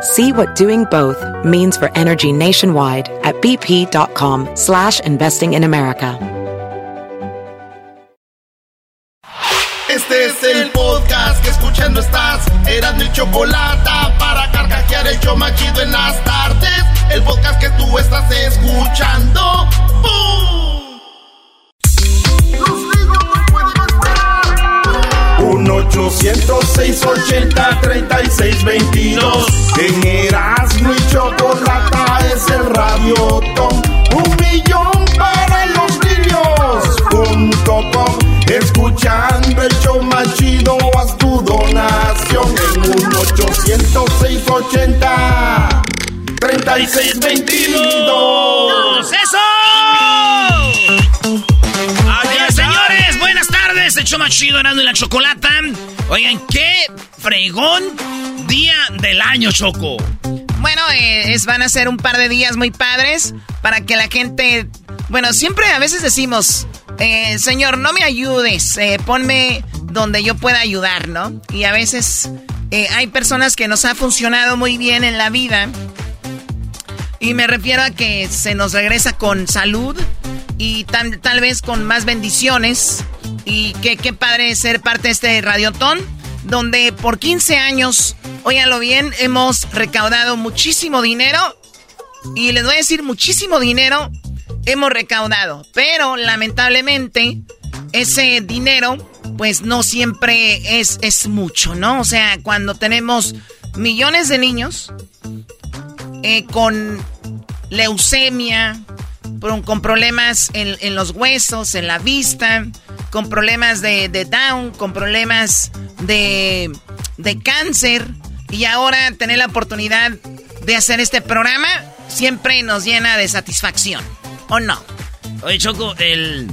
See what doing both means for energy nationwide at bp.com slash investing in America. Este es el podcast que escuchando estás. Eran mi chocolate para carcajear el yo machido en las tardes. El podcast que tú estás escuchando. ¡Bum! 806 80 36 En Erasmo y Chocolata es el radiotón Un millón para los niños. Punto com. Escuchando el show más chido Haz tu donación. En un 806 80 36 22 ¡Eso! Show más chido, Erasmo y la Chocolata. Oigan, qué fregón día del año, Choco. Bueno, eh, es, van a ser un par de días muy padres para que la gente... Bueno, siempre a veces decimos, eh, Señor, no me ayudes, eh, ponme donde yo pueda ayudar, ¿no? Y a veces hay personas que nos ha funcionado muy bien en la vida. Y me refiero a que se nos regresa con salud y tal, tal vez con más bendiciones. Y que qué padre ser parte de este radiotón, donde por 15 años, óiganlo bien, hemos recaudado muchísimo dinero. Y les voy a decir muchísimo dinero hemos recaudado. Pero lamentablemente, ese dinero, pues no siempre es, es mucho, ¿no? O sea, cuando tenemos millones de niños eh, con leucemia, con, problemas en, en los huesos, en la vista, con problemas de, de Down, con problemas de, de cáncer, y ahora tener la oportunidad de hacer este programa siempre nos llena de satisfacción. ¿O no? Oye, Choco, el.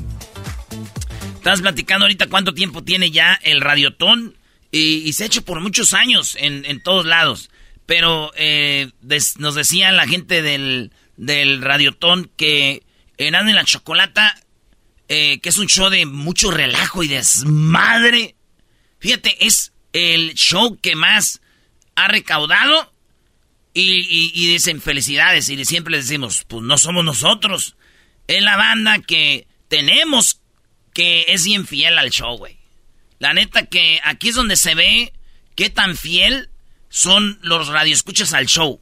Estás platicando ahorita cuánto tiempo tiene ya el Radiotón. Y, y se ha hecho por muchos años en, en todos lados. Pero eh, nos decía la gente del, del Radiotón que Enano y la Chocolata, eh, que es un show de mucho relajo y desmadre. Fíjate, es el show que más ha recaudado. Y, y- y dicen felicidades. Y siempre les decimos, pues no somos nosotros. Es la banda que tenemos que es bien fiel al show, güey. La neta que aquí es donde se ve qué tan fiel son los radioescuchas al show.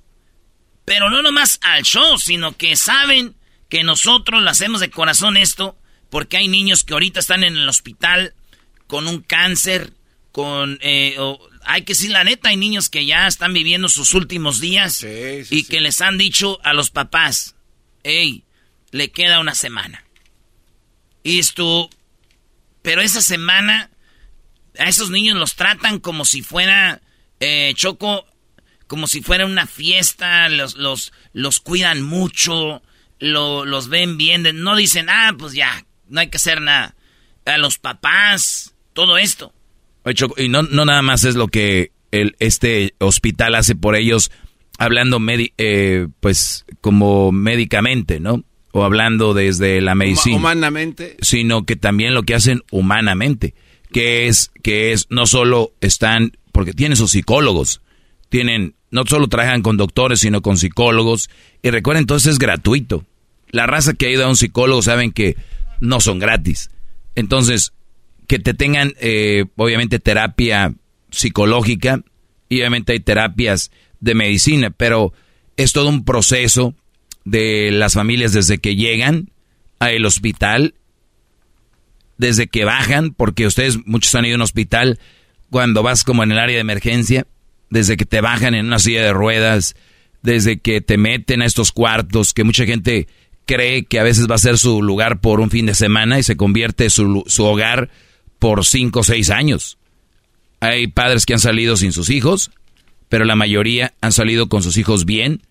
Pero no nomás al show, sino que saben que nosotros lo hacemos de corazón esto, porque hay niños que ahorita están en el hospital con un cáncer, con... eh, o- hay que decir la neta, hay niños que ya están viviendo sus últimos días y que les han dicho a los papás, hey, le queda una semana. Y esto, pero esa semana a esos niños los tratan como si fuera eh, Choco, como si fuera una fiesta, los, los, los cuidan mucho, lo- los ven bien, no dicen, ah, pues ya, no hay que hacer nada. A los papás, todo esto. Oye, Choco, y no, no nada más es lo que el, este hospital hace por ellos, hablando medi- eh, pues como médicamente, ¿no? O hablando desde la medicina. Humanamente. Sino que también lo que hacen humanamente, que es, que es, no solo están, porque tienen sus psicólogos, tienen, no solo trabajan con doctores, sino con psicólogos, y recuerden, entonces es gratuito. La raza que ha ido a un psicólogo saben que no son gratis. Entonces, que te tengan, eh, obviamente, terapia psicológica y obviamente hay terapias de medicina, pero es todo un proceso de las familias desde que llegan al hospital desde que bajan, porque ustedes muchos han ido a un hospital cuando vas como en el área de emergencia, desde que te bajan en una silla de ruedas, desde que te meten a estos cuartos, que mucha gente cree que a veces va a ser su lugar por un fin de semana y se convierte su, su hogar por cinco o seis años. Hay padres que han salido sin sus hijos, pero la mayoría han salido con sus hijos bien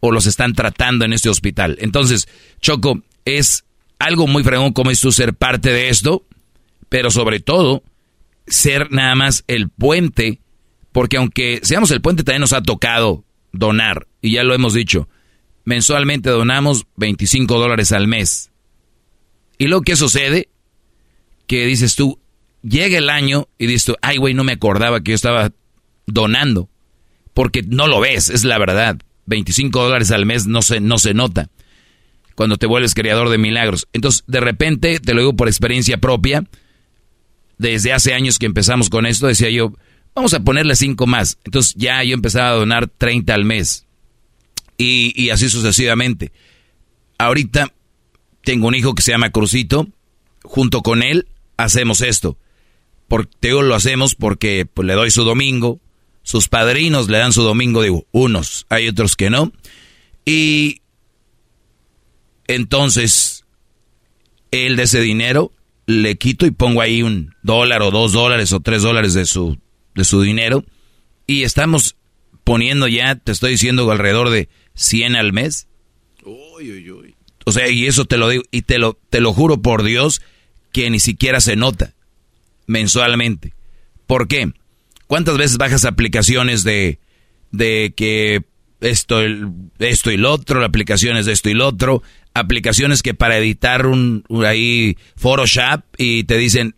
o los están tratando en este hospital. Entonces, Choco, es algo muy fregón como es tú ser parte de esto, pero sobre todo ser nada más el puente, porque aunque seamos el puente, también nos ha tocado donar, y ya lo hemos dicho, mensualmente donamos 25 dólares al mes. Y lo que sucede, que dices tú, llega el año y dices tú, ay güey, no me acordaba que yo estaba donando, porque no lo ves, es la verdad. 25 dólares al mes no se, no se nota cuando te vuelves creador de milagros. Entonces, de repente, te lo digo por experiencia propia, desde hace años que empezamos con esto, decía yo, vamos a ponerle cinco más. Entonces ya yo empezaba a donar 30 al mes. Y, y así sucesivamente. Ahorita tengo un hijo que se llama Crucito. Junto con él hacemos esto. Porque lo hacemos porque pues, le doy su domingo. Sus padrinos le dan su domingo, digo, unos, hay otros que no. Y entonces, él de ese dinero le quito y pongo ahí un dólar o dos dólares o tres dólares de su, de su dinero. Y estamos poniendo ya, te estoy diciendo, alrededor de 100 al mes. Uy, uy, uy. O sea, y eso te lo digo, y te lo, te lo juro por Dios, que ni siquiera se nota mensualmente. ¿Por qué? ¿Cuántas veces bajas aplicaciones de, de que esto, esto y lo otro, aplicaciones de esto y lo otro, aplicaciones que para editar un, ahí Photoshop y te dicen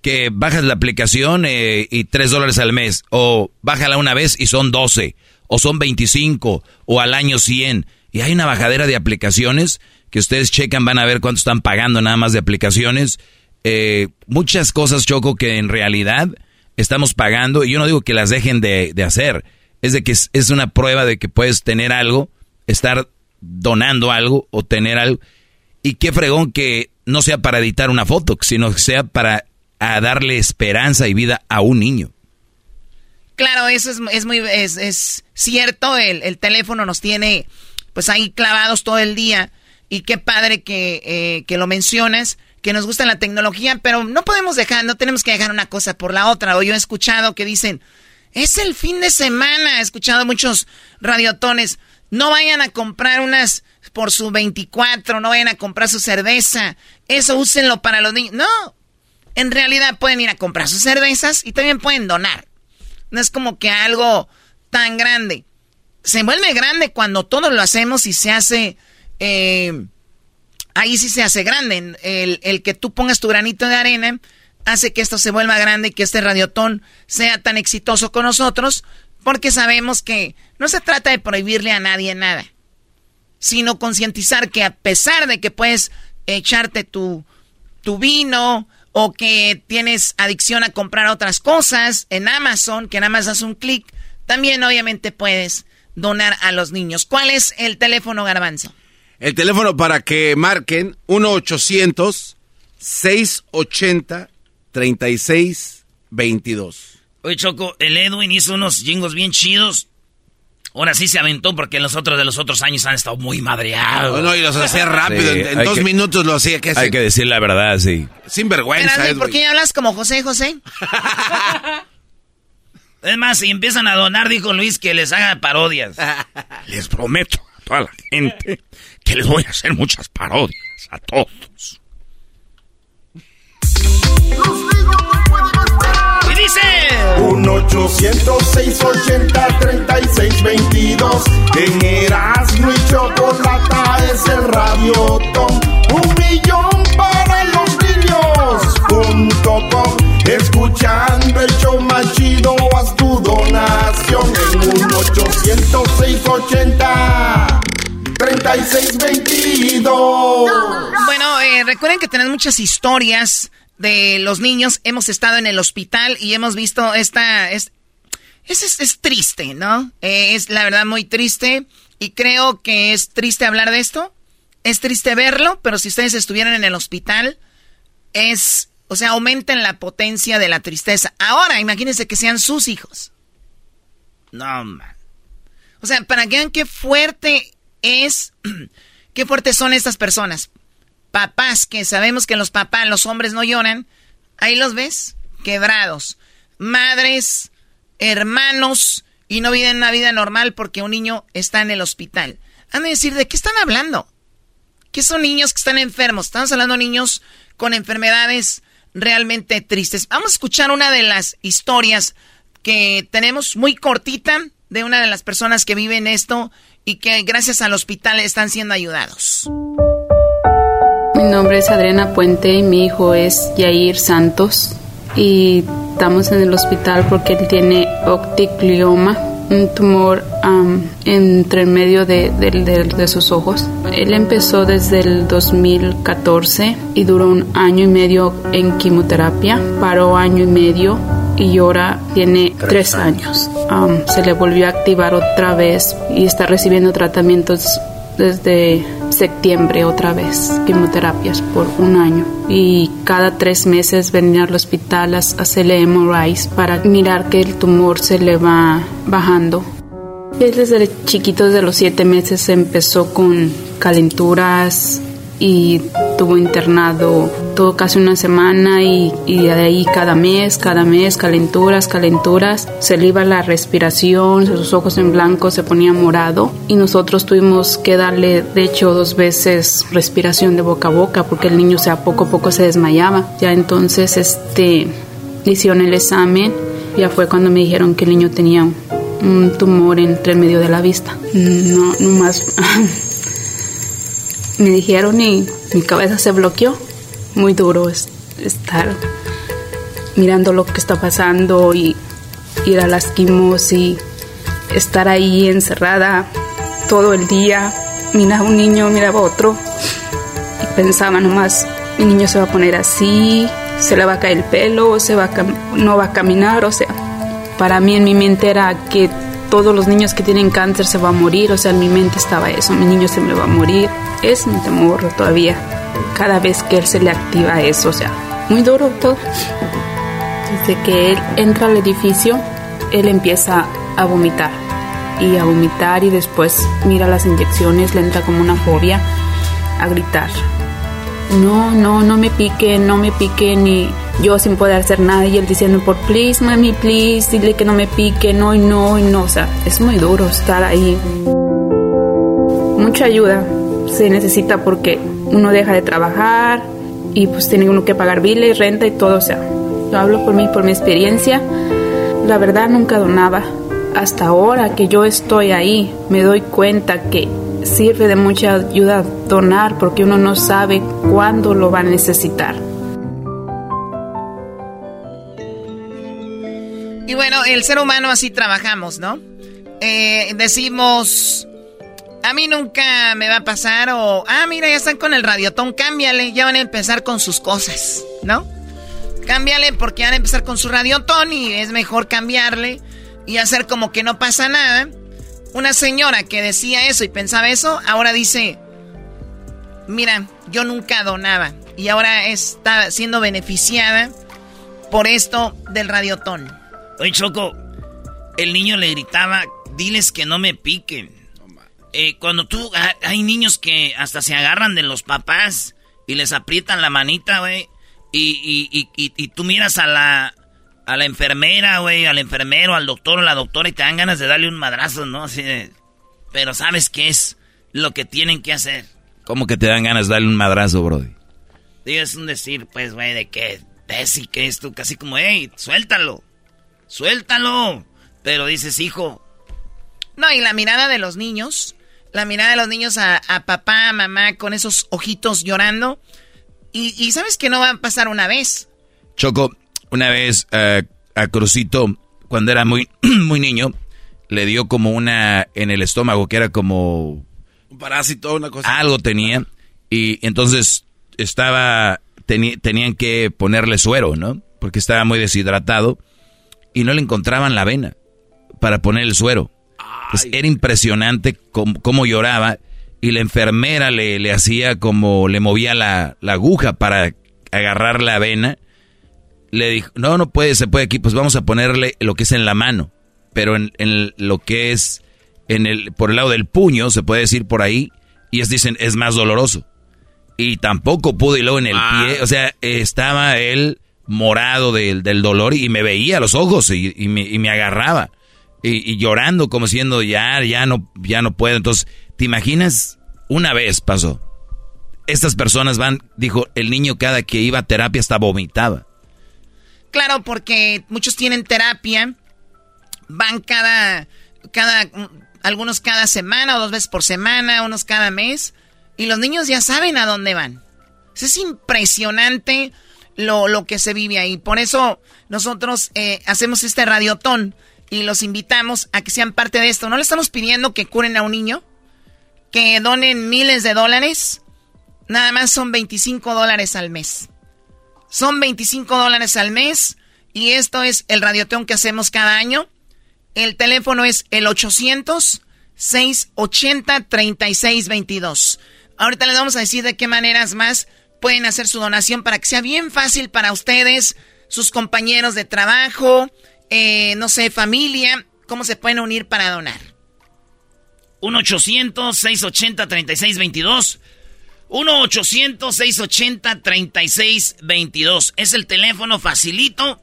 que bajas la aplicación eh, y 3 dólares al mes, o bájala una vez y son 12, o son 25, o al año 100. Y hay una bajadera de aplicaciones que ustedes checan, van a ver cuánto están pagando nada más de aplicaciones. Eh, muchas cosas, Choco, que en realidad estamos pagando, y yo no digo que las dejen de, de hacer, es de que es, es, una prueba de que puedes tener algo, estar donando algo o tener algo. Y qué fregón que no sea para editar una foto, sino que sea para darle esperanza y vida a un niño. Claro, eso es, es muy es, es cierto. El, el, teléfono nos tiene pues ahí clavados todo el día. Y qué padre que, eh, que lo mencionas, que nos gusta la tecnología, pero no podemos dejar, no tenemos que dejar una cosa por la otra. O yo he escuchado que dicen, es el fin de semana. He escuchado muchos radiotones. No vayan a comprar unas por su 24, no vayan a comprar su cerveza. Eso úsenlo para los niños. No, en realidad pueden ir a comprar sus cervezas y también pueden donar. No es como que algo tan grande. Se vuelve grande cuando todos lo hacemos y se hace... Eh, ahí sí se hace grande. El, el que tú pongas tu granito de arena hace que esto se vuelva grande y que este radiotón sea tan exitoso con nosotros porque sabemos que no se trata de prohibirle a nadie nada, sino concientizar que a pesar de que puedes echarte tu, tu vino o que tienes adicción a comprar otras cosas en Amazon, que nada más das un clic, también obviamente puedes donar a los niños. ¿Cuál es el teléfono garbanzo? El teléfono para que marquen 1-800-680-3622. Oye, Choco, el Edwin hizo unos jingos bien chidos. Ahora sí se aventó porque los otros de los otros años han estado muy madreados. Bueno, y los hacía rápido, en, dos minutos lo hacía. ¿qué hay que decir la verdad, sí. Sin vergüenza, ¿por qué hablas como José José? es más, si empiezan a donar, dijo Luis, que les haga parodias. les prometo a toda la gente que les voy a hacer muchas parodias a todos. Dice? 1-800-680-3622. En Erasmo y Chocolata es el radio Un millón para los niños. Punto com. Escuchando el show más chido, haz tu donación en 1-800-680. 3622. Bueno, eh, recuerden que tenemos muchas historias de los niños, hemos estado en el hospital y hemos visto esta... Es, es, es, triste, ¿no? Eh, es la verdad muy triste y creo que es triste hablar de esto. Es triste verlo, pero si ustedes estuvieran en el hospital, es O sea, aumenten la potencia de la tristeza. Ahora, imagínense que sean sus hijos. No, man. O sea, para que vean qué fuerte es, qué fuertes son estas personas. Papás, que sabemos que los papás, los hombres no lloran. Ahí los ves, quebrados. Madres, hermanos, y no viven una vida normal porque un niño está en el hospital. Han de decir, ¿de qué están hablando? ¿Qué son niños que están enfermos? Estamos hablando de niños con enfermedades realmente tristes. Vamos a escuchar una de las historias que tenemos muy cortita de una de las personas que viven esto y que gracias al hospital están siendo ayudados. Mi nombre es Adriana Puente y mi hijo es Yair Santos y estamos en el hospital porque él tiene octiglioma, un tumor entre el medio de, de, sus ojos. Él empezó desde el 2014 y duró un año y medio en quimioterapia, paró año y medio y ahora tiene tres años. se le volvió a activar otra vez y está recibiendo tratamientos desde septiembre otra vez, quimioterapias por un año. Y cada tres meses venía al hospital a hacerle MRIs para mirar que el tumor se le va bajando. Desde chiquito, desde los siete meses, empezó con calenturas, y tuvo internado todo casi una semana y, y, de ahí cada mes, cada mes, calenturas, calenturas, se le iba la respiración, sus ojos en blanco se ponía morado y nosotros tuvimos que darle de hecho dos veces respiración de boca a boca porque el niño sea poco a poco se desmayaba. Ya entonces este hicieron el examen, ya fue cuando me dijeron que el niño tenía un tumor entre el medio de la vista. No, no más me dijeron y mi cabeza se bloqueó. Muy duro es estar mirando lo que está pasando y ir a las quimos y estar ahí encerrada todo el día. Miraba un niño, miraba otro y pensaba nomás, mi niño se va a poner así, se le va a caer el pelo, se va no va a caminar, o sea, para mí en mi mente era que todos los niños que tienen cáncer se van a morir, o sea, en mi mente estaba eso, mi niño se me va a morir. Es mi temor todavía, cada vez que él se le activa eso, o sea, muy duro todo. Desde que él entra al edificio, él empieza a vomitar y a vomitar y después mira las inyecciones, le entra como una fobia a gritar no, no, no me pique, no me pique, ni yo sin poder hacer nada y él diciendo por please, mami, please, dile que no me pique, no y no y no, o sea, es muy duro estar ahí. Mucha ayuda se necesita porque uno deja de trabajar y pues tiene uno que pagar biles, renta y todo, o sea, yo hablo por mí, por mi experiencia, la verdad nunca donaba. Hasta ahora que yo estoy ahí, me doy cuenta que sirve de mucha ayuda donar porque uno no sabe cuándo lo va a necesitar. Y bueno, el ser humano así trabajamos, ¿no? Eh, decimos, a mí nunca me va a pasar o, ah, mira, ya están con el radiotón, cámbiale, ya van a empezar con sus cosas, ¿no? Cámbiale porque van a empezar con su radiotón y es mejor cambiarle y hacer como que no pasa nada una señora que decía eso y pensaba eso, ahora dice, mira, yo nunca donaba y ahora está siendo beneficiada por esto del radiotón. Oye, Choco, el niño le gritaba, diles que no me piquen. Eh, cuando tú, ah, hay niños que hasta se agarran de los papás y les aprietan la manita, güey, y, y, y, y, tú miras a la, a la enfermera, güey, al enfermero, al doctor o la doctora y te dan ganas de darle un madrazo, ¿no? Así de... Pero ¿sabes qué es lo que tienen que hacer? ¿Cómo que te dan ganas de darle un madrazo, brody? Digo, es un decir, pues, güey, de que y que esto, casi como, hey, suéltalo, suéltalo. Pero dices, hijo. No, y la mirada de los niños, la mirada de los niños a, papá, a mamá, con esos ojitos llorando. Y, y sabes que no va a pasar una vez. Choco, una vez eh, a Crucito, cuando era muy, muy niño, le dio como una en el estómago, que era como... Un parásito, una cosa. Algo tenía. Y entonces estaba... tenían que ponerle suero, ¿no? Porque estaba muy deshidratado. Y no le encontraban la vena para poner el suero. Pues era impresionante cómo, lloraba. Y la enfermera le, le hacía como... Le movía la, la aguja para agarrar la vena le dijo, no, no puede, se puede aquí, pues vamos a ponerle lo que es en la mano, pero en, lo que es en el, por el lado del puño, se puede decir por ahí, y es, dicen, es más doloroso. Y tampoco pudo, y luego en el ah. pie, o sea, estaba él morado del, del dolor y me veía los ojos y, y, me, y me, agarraba. Y, y, llorando como siendo, ya, ya no, ya no puedo. Entonces, ¿te imaginas? Una vez pasó. Estas personas van, dijo, el niño cada que iba a terapia hasta vomitaba. Claro, porque muchos tienen terapia, van cada, cada, algunos cada semana o dos veces por semana, unos cada mes, y los niños ya saben a dónde van. Es impresionante lo, lo que se vive ahí. Por eso nosotros eh, hacemos este radiotón y los invitamos a que sean parte de esto. No le estamos pidiendo que curen a un niño, que donen miles de dólares, nada más son 25 dólares al mes. Son 25 dólares al mes y esto es el radiotón que hacemos cada año. El teléfono es el 800-680-3622. Ahorita les vamos a decir de qué maneras más pueden hacer su donación para que sea bien fácil para ustedes, sus compañeros de trabajo, eh, no sé, familia, cómo se pueden unir para donar. 1-800-680-3622. 1-800-680-3622. Es el teléfono facilito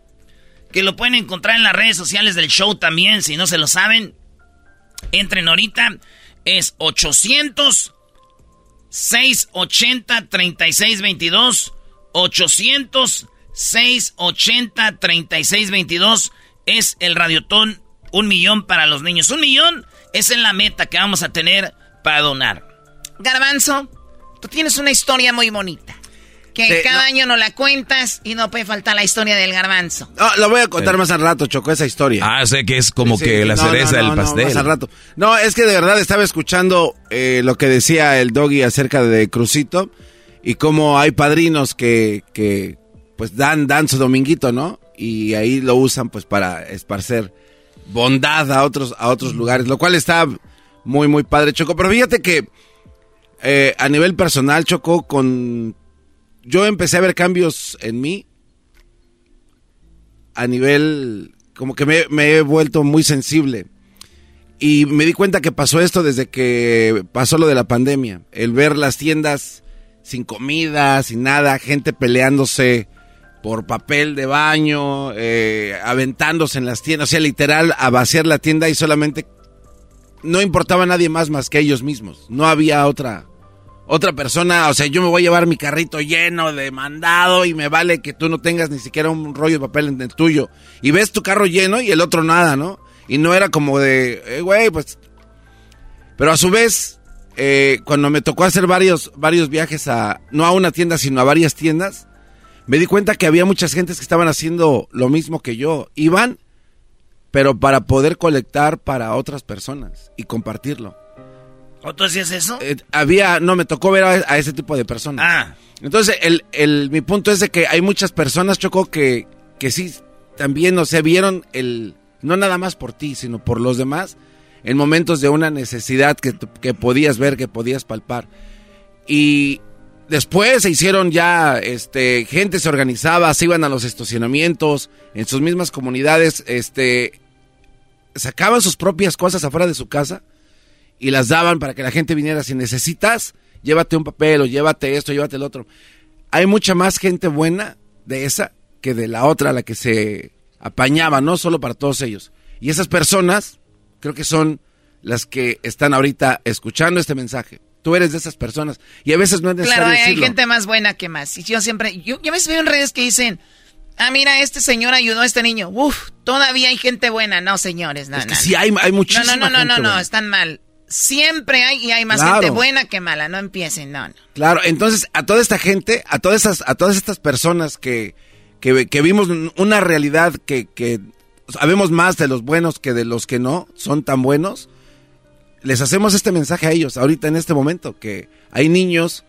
que lo pueden encontrar en las redes sociales del show también, si no se lo saben. Entren ahorita. Es 800 680 3622 800 680 3622 es el radiotón un millón para los niños. Un millón es en la meta que vamos a tener para donar. Garbanzo, Tú tienes una historia muy bonita. Que cada año no la cuentas y no puede faltar la historia del garbanzo. No, lo voy a contar más al rato, Choco, esa historia. Ah, sé que es como que la cereza del pastel. más al rato. No, es que de verdad estaba escuchando eh, lo que decía el doggy acerca de Crucito y cómo hay padrinos que, que pues dan, dan su dominguito, ¿no? Y ahí lo usan pues para esparcer bondad a otros, a otros lugares, lo cual está muy, muy padre, Choco. Pero fíjate que eh, a nivel personal, Chocó, con... Yo empecé a ver cambios en mí. A nivel... Como que me, he vuelto muy sensible. Y me di cuenta que pasó esto desde que pasó lo de la pandemia. El ver las tiendas sin comida, sin nada, gente peleándose por papel de baño, eh, aventándose en las tiendas, o sea, literal, a vaciar la tienda y solamente no importaba a nadie más más que ellos mismos. No había otra otra persona, o sea, yo me voy a llevar mi carrito lleno de mandado y me vale que tú no tengas ni siquiera un rollo de papel en el tuyo. Y ves tu carro lleno y el otro nada, ¿no? Y no era como de, eh, güey, pues... Pero a su vez, eh, cuando me tocó hacer varios, varios viajes a, no a una tienda, sino a varias tiendas, me di cuenta que había muchas gentes que estaban haciendo lo mismo que yo. Iban, pero para poder colectar para otras personas y compartirlo. ¿O tú hacías eso? Eh, había, no, me tocó ver a, ese tipo de personas. Ah. Entonces, el, el, mi punto es de que hay muchas personas, Choco, que, que sí, también, o sea, vieron el, no nada más por ti, sino por los demás, en momentos de una necesidad que, que podías ver, que podías palpar. Y después se hicieron ya, este, gente se organizaba, se iban a los estacionamientos, en sus mismas comunidades, este, sacaban sus propias cosas afuera de su casa y las daban para que la gente viniera. Si necesitas, llévate un papel o llévate esto, llévate el otro. Hay mucha más gente buena de esa que de la otra, la que se apañaba, no solo para todos ellos. Y esas personas creo que son las que están ahorita escuchando este mensaje. Tú eres de esas personas. Y a veces no es necesario Claro, hay gente más buena que más. Y yo siempre, yo, yo a veces veo en redes que dicen, ah, mira, este señor ayudó a este niño. Uf, todavía hay gente buena. No, señores, no, es que sí, hay, hay muchísima No, no, no, no, no, no, están mal siempre hay y hay más gente buena que mala, no empiecen, no, Claro, entonces a toda esta gente, a todas esas, a todas estas personas que, que, vimos una realidad que, que sabemos más de los buenos que de los que no son tan buenos, les hacemos este mensaje a ellos ahorita en este momento, que hay niños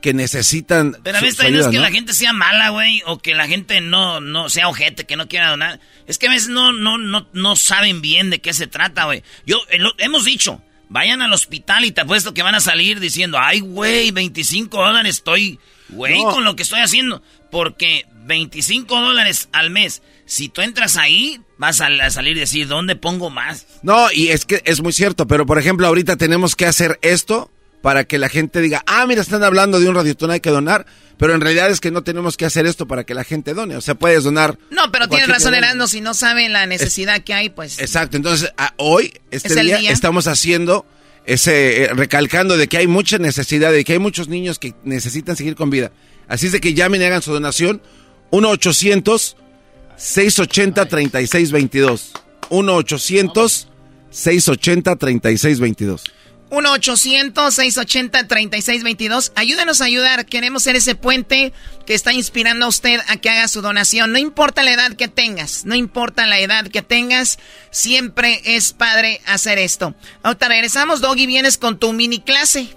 que necesitan. Pero a veces no es que la gente sea mala, güey, o que la gente no, no sea ojete, que no quiera donar. Es que a veces no, no, no, no saben bien de qué se trata, güey. Yo, hemos dicho, Vayan al hospital y te apuesto que van a salir diciendo, ay, güey, 25 dólares estoy, güey, con lo que estoy haciendo. Porque 25 dólares al mes, si tú entras ahí, vas a, salir y decir, ¿dónde pongo más? No, y es que es muy cierto, pero por ejemplo, ahorita tenemos que hacer esto para que la gente diga, ah, mira, están hablando de un radiotón, hay que donar. Pero en realidad es que no tenemos que hacer esto para que la gente done. O sea, puedes donar. No, pero tienes razón, Erasmo, si no saben la necesidad que hay, pues. Exacto. Entonces, hoy, este día, estamos haciendo ese, eh, recalcando de que hay mucha necesidad, de que hay muchos niños que necesitan seguir con vida. Así es de que llamen y hagan su donación. 1-800-680-3622. 1-800-680-3622. 1-800-680-3622. Ayúdenos a ayudar. Queremos ser ese puente que está inspirando a usted a que haga su donación. No importa la edad que tengas, no importa la edad que tengas, siempre es padre hacer esto. Ahorita regresamos, Doggy, vienes con tu mini clase.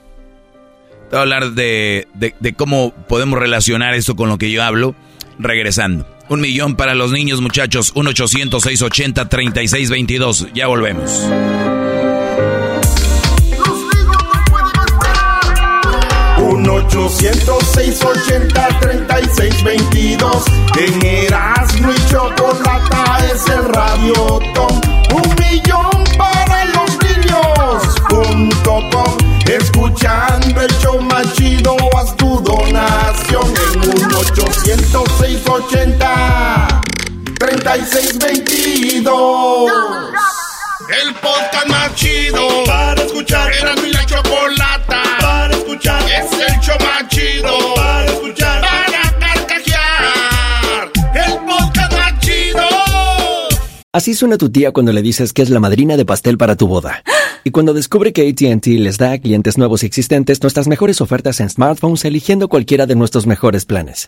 Te voy a hablar de, de cómo podemos relacionar esto con lo que yo hablo regresando. Un millón para los niños, muchachos. 1-800-680-3622. Ya volvemos. 1-800-680-3622. En Erasmo y Chocolata es el radio tom. Un millón para los niños. Punto com. Escuchando el show más chido, haz tu donación en 1-800-680-3622. El podcast más chido para escuchar. Erasmo y la Chocolata es el show más chido. Para escuchar. Para carcajear. El podcast más chido. Así suena tu tía cuando le dices que es la madrina de pastel para tu boda. Y cuando descubre que ATT les da a clientes nuevos y existentes nuestras mejores ofertas en smartphones eligiendo cualquiera de nuestros mejores planes.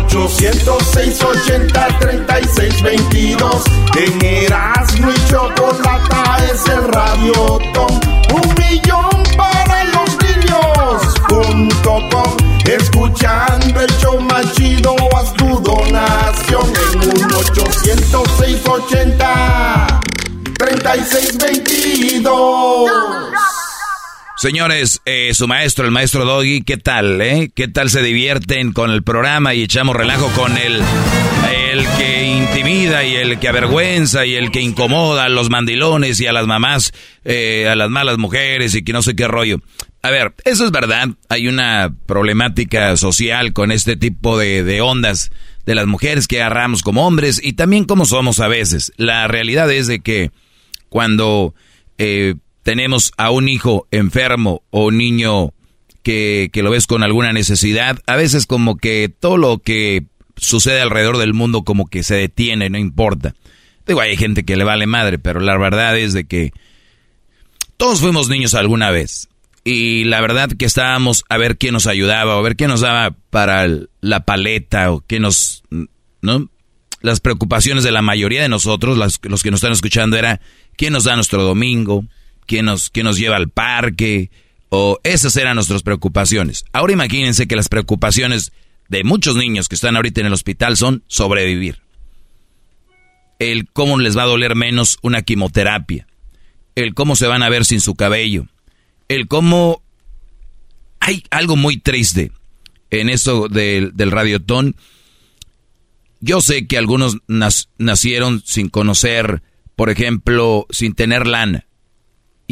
1-800-680-3622. En Erasmo y Chocolata es el radio tom. Un millón para los niños. Punto com. Escuchando el show más chido, haz tu donación en 1-800-680-3622. Señores, eh, su maestro, el maestro Doggy, ¿qué tal, eh? ¿Qué tal se divierten con el programa y echamos relajo con el, el que intimida y el que avergüenza y el que incomoda a los mandilones y a las mamás, eh, a las malas mujeres y que no sé qué rollo? A ver, eso es verdad. Hay una problemática social con este tipo de, ondas de las mujeres que agarramos como hombres y también como somos a veces. La realidad es de que cuando eh, tenemos a un hijo enfermo o un niño que, que, lo ves con alguna necesidad, a veces como que todo lo que sucede alrededor del mundo como que se detiene, no importa. Digo, hay gente que le vale madre, pero la verdad es de que todos fuimos niños alguna vez. Y la verdad que estábamos a ver quién nos ayudaba, o a ver quién nos daba para la paleta, o qué nos... ¿No? Las preocupaciones de la mayoría de nosotros, los que nos están escuchando, era quién nos da nuestro domingo, quién nos, quién nos lleva al parque, o esas eran nuestras preocupaciones. Ahora imagínense que las preocupaciones de muchos niños que están ahorita en el hospital son sobrevivir. El cómo les va a doler menos una quimioterapia. El cómo se van a ver sin su cabello. El cómo hay algo muy triste en esto del, del radiotón. Yo sé que algunos nacieron sin conocer, por ejemplo, sin tener lana.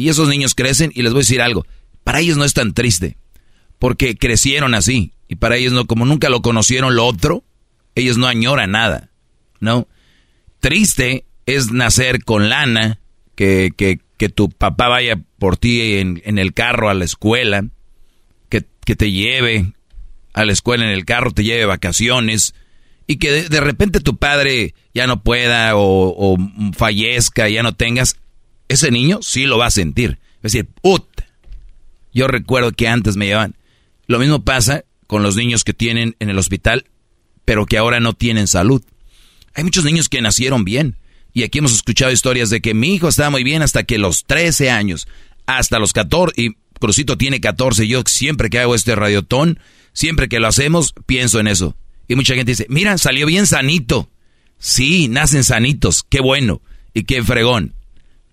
Y esos niños crecen y les voy a decir algo. Para ellos no es tan triste, porque crecieron así. Y para ellos no, como nunca lo conocieron lo otro, ellos no añoran nada, ¿no? Triste es nacer con lana, que, que, que tu papá vaya por ti en, en el carro a la escuela, que, que, te lleve a la escuela en el carro, te lleve vacaciones, y que de, de repente tu padre ya no pueda o, o, fallezca, ya no tengas, ese niño sí lo va a sentir. Es decir, put. Yo recuerdo que antes me llevaban. Lo mismo pasa con los niños que tienen en el hospital, pero que ahora no tienen salud. Hay muchos niños que nacieron bien. Y aquí hemos escuchado historias de que mi hijo estaba muy bien hasta que los 13 años, hasta los 14, y Crucito tiene 14. Yo siempre que hago este radiotón, siempre que lo hacemos, pienso en eso. Y mucha gente dice, mira, salió bien sanito. Sí, nacen sanitos, qué bueno y qué fregón.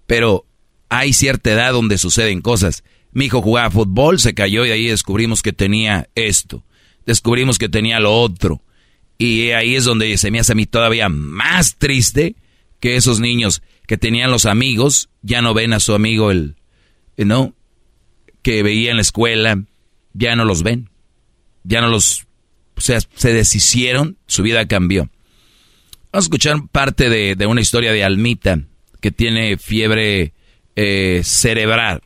Pero hay cierta edad donde suceden cosas. Mi hijo jugaba fútbol, se cayó y ahí descubrimos que tenía esto. Descubrimos que tenía lo otro. Y ahí es donde se me hace a mí todavía más triste que esos niños que tenían los amigos, ya no ven a su amigo el, ¿no? Que veía en la escuela, ya no los ven. Ya no los, o sea, se deshicieron, su vida cambió. Vamos a escuchar parte de, de una historia de Almita, que tiene fiebre eh, cerebral.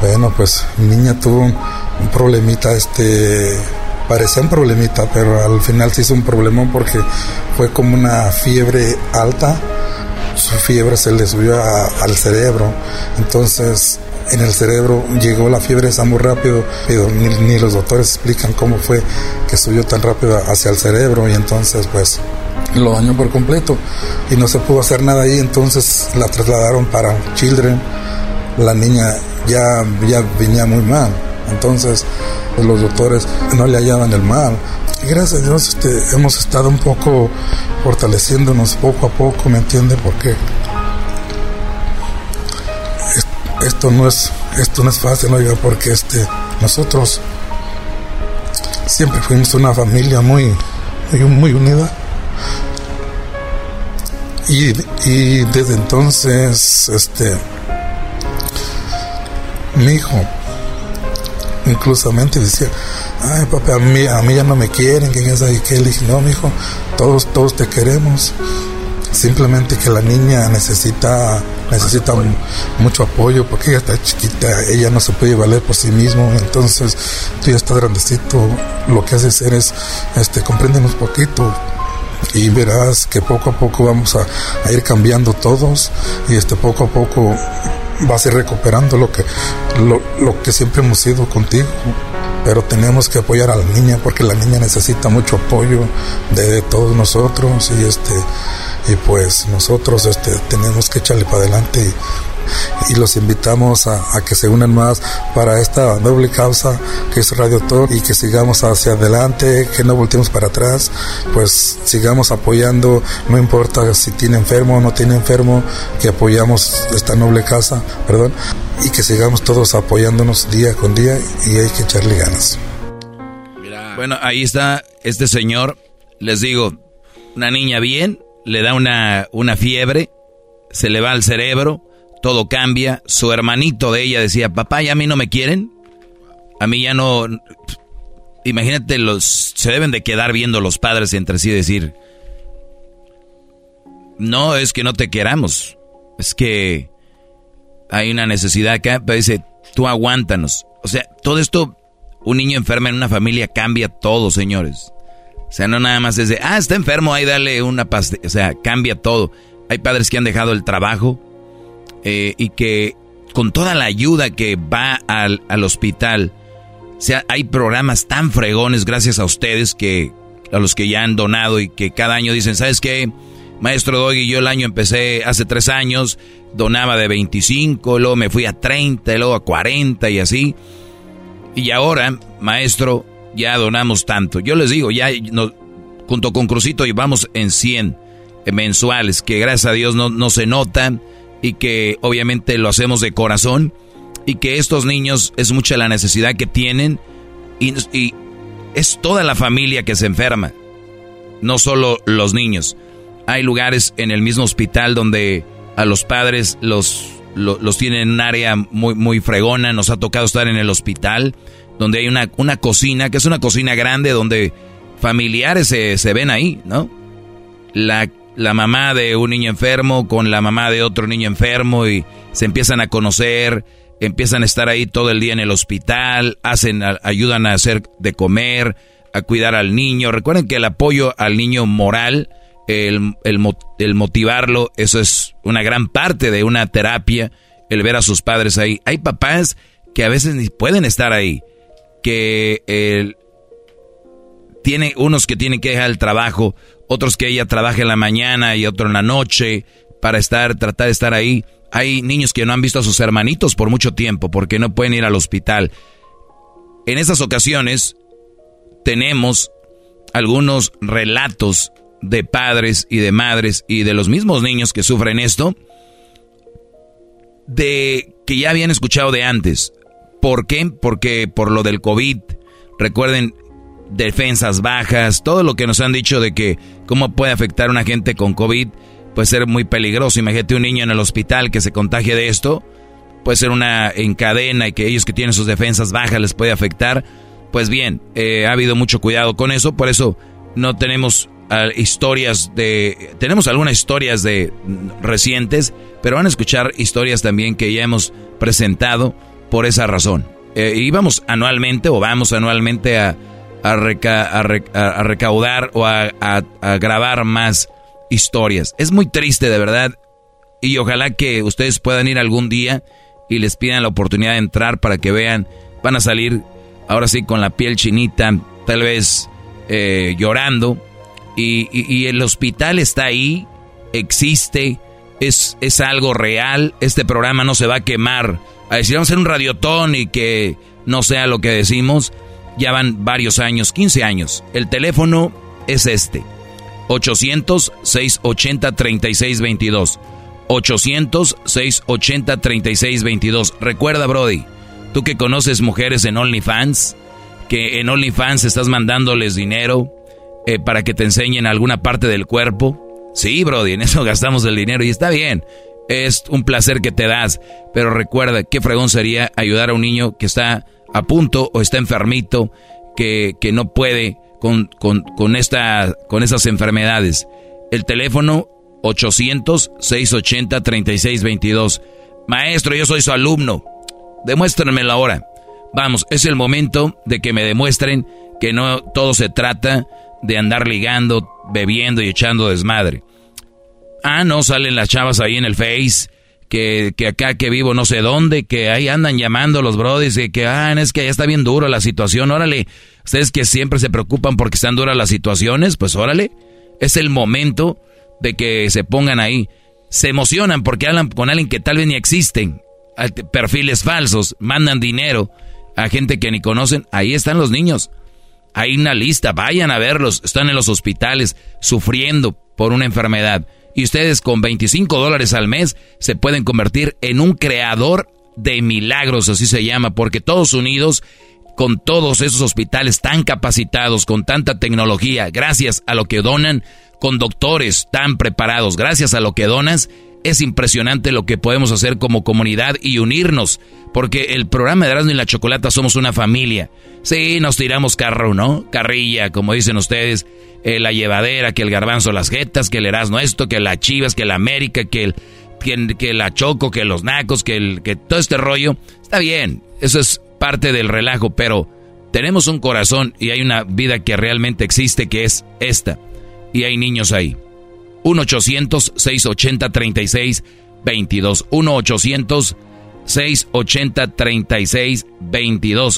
Bueno, pues mi niña tuvo un problemita, este, parecía un problemita, pero al final se hizo un problemón porque fue como una fiebre alta, su fiebre se le subió al cerebro, entonces en el cerebro llegó la fiebre esa muy rápido, pero ni, los doctores explican cómo fue que subió tan rápido hacia el cerebro y entonces pues lo dañó por completo y no se pudo hacer nada ahí, entonces la trasladaron para Children, la niña ya, ya venía muy mal, entonces los doctores no le hallaban el mal. Y gracias a Dios este, hemos estado un poco fortaleciéndonos poco a poco, ¿me entiende? Porque esto no es, esto no es fácil, porque este, nosotros siempre fuimos una familia muy, muy, unida. Y, y desde entonces, este, mi hijo inclusamente decía, ay papá, a mí, a mí ya no me quieren, que ya sabe qué. Le dije, no, mi hijo, todos, todos te queremos. Simplemente que la niña necesita, necesita mucho apoyo porque ella está chiquita, ella no se puede valer por sí mismo, entonces tú ya estás grandecito, lo que haces es, este, compréndenos poquito, y verás que poco a poco vamos a, a, ir cambiando todos y este poco a poco vas a ir recuperando lo que, lo, lo que siempre hemos sido contigo. Pero tenemos que apoyar a la niña porque la niña necesita mucho apoyo de, de todos nosotros y este y pues nosotros este, tenemos que echarle para adelante y, y los invitamos a, a, que se unan más para esta doble causa que es Radio Talk y que sigamos hacia adelante, que no volteemos para atrás, pues sigamos apoyando, no importa si tiene enfermo o no tiene enfermo, que apoyamos esta noble causa, perdón, y que sigamos todos apoyándonos día con día y hay que echarle ganas. Bueno, ahí está este señor, les digo, una niña bien, le da una, una fiebre, se le va al cerebro, todo cambia. Su hermanito de ella decía, papá, ¿y a mí no me quieren? A mí ya no... Imagínate, los se deben de quedar viendo los padres entre sí decir, no es que no te queramos, es que hay una necesidad acá, pero dice, tú aguántanos. O sea, todo esto, un niño enfermo en una familia cambia todo, señores. Sea, no nada más es de, ah, está enfermo, ahí dale una pastilla. O sea, cambia todo. Hay padres que han dejado el trabajo eh, y que con toda la ayuda que va al, al hospital, o sea, hay programas tan fregones gracias a ustedes que a los que ya han donado y que cada año dicen, ¿sabes qué? Maestro Doggy, yo el año empecé hace tres años, donaba de 25, luego me fui a 30, luego a 40 y así. Y ahora, maestro, ya donamos tanto. Yo les digo, ya junto con Crucito llevamos en 100 mensuales, que gracias a Dios no, no se notan y que obviamente lo hacemos de corazón. y que estos niños es mucha la necesidad que tienen y, y es toda la familia que se enferma, no solo los niños. Hay lugares en el mismo hospital donde a los padres los, los, tienen en un área muy, muy fregona. Nos ha tocado estar en el hospital donde hay una, una cocina, que es una cocina grande donde familiares se, se ven ahí, ¿no? La, la mamá de un niño enfermo con la mamá de otro niño enfermo y se empiezan a conocer, empiezan a estar ahí todo el día en el hospital, hacen, ayudan a hacer de comer, a cuidar al niño. Recuerden que el apoyo al niño moral el, el, motivarlo, eso es una gran parte de una terapia, el ver a sus padres ahí. Hay papás que a veces ni pueden estar ahí, que el, tiene unos que tienen que dejar el trabajo, otros que ella trabaja en la mañana y otro en la noche para estar, tratar de estar ahí. Hay niños que no han visto a sus hermanitos por mucho tiempo porque no pueden ir al hospital. En esas ocasiones tenemos algunos relatos de padres y de madres y de los mismos niños que sufren esto, de que ya habían escuchado de antes. ¿Por qué? Porque por lo del COVID, recuerden, defensas bajas, todo lo que nos han dicho de que cómo puede afectar a una gente con COVID, puede ser muy peligroso. Imagínate un niño en el hospital que se contagie de esto, puede ser una en cadena y que ellos que tienen sus defensas bajas les puede afectar. Pues bien, eh, ha habido mucho cuidado con eso, por eso no tenemos historias de... Tenemos algunas historias de recientes, pero van a escuchar historias también que ya hemos presentado por esa razón. Eh, y vamos anualmente o vamos anualmente a, a, recaudar o a, grabar más historias. Es muy triste de verdad y ojalá que ustedes puedan ir algún día y les pidan la oportunidad de entrar para que vean. Van a salir ahora sí con la piel chinita, tal vez eh, llorando y, el hospital está ahí, existe, es, es algo real, este programa no se va a quemar. A decir, vamos a hacer un radiotón y que no sea lo que decimos, ya van varios años, 15 años. El teléfono es este, 800-680-3622. 800-680-3622. Recuerda, Brody, tú que conoces mujeres en OnlyFans, que en OnlyFans estás mandándoles dinero, eh, para que te enseñen alguna parte del cuerpo. Sí, Brody, en eso gastamos el dinero y está bien. Es un placer que te das, pero recuerda qué fregón sería ayudar a un niño que está a punto o está enfermito, que, que no puede con, con, con, con esas enfermedades. El teléfono 800-680-3622. Maestro, yo soy su alumno. Demuéstrenmelo ahora. Vamos, es el momento de que me demuestren que no todo se trata de andar ligando, bebiendo y echando desmadre. Ah, no, salen las chavas ahí en el Face, que, que acá que vivo no sé dónde, que ahí andan llamando los brodis, y que, ah, es que ya está bien duro la situación, órale. Ustedes que siempre se preocupan porque están duras las situaciones, pues órale. Es el momento de que se pongan ahí. Se emocionan porque hablan con alguien que tal vez ni existen. Perfiles falsos, mandan dinero a gente que ni conocen. Ahí están los niños. Hay una lista, vayan a verlos. Están en los hospitales sufriendo por una enfermedad. Y ustedes con 25 dólares al mes se pueden convertir en un creador de milagros, así se llama, porque todos unidos, con todos esos hospitales tan capacitados, con tanta tecnología, gracias a lo que donan, con doctores tan preparados, gracias a lo que donas, es impresionante lo que podemos hacer como comunidad y unirnos, porque el programa de Erasmo y la Chocolata somos una familia. Sí, nos tiramos carro, ¿no? Carrilla, como dicen ustedes, eh, la llevadera, que el garbanzo las jetas, que el Erasmo esto, que la Chivas, que la América, que el que, la Choco, que los nacos, que el que todo este rollo. Está bien, eso es parte del relajo, pero tenemos un corazón y hay una vida que realmente existe que es esta. Y hay niños ahí. 1-800-680-3622. 1-800-680-3622.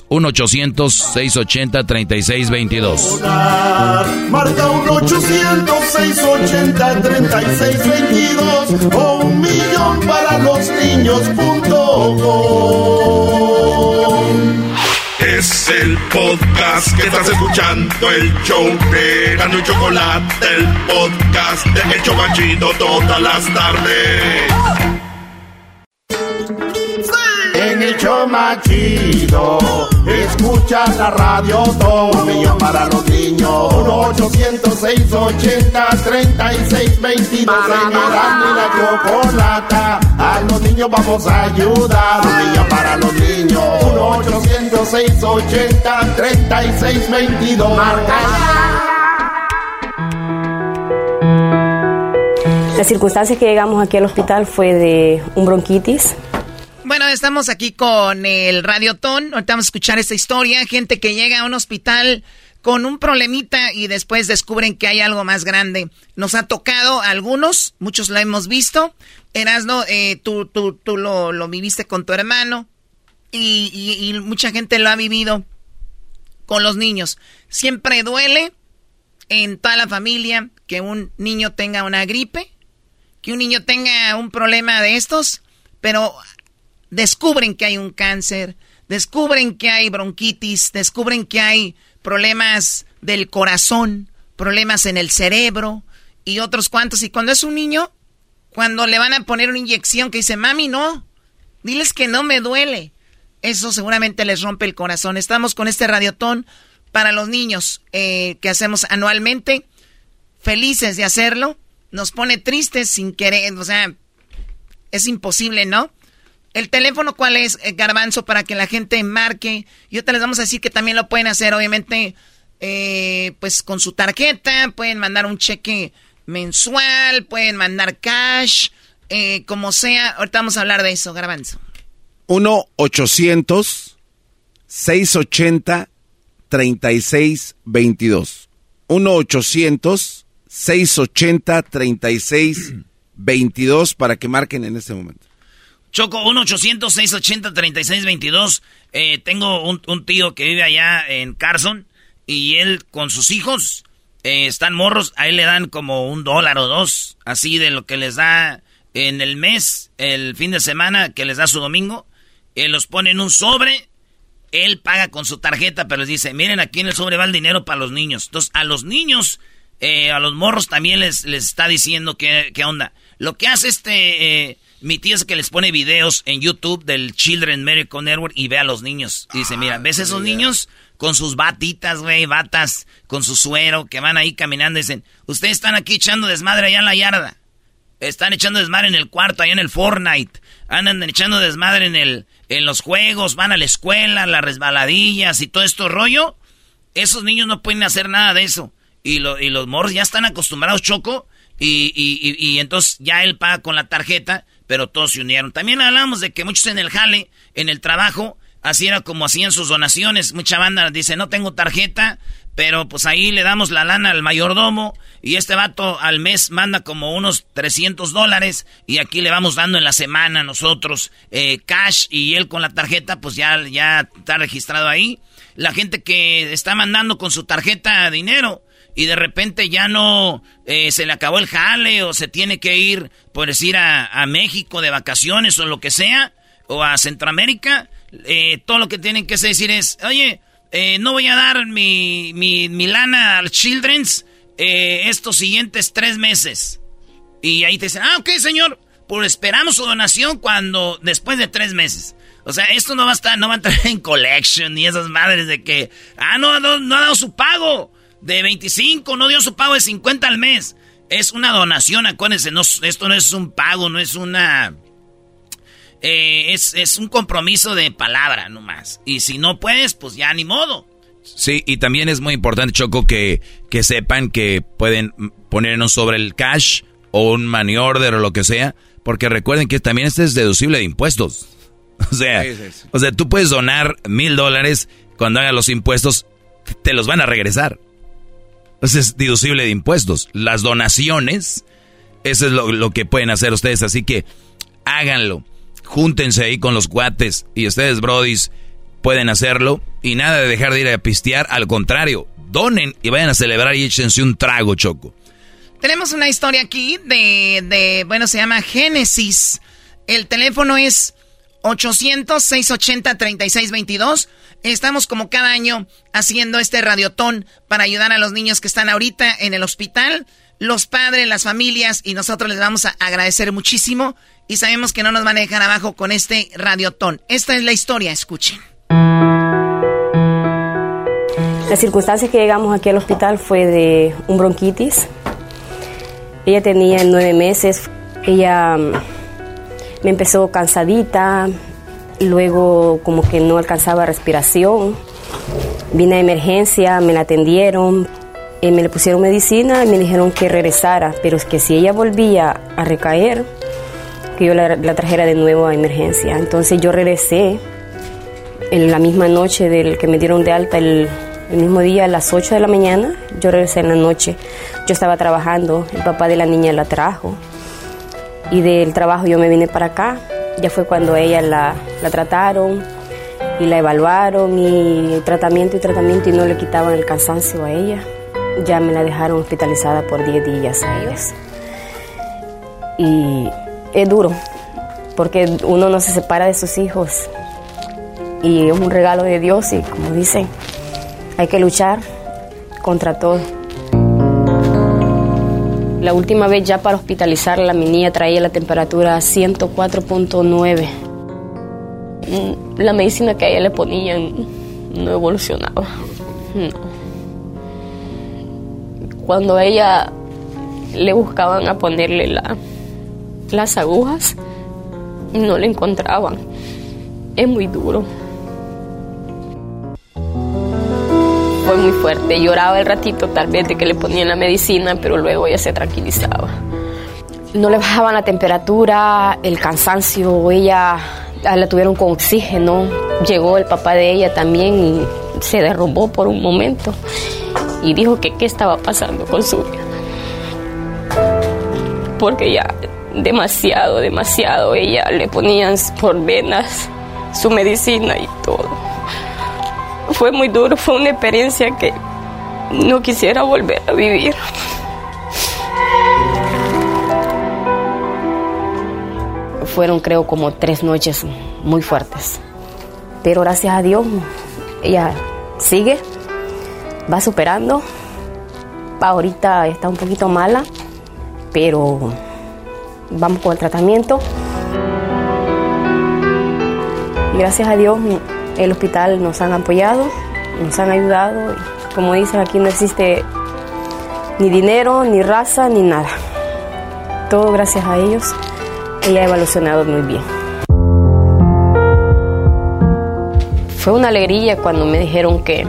1-800-680-3622. Marca 1-800-680-3622. O un millón para los niños.com. Es el podcast que estás escuchando, el show de Gano y Chocolate, el podcast de El Chocachito todas las tardes. En el show más chido, escuchas la radio todo. millón para los niños. 1 800 680 3622 En Erasmo y la chocolata. A los niños vamos a ayudar. Un millón para los niños. 1 800 680 3622 Marca Las circunstancias que llegamos aquí al hospital fue de un bronquitis. Bueno, estamos aquí con el Radiotón. Ahorita vamos a escuchar esta historia. Gente que llega a un hospital con un problemita y después descubren que hay algo más grande. Nos ha tocado a algunos, muchos lo hemos visto. Erasno, eh, tú, tú, tú lo, lo, viviste con tu hermano y, mucha gente lo ha vivido con los niños. Siempre duele en toda la familia que un niño tenga una gripe que un niño tenga un problema de estos, pero descubren que hay un cáncer, descubren que hay bronquitis, descubren que hay problemas del corazón, problemas en el cerebro y otros cuantos. Y cuando es un niño, cuando le van a poner una inyección que dice, mami, no, diles que no me duele. Eso seguramente les rompe el corazón. Estamos con este radiotón para los niños eh, que hacemos anualmente, felices de hacerlo nos pone tristes sin querer, o sea, es imposible, ¿no? El teléfono, ¿cuál es, eh, Garbanzo, para que la gente marque? Y te les vamos a decir que también lo pueden hacer, obviamente, eh, pues con su tarjeta, pueden mandar un cheque mensual, pueden mandar cash, eh, como sea. Ahorita vamos a hablar de eso, Garbanzo. 1-800-680-3622. 1-800 680-3622 para que marquen en este momento. Choco, 1-800-680-3622. Eh, tengo un, tío que vive allá en Carson y él con sus hijos eh, están morros. A él le dan como un dólar o dos, así de lo que les da en el mes, el fin de semana que les da su domingo. Él los pone en un sobre. Él paga con su tarjeta, pero les dice, miren, aquí en el sobre va el dinero para los niños. Entonces, a los niños eh, a los morros también les, les está diciendo qué, onda. Lo que hace este, eh, mi tío es que les pone videos en YouTube del Children Medical Network y ve a los niños. Y dice, mira, ¿ves esos niños? Con sus batitas, güey, batas, con su suero, que van ahí caminando. Dicen, ustedes están aquí echando desmadre allá en la yarda. Están echando desmadre en el cuarto, allá en el Fortnite. Andan echando desmadre en, el, en los juegos, van a la escuela, las resbaladillas y todo esto rollo. Esos niños no pueden hacer nada de eso y, y los morros ya están acostumbrados, Choco, y, y, y, entonces ya él paga con la tarjeta, pero todos se unieron. También hablamos de que muchos en el jale, en el trabajo, así era como hacían sus donaciones. Mucha banda dice, no tengo tarjeta, pero pues ahí le damos la lana al mayordomo y este vato al mes manda como unos 300 dólares y aquí le vamos dando en la semana nosotros eh, cash y él con la tarjeta pues ya, ya está registrado ahí. La gente que está mandando con su tarjeta dinero, y de repente ya no eh, se le acabó el jale o se tiene que ir, por decir, a, México de vacaciones o lo que sea, o a Centroamérica, eh, todo lo que tienen que decir es, oye, eh, no voy a dar mi, mi, lana al Children's estos siguientes tres meses. Y ahí te dicen, ah, ok, señor, pues esperamos su donación cuando, después de tres meses. O sea, esto no va a estar, no va a entrar en collection ni esas madres de que, ah, no, no, no ha dado su pago de 25, no dio su pago de 50 al mes. Es una donación, acuérdense, no, esto no es un pago, no es una... Eh, es, es, un compromiso de palabra nomás. Y si no puedes, pues ya ni modo. Sí, y también es muy importante, Choco, que, que sepan que pueden ponernos sobre el cash o un money order o lo que sea, porque recuerden que también este es deducible de impuestos. O sea, o sea tú puedes donar mil dólares cuando hagan los impuestos, te los van a regresar. Entonces es deducible de impuestos. Las donaciones, eso es lo, que pueden hacer ustedes. Así que háganlo. Júntense ahí con los cuates. Y ustedes, brodis, pueden hacerlo. Y nada de dejar de ir a pistear. Al contrario, donen y vayan a celebrar y échense un trago, Choco. Tenemos una historia aquí de, de bueno, se llama Génesis. El teléfono es 800-680-3622. Estamos como cada año haciendo este radiotón para ayudar a los niños que están ahorita en el hospital, los padres, las familias y nosotros les vamos a agradecer muchísimo y sabemos que no nos van a dejar abajo con este radiotón. Esta es la historia, escuchen. La circunstancia que llegamos aquí al hospital fue de un bronquitis. Ella tenía nueve meses. Ella mm, me empezó cansadita, luego como que no alcanzaba respiración. Vine a emergencia, me la atendieron, eh, me le pusieron medicina y me dijeron que regresara, pero es que si ella volvía a recaer, que yo la, trajera de nuevo a emergencia. Entonces yo regresé en la misma noche del que me dieron de alta el, el mismo día a las 8 de la mañana, yo regresé en la noche. Yo estaba trabajando, el papá de la niña la trajo y del trabajo yo me vine para acá. Ya fue cuando ella la, la trataron y la evaluaron y tratamiento y tratamiento y no le quitaban el cansancio a ella. Ya me la dejaron hospitalizada por 10 días a ellos. Y es duro, porque uno no se separa de sus hijos y es un regalo de Dios y como dicen, hay que luchar contra todo. La última vez ya para hospitalizarla, mi niña traía la temperatura a 104.9. Mm, la medicina que a ella le ponían no evolucionaba. Cuando a ella le buscaban a ponerle la, las agujas, no le encontraban. Es muy duro. Fue muy fuerte. Lloraba el ratito tal vez de que le ponían la medicina, pero luego ella se tranquilizaba. No le bajaban la temperatura, el cansancio, ella la tuvieron con oxígeno. Llegó el papá de ella también y se derrumbó por un momento y dijo que qué estaba pasando con su vida. Porque ya demasiado, demasiado, ella le ponían por venas su medicina y todo fue muy duro, fue una experiencia que no quisiera volver a vivir. Fueron creo como tres noches muy fuertes, pero gracias a Dios ella sigue, va superando, ahorita está un poquito mala, pero vamos con el tratamiento. Gracias a Dios el hospital nos han apoyado, nos han ayudado. Como dicen, aquí no existe ni dinero, ni raza, ni nada. Todo gracias a ellos. Ella ha evolucionado muy bien. Fue una alegría cuando me dijeron que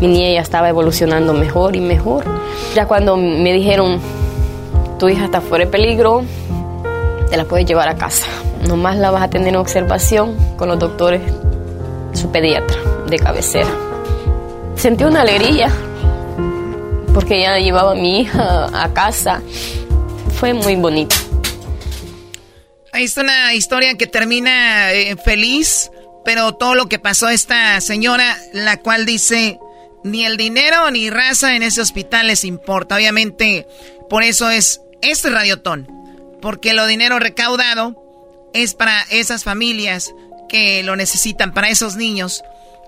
mi niña ya estaba evolucionando mejor y mejor. Ya cuando me dijeron, tu hija está fuera de peligro, te la puedes llevar a casa. Nomás la vas a tener en observación con los doctores su pediatra de cabecera. Sentí una alegría porque ya llevaba a mi hija a casa. Fue muy bonito. Ahí está una historia que termina eh, feliz, pero todo lo que pasó esta señora, la cual dice, ni el dinero ni raza en ese hospital les importa. Obviamente, por eso es este radiotón, porque lo dinero recaudado es para esas familias que lo necesitan para esos niños.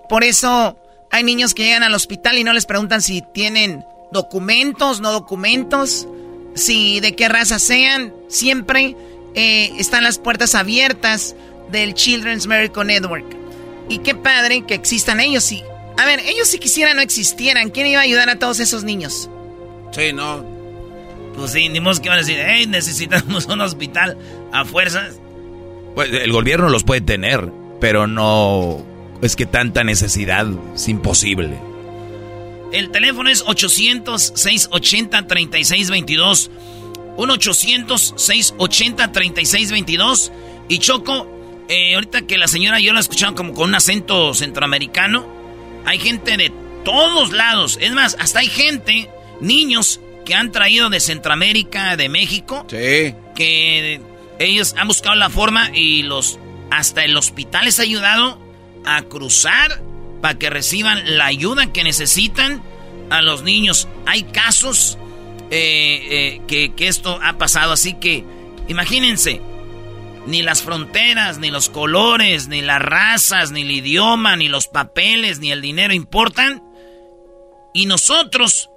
Por eso hay niños que llegan al hospital y no les preguntan si tienen documentos, no documentos, si de qué raza sean. Siempre eh, están las puertas abiertas del Children's Miracle Network. Y qué padre que existan ellos. Y, a ver, ellos si quisieran no existieran. ¿Quién iba a ayudar a todos esos niños? Sí, no. Pues sí, ni modo que van a decir, hey, necesitamos un hospital a fuerzas. Pues, el gobierno los puede tener, pero no es que tanta necesidad es imposible. El teléfono es 800-680-3622. 1-800-680-3622. Y Choco, eh, ahorita que la señora yo la escuchaba como con un acento centroamericano, hay gente de todos lados. Es más, hasta hay gente, niños, que han traído de Centroamérica, de México. Sí. Que ellos han buscado la forma y los hasta el hospital les ha ayudado a cruzar para que reciban la ayuda que necesitan a los niños. Hay casos eh, eh, que, esto ha pasado, así que imagínense, ni las fronteras, ni los colores, ni las razas, ni el idioma, ni los papeles, ni el dinero importan. Y nosotros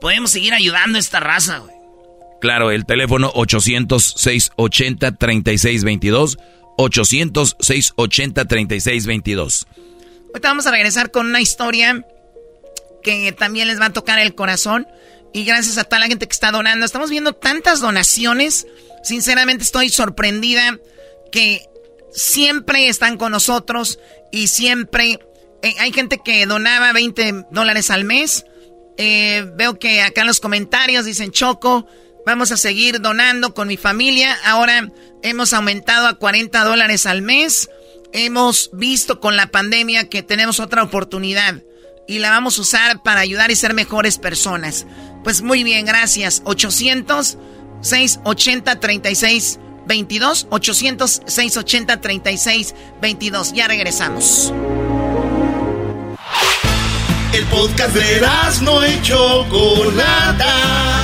podemos seguir ayudando a esta raza, güey. Claro, el teléfono 800-680-3622. 800-680-3622. Ahorita vamos a regresar con una historia que también les va a tocar el corazón. Y gracias a toda la gente que está donando. Estamos viendo tantas donaciones. Sinceramente estoy sorprendida que siempre están con nosotros y siempre eh, hay gente que donaba 20 dólares al mes. Eh, veo que acá en los comentarios dicen Choco, vamos a seguir donando con mi familia. Ahora hemos aumentado a 40 dólares al mes. Hemos visto con la pandemia que tenemos otra oportunidad y la vamos a usar para ayudar y ser mejores personas. Pues muy bien, gracias. 800 680 36 22 800 680 36 22. Ya regresamos. El podcast de no y Chocolata.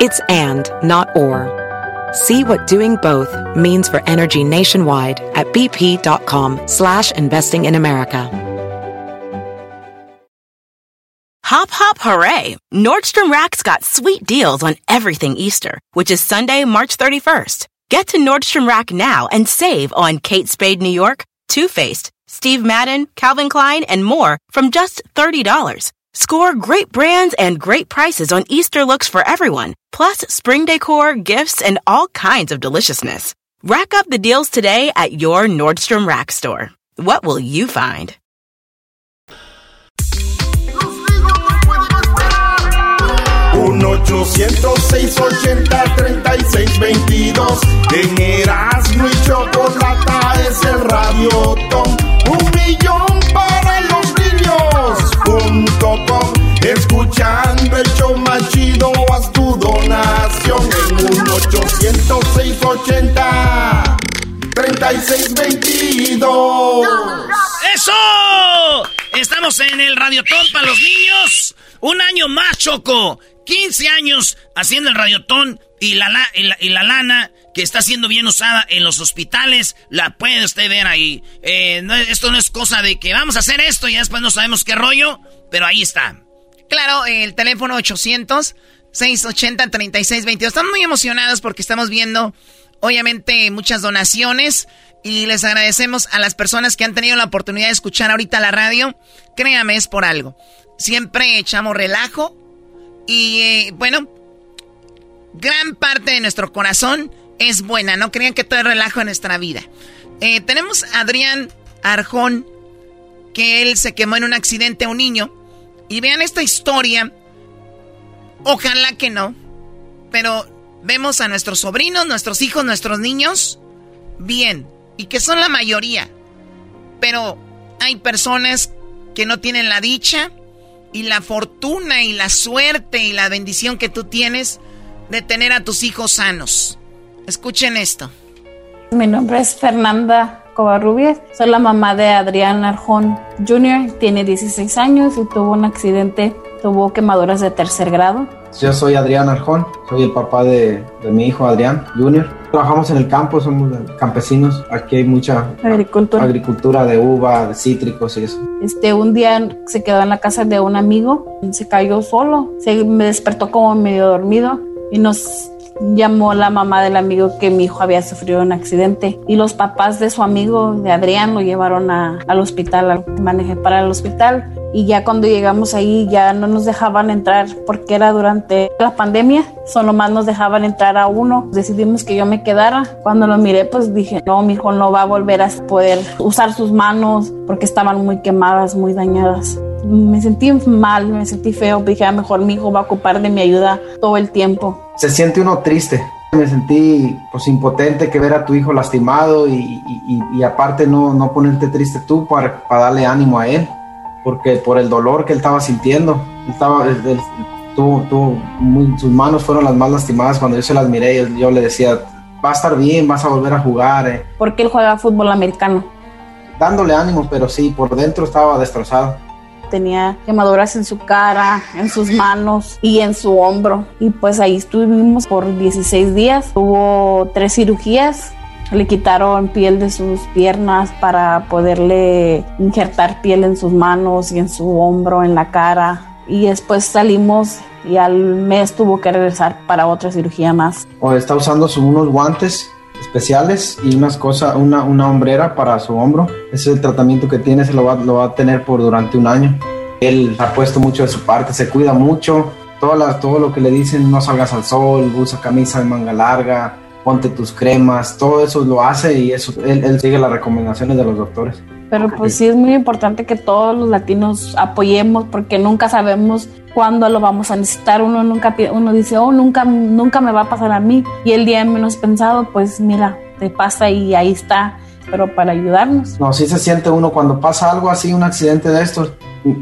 It's and, not or. See what doing both means for energy nationwide at bp.com slash investing in America. Hop, hop, hooray! Nordstrom Rack's got sweet deals on everything Easter, which is Sunday, March 31st. Get to Nordstrom Rack now and save on Kate Spade New York, Too Faced, Steve Madden, Calvin Klein, and more from just $30. Score great brands and great prices on Easter looks for everyone, plus spring decor, gifts, and all kinds of deliciousness. Rack up the deals today at your Nordstrom Rack store. What will you find? 1-800-680-3622 En Erasmo y Chocolata es el radio tom. Un millón para los niños. Escuchando el show más chido, haz tu donación en 1-800-680-3622. ¡Eso! Estamos en el Radiotón para los niños. Un año más, Choco. 15 años haciendo el radiotón y la, y la, lana que está siendo bien usada en los hospitales, la puede usted ver ahí. Eh, esto no es cosa de que vamos a hacer esto y después no sabemos qué rollo, pero ahí está. Claro, el teléfono 800 680 3622. Están muy emocionados porque estamos viendo, obviamente, muchas donaciones. Y les agradecemos a las personas que han tenido la oportunidad de escuchar ahorita la radio. Créame, es por algo. Siempre echamos relajo, y eh, bueno, gran parte de nuestro corazón es buena. No crean que todo es relajo en nuestra vida. Eh, tenemos a Adrián Arjón, que él se quemó en un accidente a un niño. Y vean esta historia. Ojalá que no. Pero vemos a nuestros sobrinos, nuestros hijos, nuestros niños bien. Y que son la mayoría. Pero hay personas que no tienen la dicha y la fortuna y la suerte y la bendición que tú tienes de tener a tus hijos sanos. Escuchen esto. Mi nombre es Fernanda Covarrubias, soy la mamá de Adrián Arjón Jr., tiene 16 años y tuvo un accidente, tuvo quemaduras de tercer grado. Yo soy Adrián Arjón, soy el papá de, de mi hijo Adrián Jr. Trabajamos en el campo, somos campesinos. Aquí hay mucha agricultura, agricultura de uva, de cítricos y eso. Este, un día se quedó en la casa de un amigo, se cayó solo, se me despertó como medio dormido y nos llamó la mamá del amigo que mi hijo había sufrido un accidente y los papás de su amigo, de Adrián, lo llevaron al hospital, manejé para el hospital y ya cuando llegamos ahí ya no nos dejaban entrar porque era durante la pandemia, solo más nos dejaban entrar a uno. Decidimos que yo me quedara. Cuando lo miré pues dije, no, mi hijo no va a volver a poder usar sus manos porque estaban muy quemadas, muy dañadas me sentí mal, me sentí feo, dije, a ah, mejor mi hijo va a ocupar de mi ayuda todo el tiempo. Se siente uno triste. Me sentí pues impotente que ver a tu hijo lastimado y, y, aparte no, no ponerte triste tú para, para, darle ánimo a él, porque por el dolor que él estaba sintiendo, estaba, sus manos fueron las más lastimadas cuando yo se las miré. Yo, yo le decía, va a estar bien, vas a volver a jugar. Eh. Porque él juega fútbol americano. Dándole ánimo, pero sí, por dentro estaba destrozado. Tenía quemaduras en su cara, en sus manos y en su hombro. Y pues ahí estuvimos por 16 días. Tuvo tres cirugías. Le quitaron piel de sus piernas para poderle injertar piel en sus manos y en su hombro, en la cara. Y después salimos y al mes tuvo que regresar para otra cirugía más. O está usando unos guantes especiales y unas cosas, una, una hombrera para su hombro. Ese es el tratamiento que tiene, se lo va, lo va a tener por durante un año. Él ha puesto mucho de su parte, se cuida mucho. Todas todo lo que le dicen, no salgas al sol, usa camisa de manga larga, ponte tus cremas, todo eso lo hace y eso, él, él sigue las recomendaciones de los doctores. Pero pues sí es muy importante que todos los latinos apoyemos porque nunca sabemos cuándo lo vamos a necesitar. Uno nunca uno dice, "Oh, nunca nunca me va a pasar a mí." Y el día menos pensado, pues mira, te pasa y ahí está, pero para ayudarnos. No, sí se siente uno cuando pasa algo así, un accidente de estos.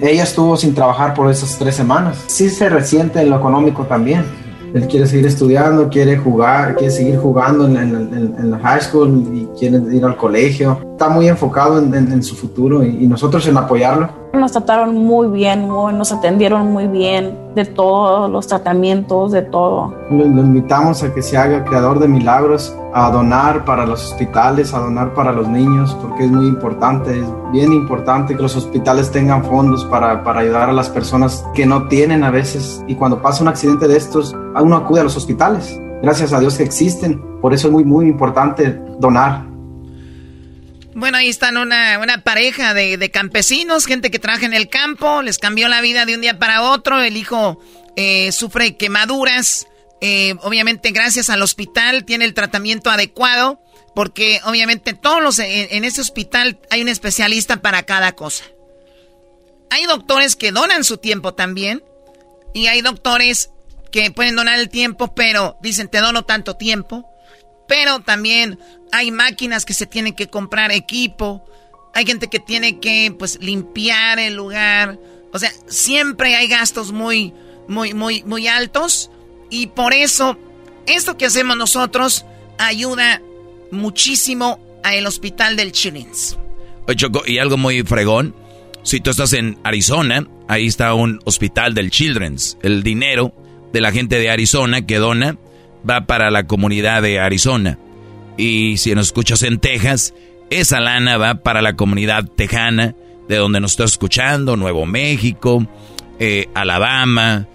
Ella estuvo sin trabajar por esas tres semanas. Sí se resiente en lo económico también él quiere seguir estudiando, quiere jugar, quiere seguir jugando en, la high school y quiere ir al colegio. Está muy enfocado en, su futuro y, nosotros en apoyarlo. Nos trataron muy bien, nos atendieron muy bien de todos los tratamientos, de todo. Lo, lo invitamos a que se haga creador de milagros, a donar para los hospitales, a donar para los niños, porque es muy importante, es bien importante que los hospitales tengan fondos para, para ayudar a las personas que no tienen a veces. Y cuando pasa un accidente de estos, uno acude a los hospitales. Gracias a Dios que existen. Por eso es muy, muy importante donar. Bueno, ahí están una, una pareja de, de, campesinos, gente que trabaja en el campo, les cambió la vida de un día para otro, el hijo eh, sufre quemaduras, eh, obviamente gracias al hospital tiene el tratamiento adecuado, porque obviamente todos los, en, en ese hospital hay un especialista para cada cosa. Hay doctores que donan su tiempo también, y hay doctores que pueden donar el tiempo, pero dicen te dono tanto tiempo, pero también hay máquinas que se tienen que comprar equipo, hay gente que tiene que pues limpiar el lugar, o sea, siempre hay gastos muy muy muy muy altos y por eso esto que hacemos nosotros ayuda muchísimo a el hospital del Children's. Oye, Choco, y algo muy fregón, si tú estás en Arizona, ahí está un hospital del Children's. El dinero de la gente de Arizona que dona va para la comunidad de Arizona. Y si nos escuchas en Texas, esa lana va para la comunidad tejana, de donde nos está escuchando, Nuevo México, eh, Alabama,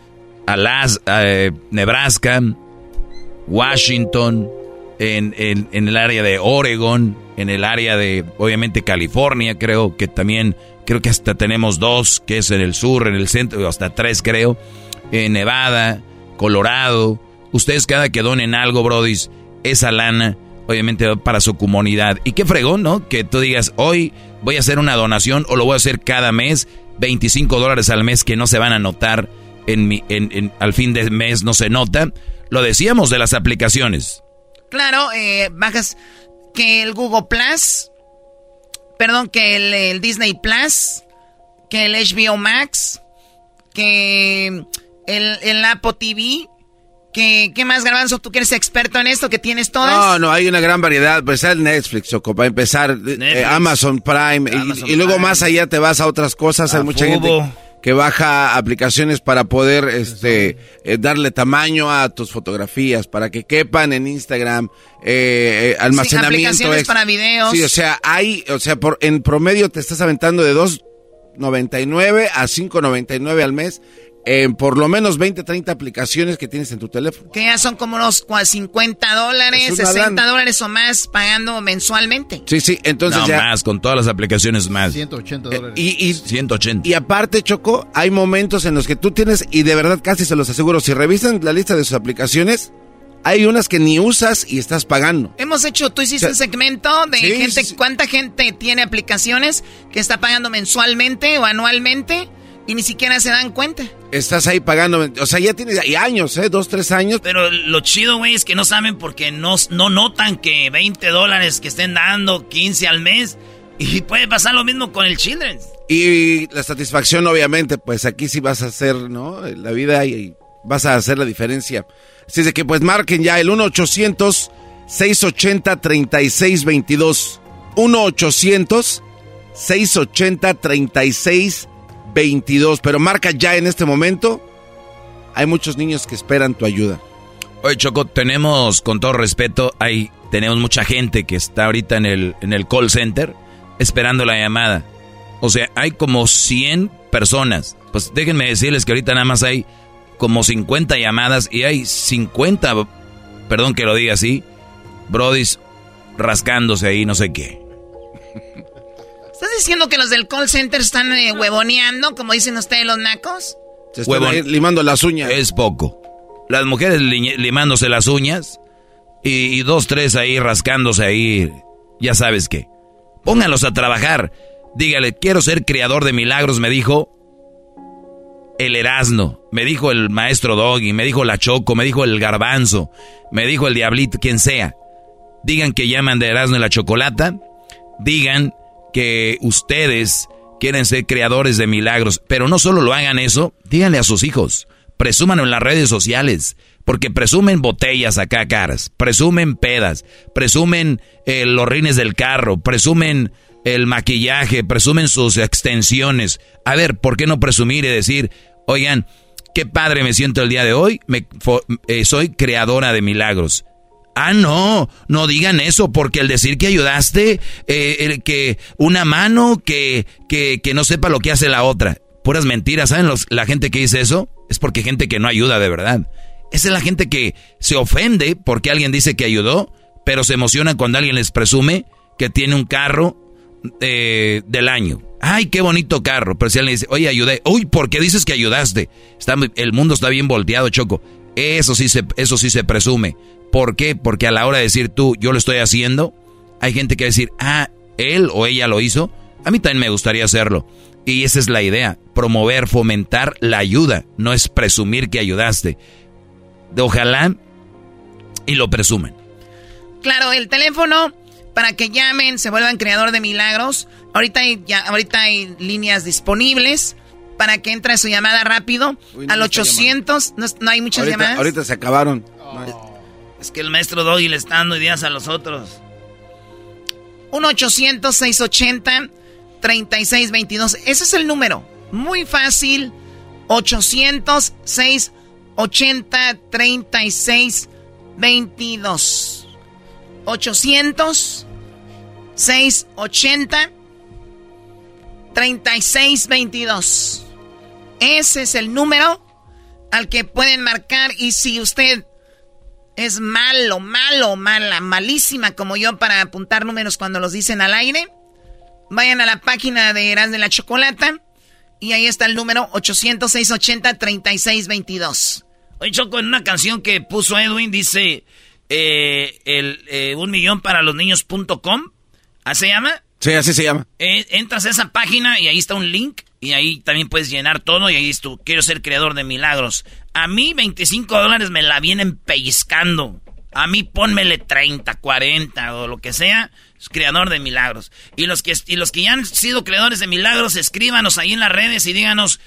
eh, Nebraska, Washington, en, en, el área de Oregon, en el área de, obviamente, California, creo que también, creo que hasta tenemos dos, que es en el sur, en el centro, hasta tres creo, en Nevada, Colorado. Ustedes cada que donen algo, brodis, esa lana obviamente para su comunidad. Y qué fregón, ¿no? Que tú digas, hoy voy a hacer una donación o lo voy a hacer cada mes, 25 dólares al mes que no se van a notar en mi, en, al fin de mes, no se nota. Lo decíamos de las aplicaciones. Claro, eh, bajas que el Google Plus, perdón, que el, el Disney Plus, que el HBO Max, que el, el Apple TV, ¿Qué, ¿Qué, más, Garbanzo? ¿Tú que eres experto en esto, que tienes todas? No, no, hay una gran variedad. Pues el Netflix, Choco, para empezar, eh, Amazon Prime, y, luego más allá te vas a otras cosas. hay mucha gente que baja aplicaciones para poder este eh, darle tamaño a tus fotografías, para que quepan en Instagram, eh, almacenamiento. Sí, aplicaciones para videos. Sí, o sea, hay, o sea, por, en promedio te estás aventando de 2.99 a 5.99 al mes en por lo menos 20, 30 aplicaciones que tienes en tu teléfono. Que ya son como unos 50 dólares, 60 dólares o más pagando mensualmente. Sí, sí, entonces no, más, con todas las aplicaciones más. 180 dólares. y, y, 180. Y aparte, Choco, hay momentos en los que tú tienes, y de verdad casi se los aseguro, si revisan la lista de sus aplicaciones, hay unas que ni usas y estás pagando. Hemos hecho, tú hiciste un segmento de gente, ¿cuánta gente tiene aplicaciones que está pagando mensualmente o anualmente? Y ni siquiera se dan cuenta. Estás ahí pagando, o sea, ya tienes años, ¿eh? Dos, tres años. Pero lo chido, güey, es que no saben porque no, no notan que 20 dólares que estén dando, 15 al mes, y puede pasar lo mismo con el Children's. Y la satisfacción, obviamente, pues aquí sí vas a hacer, ¿no? La vida y vas a hacer la diferencia. Así es de que pues marquen ya el 1-800-680-3622. 1-800-680-3622. Pero marca ya en este momento. Hay muchos niños que esperan tu ayuda. Oye, Choco, tenemos, con todo respeto, hay, tenemos mucha gente que está ahorita en el, en el call center esperando la llamada. O sea, hay como 100 personas. Pues déjenme decirles que ahorita nada más hay como 50 llamadas y hay 50, perdón que lo diga así, brodis rascándose ahí, no sé qué. ¿Estás diciendo que los del call center están eh, huevoneando, como dicen ustedes los nacos? Se están limando las uñas. Es poco. Las mujeres limándose las uñas y, y dos, tres ahí rascándose ahí, ya sabes qué. Pónganlos a trabajar. Dígale, quiero ser creador de milagros, me dijo el Erasno, me dijo el maestro Doggy, me dijo la Choco, me dijo el Garbanzo, me dijo el Diablito, quien sea. Digan que llaman de Erasno y la Chocolata, digan que ustedes quieren ser creadores de milagros, pero no solo lo hagan eso, díganle a sus hijos, presúmanlo en las redes sociales, porque presumen botellas acá caras, presumen pedas, presumen eh, los rines del carro, presumen el maquillaje, presumen sus extensiones. A ver, ¿por qué no presumir y decir, oigan, qué padre me siento el día de hoy, me, eh, soy creadora de milagros? Ah, no, no digan eso, porque el decir que ayudaste, eh, que una mano, que, que, que, no sepa lo que hace la otra. Puras mentiras, ¿saben los, la gente que dice eso? Es porque gente que no ayuda de verdad. Esa es la gente que se ofende porque alguien dice que ayudó, pero se emociona cuando alguien les presume que tiene un carro eh, del año. Ay, qué bonito carro. Pero si alguien dice, oye, ayudé. Uy, ¿por qué dices que ayudaste? Está, el mundo está bien volteado, Choco. Eso sí, se, eso sí se presume. ¿Por qué? Porque a la hora de decir tú, yo lo estoy haciendo, hay gente que va a decir, ah, él o ella lo hizo. A mí también me gustaría hacerlo. Y esa es la idea, promover, fomentar la ayuda, no es presumir que ayudaste. De ojalá y lo presumen. Claro, el teléfono para que llamen, se vuelvan creador de milagros. Ahorita hay, ya, ahorita hay líneas disponibles para que entre su llamada rápido al 800. No, hay muchas llamadas. Ahorita se acabaron. Es que el maestro Doggy le está dando ideas a los otros. 1-800-680-3622. Ese es el número. Muy fácil. 800-680-3622. 800 680 3622. Ese es el número al que pueden marcar y si usted es malo, malo, mala, malísima como yo para apuntar números cuando los dicen al aire, vayan a la página de Eras de la Chocolata y ahí está el número 800 680 3622. Oye, Choco, en una canción que puso Edwin dice eh, el, eh, un millón para los niños.com ¿Así se llama? Sí, así se llama. Eh, entras a esa página y ahí está un link y ahí también puedes llenar todo y ahí es tu, quiero ser creador de milagros. A mí 25 dólares me la vienen pellizcando. A mí pónmele 30, 40 o lo que sea, creador de milagros. Y los que, y los que ya han sido creadores de milagros, escríbanos ahí en las redes y díganos,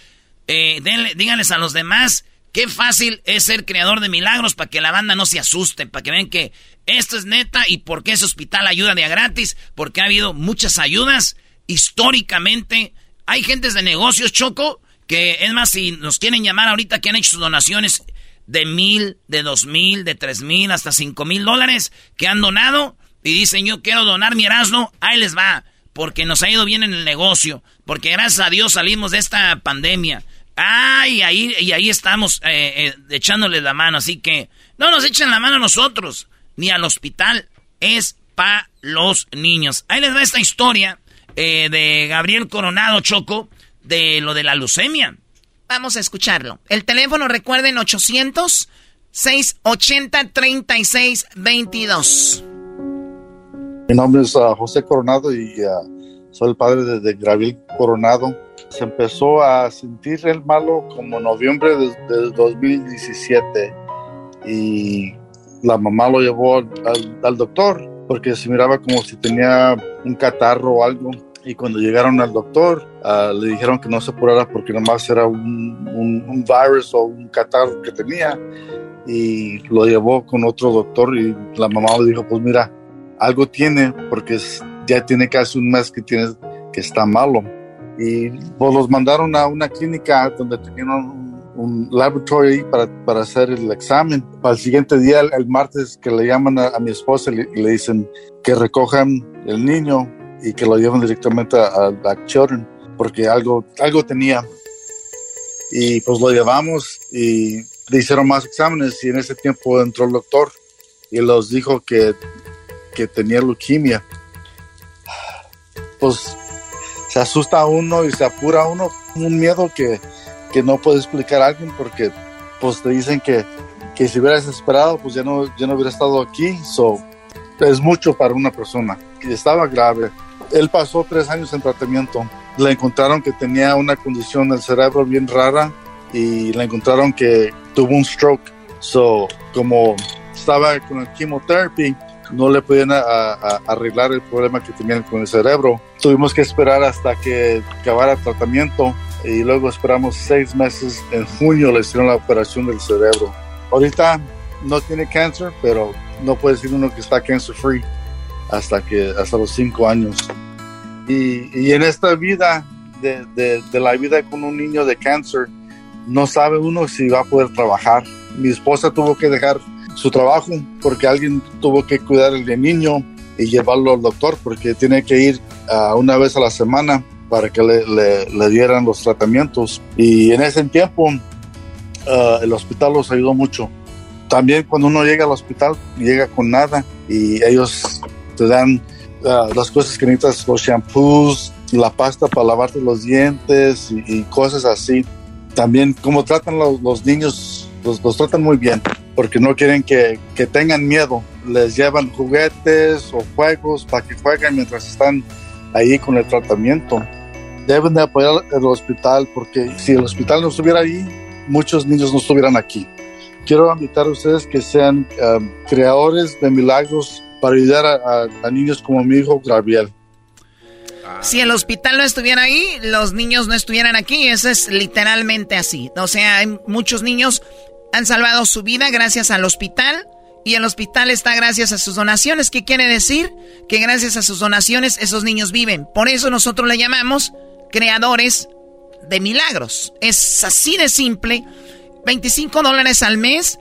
eh, díganles a los demás qué fácil es ser creador de milagros para que la banda no se asuste, para que vean que esto es neta y por qué ese hospital ayuda de a gratis, porque ha habido muchas ayudas históricamente. Hay gentes de negocios, Choco, que es más, si nos quieren llamar ahorita que han hecho sus donaciones de mil, de dos mil, de tres mil, hasta cinco mil dólares que han donado y dicen yo quiero donar mi Erasmo, ahí les va, porque nos ha ido bien en el negocio, porque gracias a Dios salimos de esta pandemia. ay y ahí, y ahí estamos eh, eh, echándole la mano, así que no nos echen la mano a nosotros ni al hospital, es para los niños. Ahí les va esta historia eh, de Gabriel Coronado Choco de lo de la leucemia. Vamos a escucharlo. El teléfono, recuerden, 800 680 3622. Mi nombre es uh, José Coronado y uh, soy el padre de, Gabriel Coronado. Se empezó a sentir el malo como noviembre de, de 2017 y la mamá lo llevó al, doctor porque se miraba como si tenía un catarro o algo. Y cuando llegaron al doctor ah, le dijeron que no se apurara porque nomás era un, un, un virus o un catarro que tenía. Y lo llevó con otro doctor y la mamá le dijo pues mira algo tiene porque ya tiene casi un mes que tiene que está malo y pues los mandaron a una clínica donde tenían un, un laboratorio ahí para, para hacer el examen. El siguiente día, el, el martes, que le llaman a, a mi esposa y le, le dicen que recojan el niño y que lo lleven directamente a, a, a Children porque algo, algo tenía. Y pues lo llevamos y le hicieron más exámenes y en ese tiempo entró el doctor y los dijo que, que tenía leucemia. Pues se asusta uno y se apura uno, un miedo que, que no puede explicar a alguien porque pues te dicen que, que si hubieras esperado pues ya no, ya no hubiera estado aquí, so, es mucho para una persona. Y estaba grave. Él pasó tres años en tratamiento, le encontraron que tenía una condición del cerebro bien rara y le encontraron que tuvo un stroke, so, como estaba con el chemotherapy, no le podían a- a- arreglar el problema que tenían con el cerebro. Tuvimos que esperar hasta que acabara el tratamiento y luego esperamos seis meses. En junio le hicieron la operación del cerebro. Ahorita no tiene cáncer, pero no puede decir uno que está cancer free hasta que hasta los cinco años. Y, y en esta vida de, de- de la vida con un niño de cáncer, no sabe uno si va a poder trabajar. Mi esposa tuvo que dejar su trabajo porque alguien tuvo que cuidar el niño y llevarlo al doctor porque tiene que ir ah, una vez a la semana para que le, dieran los tratamientos. Y en ese tiempo ah, el hospital los ayudó mucho. También cuando uno llega al hospital, llega con nada y ellos te dan ah, las cosas que necesitas, los shampoos, la pasta para lavarte los dientes y, cosas así. También como tratan los, niños, los, los tratan muy bien porque no quieren que, que tengan miedo. Les llevan juguetes o juegos para que jueguen mientras están ahí con el tratamiento. Deben de apoyar el hospital porque si el hospital no estuviera ahí, muchos niños no estuvieran aquí. Quiero invitar a ustedes que sean um, creadores de milagros para ayudar a, a- a niños como mi hijo Gabriel. Si el hospital no estuviera ahí, los niños no estuvieran aquí. Eso es literalmente así. O sea, hay muchos niños han salvado su vida gracias al hospital y el hospital está gracias a sus donaciones. ¿Qué quiere decir? Que gracias a sus donaciones esos niños viven. Por eso nosotros le llamamos creadores de milagros. Es así de simple. 25 dólares al mes,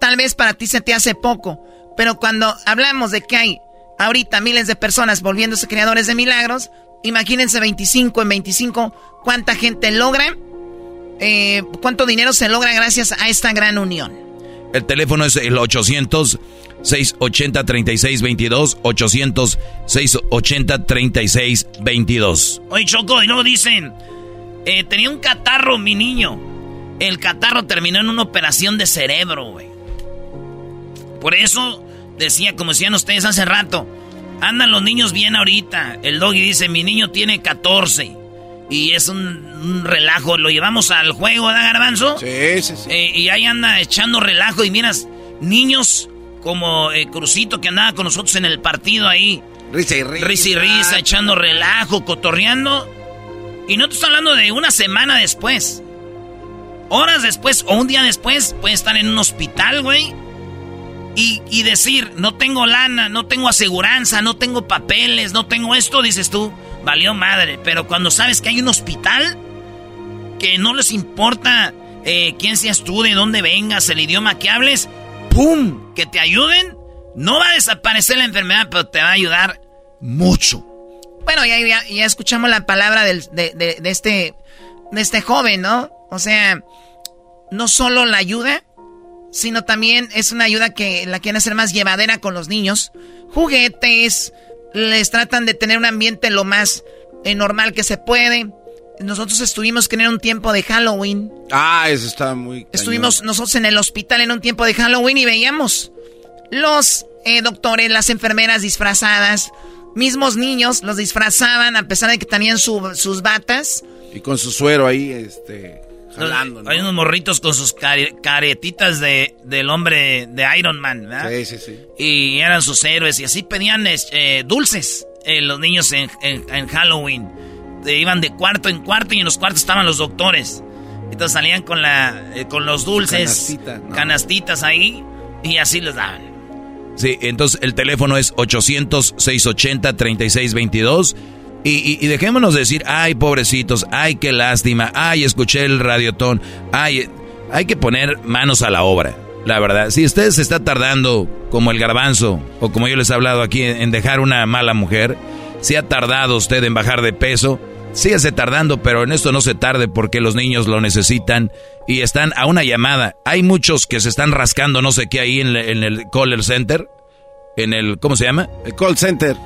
tal vez para ti se te hace poco. Pero cuando hablamos de que hay ahorita miles de personas volviéndose creadores de milagros, imagínense 25 en 25, cuánta gente logra, eh, cuánto dinero se logra gracias a esta gran unión. El teléfono es el 800-680-3622. 800-680-3622. Oye, Choco, y luego dicen, eh, tenía un catarro mi niño. El catarro terminó en una operación de cerebro, güey. Por eso decía, como decían ustedes hace rato, andan los niños bien ahorita. El doggy dice, mi niño tiene 14. Y es un, un relajo. Lo llevamos al juego, ¿verdad, Garbanzo? Sí, sí, sí. Eh, y ahí anda echando relajo. Y miras, niños como eh, Crucito que andaba con nosotros en el partido ahí. Risa y risa. Risa y risa, echando relajo, cotorreando. Y no te estoy hablando de una semana después. Horas después o un día después puede estar en un hospital, güey. Y, y decir, no tengo lana, no tengo aseguranza, no tengo papeles, no tengo esto, dices tú, valió madre. Pero cuando sabes que hay un hospital, que no les importa eh, quién seas tú, de dónde vengas, el idioma que hables, ¡pum! Que te ayuden, no va a desaparecer la enfermedad, pero te va a ayudar mucho. Bueno, ya, ya, escuchamos la palabra de- de este, de este joven, ¿no? O sea, no solo la ayuda, sino también es una ayuda que la quieren hacer más llevadera con los niños. Juguetes, les tratan de tener un ambiente lo más eh, normal que se puede. Nosotros estuvimos que en un tiempo de Halloween. Ah, eso está muy. Estuvimos nosotros en el hospital en un tiempo de Halloween y veíamos los eh, doctores, las enfermeras disfrazadas, mismos niños los disfrazaban a pesar de que tenían su- sus batas. Y con su suero ahí, este. Jalando, ¿no? Hay unos morritos con sus care- caretitas de, del hombre de Iron Man, ¿verdad? Sí, sí, sí. Y eran sus héroes y así pedían eh, dulces. eh, los niños en, Halloween. iban de cuarto en cuarto y en los cuartos estaban los doctores. Entonces salían con, la, eh, con los dulces, canastitas ahí y así les daban. Sí, entonces el teléfono es 800-680-3622. Y, y, dejémonos decir, ay, pobrecitos, ay, qué lástima, ay, escuché el radiotón, ay, hay que poner manos a la obra, la verdad. Si usted se está tardando, como el garbanzo, o como yo les he hablado aquí, en dejar una mala mujer, si ha tardado usted en bajar de peso, síguese tardando, pero en esto no se tarde porque los niños lo necesitan y están a una llamada. Hay muchos que se están rascando no sé qué ahí en, el call center, en el, ¿cómo se llama? El call center.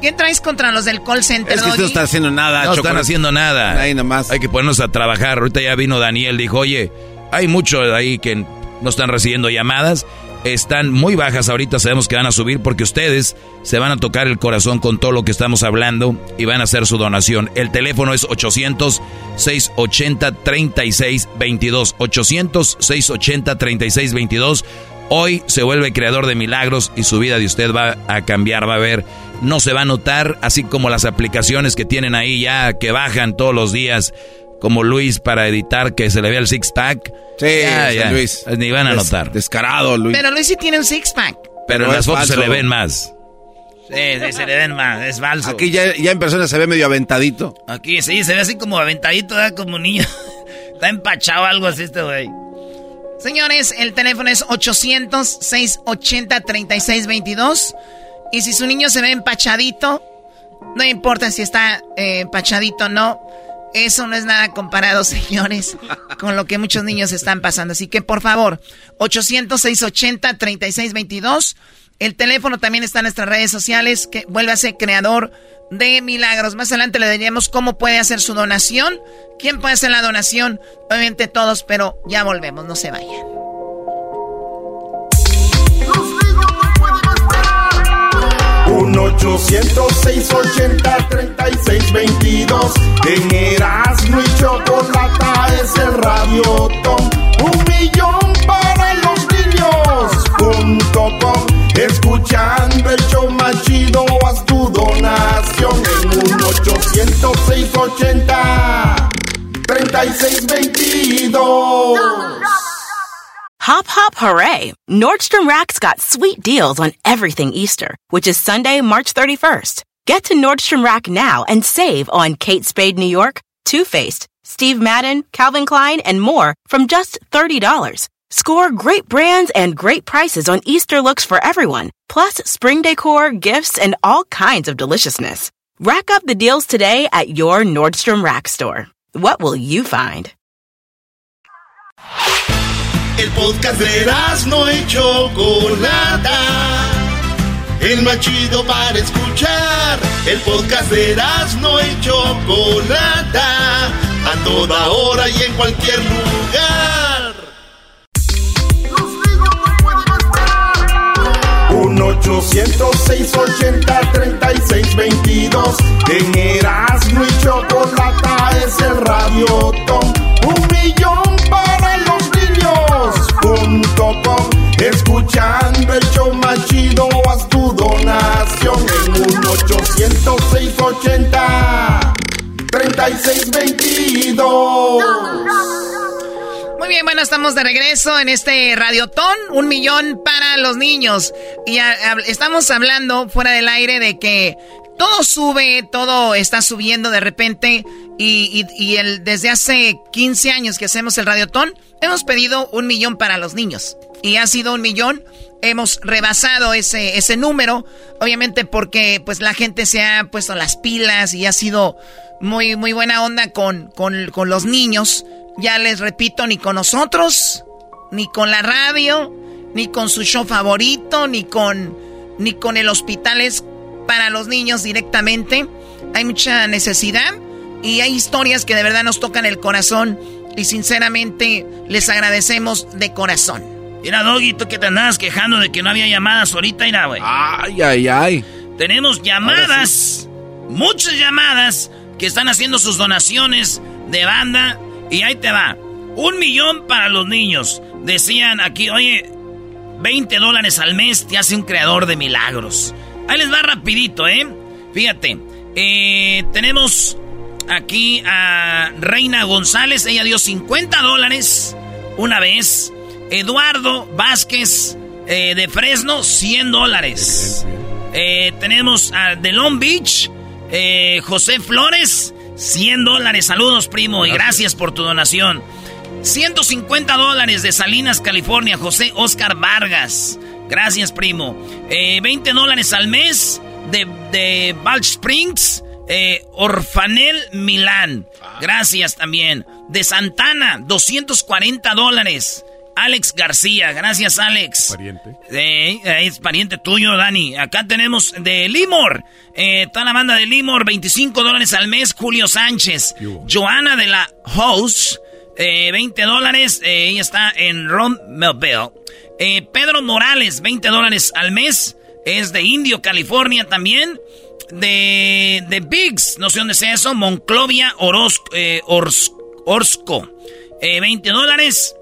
¿Qué traes contra los del call center? Es que no están haciendo nada. No están haciendo nada. Ahí nomás. Hay que ponernos a trabajar. Ahorita ya vino Daniel, dijo, oye, hay muchos ahí que no están recibiendo llamadas. Están muy bajas ahorita, sabemos que van a subir porque ustedes se van a tocar el corazón con todo lo que estamos hablando y van a hacer su donación. El teléfono es 800-680-3622. 800-680-3622. Hoy se vuelve creador de milagros y su vida de usted va a cambiar, va a ver, no se va a notar, así como las aplicaciones que tienen ahí ya que bajan todos los días, como Luis para editar que se le vea el six pack. Sí, ya, Luis. Ni van a notar. Descarado, Luis. Pero Luis sí tiene un six pack. Pero, en las fotos se le ven más. Sí, sí, se le ven más, es falso. Aquí ya, ya en persona se ve medio aventadito. Aquí sí, se ve así como aventadito, ¿verdad? como niño. Está empachado algo así este güey. Señores, el teléfono es 800-680-3622. Y si su niño se ve empachadito, no importa si está eh, empachadito o no. Eso no es nada comparado, señores, con lo que muchos niños están pasando. Así que, por favor, 800-680-3622. El teléfono también está en nuestras redes sociales, que ser creador de milagros. Más adelante le diríamos cómo puede hacer su donación. ¿Quién puede hacer la donación? Obviamente todos, pero ya volvemos, no se vayan. 1-800-680-3622 En Erasmo y Chocolata es el radiotón Un millón para los niños Punto com Escuchando el show más chido Haz tu En 1-800-680-3622 Hop, hop, hooray! Nordstrom Rack's got sweet deals on everything Easter, which is Sunday, March 31st. Get to Nordstrom Rack now and save on Kate Spade New York, Too Faced, Steve Madden, Calvin Klein, and more from just $30. Score great brands and great prices on Easter looks for everyone, plus spring decor, gifts, and all kinds of deliciousness. Rack up the deals today at your Nordstrom Rack store. What will you find? El podcast de no y Chocolata. El más chido para escuchar. El podcast de no y Chocolata. A toda hora y en cualquier lugar. 806 80 36 22 En Erasmo y Chocolata es el Radio Tom Un millón para los niños. Punto com Escuchando el show más chido Haz tu donación. En un 806 80 muy bien, bueno, estamos de regreso en este Radiotón, un millón para los niños. Y estamos hablando fuera del aire de que todo sube, todo está subiendo de repente. Y, y, el, desde hace 15 años que hacemos el Radiotón, hemos pedido un millón para los niños. Y ha sido un millón. Hemos rebasado ese, ese número. Obviamente porque pues la gente se ha puesto las pilas y ha sido muy, muy buena onda con, con, con los niños. Ya les repito, ni con nosotros, ni con la radio, ni con su show favorito, ni con, ni con el hospital. Es para los niños directamente. Hay mucha necesidad y hay historias que de verdad nos tocan el corazón y sinceramente les agradecemos de corazón. Mira, Doggy, tú que te andabas quejando de que no había llamadas ahorita, mira, güey. Ay, ay, ay. Tenemos llamadas, muchas llamadas que están haciendo sus donaciones de banda y ahí te va. Un millón para los niños. Decían aquí, oye, 20 dólares al mes te hace un creador de milagros. Ahí les va rapidito, ¿eh? Fíjate, eh, tenemos aquí a Reina González. Ella dio 50 dólares una vez. Eduardo Vázquez eh, de Fresno, 100 dólares. Eh, tenemos a de Long Beach, José Flores, 100 dólares. Saludos, primo, y gracias por tu donación. 150 dólares de Salinas, California, José Oscar Vargas. Gracias, primo. 20 dólares al mes de, de Springs, eh, Orfanel Milán. Gracias también. De Santana, 240 dólares. Alex García, gracias Alex. Pariente. Eh, es pariente tuyo, Dani. Acá tenemos de Limor, eh, toda la banda de Limor, 25 dólares al mes. Julio Sánchez. Joana de la House, 20 dólares. ella está en Ron Melville. Pedro Morales, 20 dólares al mes. Es de Indio, California también de, de Biggs, no sé dónde sea eso, Monclovia Orozco, eh, Orsco, 20 eh, dólares.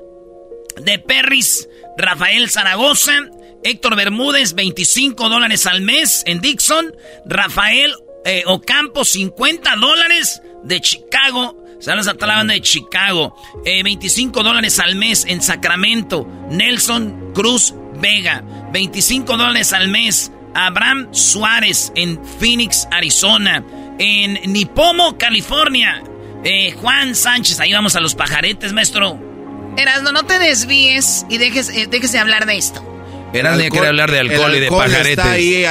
De Perris, Rafael Zaragoza, Héctor Bermúdez, 25 dólares al mes en Dixon. Rafael eh, Ocampo, 50 dólares de Chicago. Saludos a toda la de Chicago. 25 dólares al mes en Sacramento. Nelson Cruz Vega. 25 dólares al mes Abraham Suárez en Phoenix, Arizona. En Nipomo, California. Eh, Juan Sánchez, ahí vamos a los pajaretes, maestro. Erasno, no te desvíes y dejes, eh, de hablar de esto. Erasno quiere hablar de alcohol, y de pajaretes. Está ahí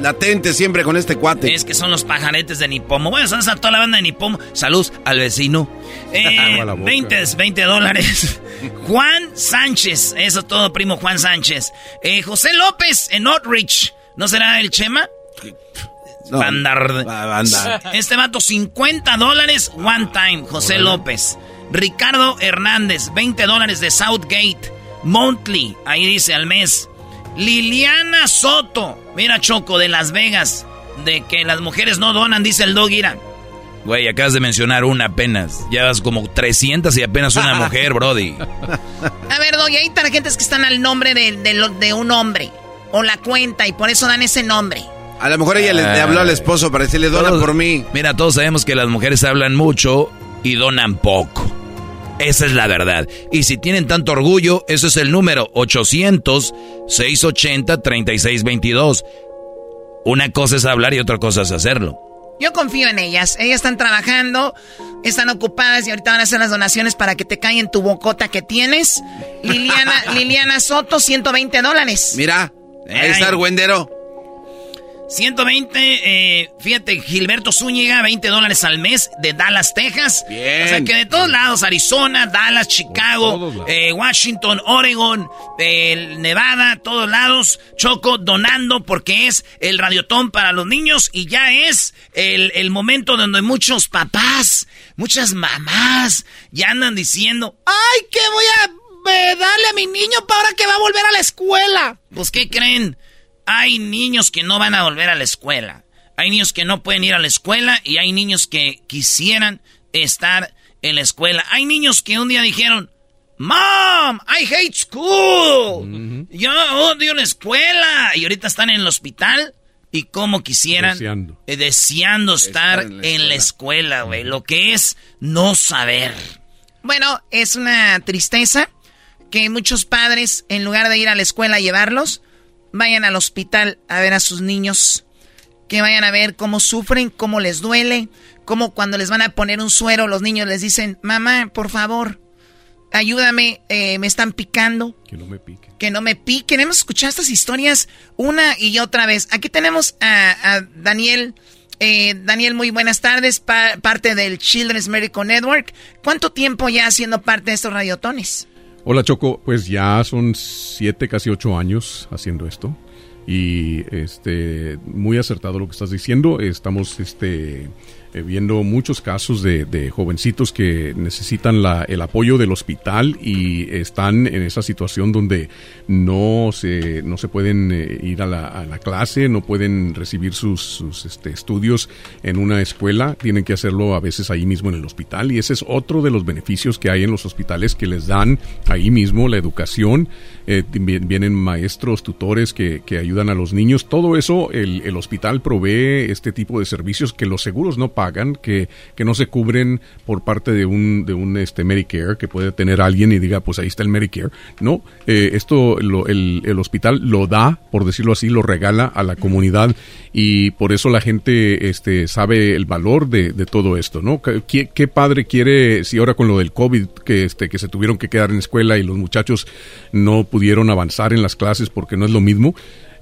latente siempre con este cuate. Es que son los pajaretes de Nipomo. Bueno, son a toda la banda de Nipomo. Salud al vecino. Eh, 20, 20 dólares. Juan Sánchez, eso todo, primo Juan Sánchez. Eh, José López en Outreach. ¿No será el Chema? No, Este vato, 50 dólares one time, José López. Ricardo Hernández, 20 dólares de Southgate. Monthly, ahí dice al mes. Liliana Soto, mira Choco, de Las Vegas. De que las mujeres no donan, dice el dog, Ira. Güey, acabas de mencionar una apenas. Llevas como 300 y apenas una mujer, Brody. A ver, Doggy, hay tarjetas que están al nombre de, de un hombre o la cuenta y por eso dan ese nombre. A lo mejor ella le, habló al esposo para decirle dona por mí. Mira, todos sabemos que las mujeres hablan mucho y donan poco. Esa es la verdad. Y si tienen tanto orgullo, eso es el número 800-680-3622. Una cosa es hablar y otra cosa es hacerlo. Yo confío en ellas. Ellas están trabajando, están ocupadas y ahorita van a hacer las donaciones para que te caigan tu bocota que tienes. Liliana, Liliana Soto, 120 dólares. Mira. Ahí está el 120, eh, fíjate, Gilberto Zúñiga, 20 dólares al mes de Dallas, Texas. Bien. O sea que de todos lados, Arizona, Dallas, Chicago, eh, Washington, Oregon, Nevada, todos lados, Choco donando porque es el radiotón para los niños y ya es el, el momento donde muchos papás, muchas mamás ya andan diciendo, ¡ay, qué voy a darle a mi niño para ahora que va a volver a la escuela. Pues, ¿qué creen? Hay niños que no van a volver a la escuela. Hay niños que no pueden ir a la escuela y hay niños que quisieran estar en la escuela. Hay niños que un día dijeron, Mom, I hate school. Yo odio la escuela. Y ahorita están en el hospital y como quisieran, deseando, eh, deseando estar, en la escuela, güey. Lo que es no saber. Bueno, es una tristeza que muchos padres, en lugar de ir a la escuela a llevarlos, vayan al hospital a ver a sus niños, que vayan a ver cómo sufren, cómo les duele, cómo cuando les van a poner un suero los niños les dicen, mamá, por favor, ayúdame, eh, me están picando. Que no me piquen. Que no me piquen. Hemos escuchado estas historias una y otra vez. Aquí tenemos a, Daniel. Eh, Daniel, muy buenas tardes, parte del Children's Medical Network. ¿Cuánto tiempo ya haciendo parte de estos radiotones? Hola Choco, pues ya son siete, casi ocho años haciendo esto y este muy acertado lo que estás diciendo. Estamos este viendo muchos casos de, jovencitos que necesitan el apoyo del hospital y están en esa situación donde no se, no se pueden eh, ir a la, clase, no pueden recibir sus, sus este, estudios en una escuela, tienen que hacerlo a veces ahí mismo en el hospital. Y ese es otro de los beneficios que hay en los hospitales que les dan ahí mismo la educación, eh, vienen maestros, tutores que, que, ayudan a los niños, todo eso el, el hospital provee este tipo de servicios que los seguros no pagan que, que no se cubren por parte de un, de un este Medicare que puede tener alguien y diga, pues ahí está el Medicare. No, eh, esto el, el, hospital lo da, por decirlo así, lo regala a la comunidad y por eso la gente este, sabe el valor de, de todo esto, ¿no? ¿Qué, ¿Qué, padre quiere, si ahora con lo del COVID, que, este, que se tuvieron que quedar en escuela y los muchachos no pudieron avanzar en las clases porque no es lo mismo?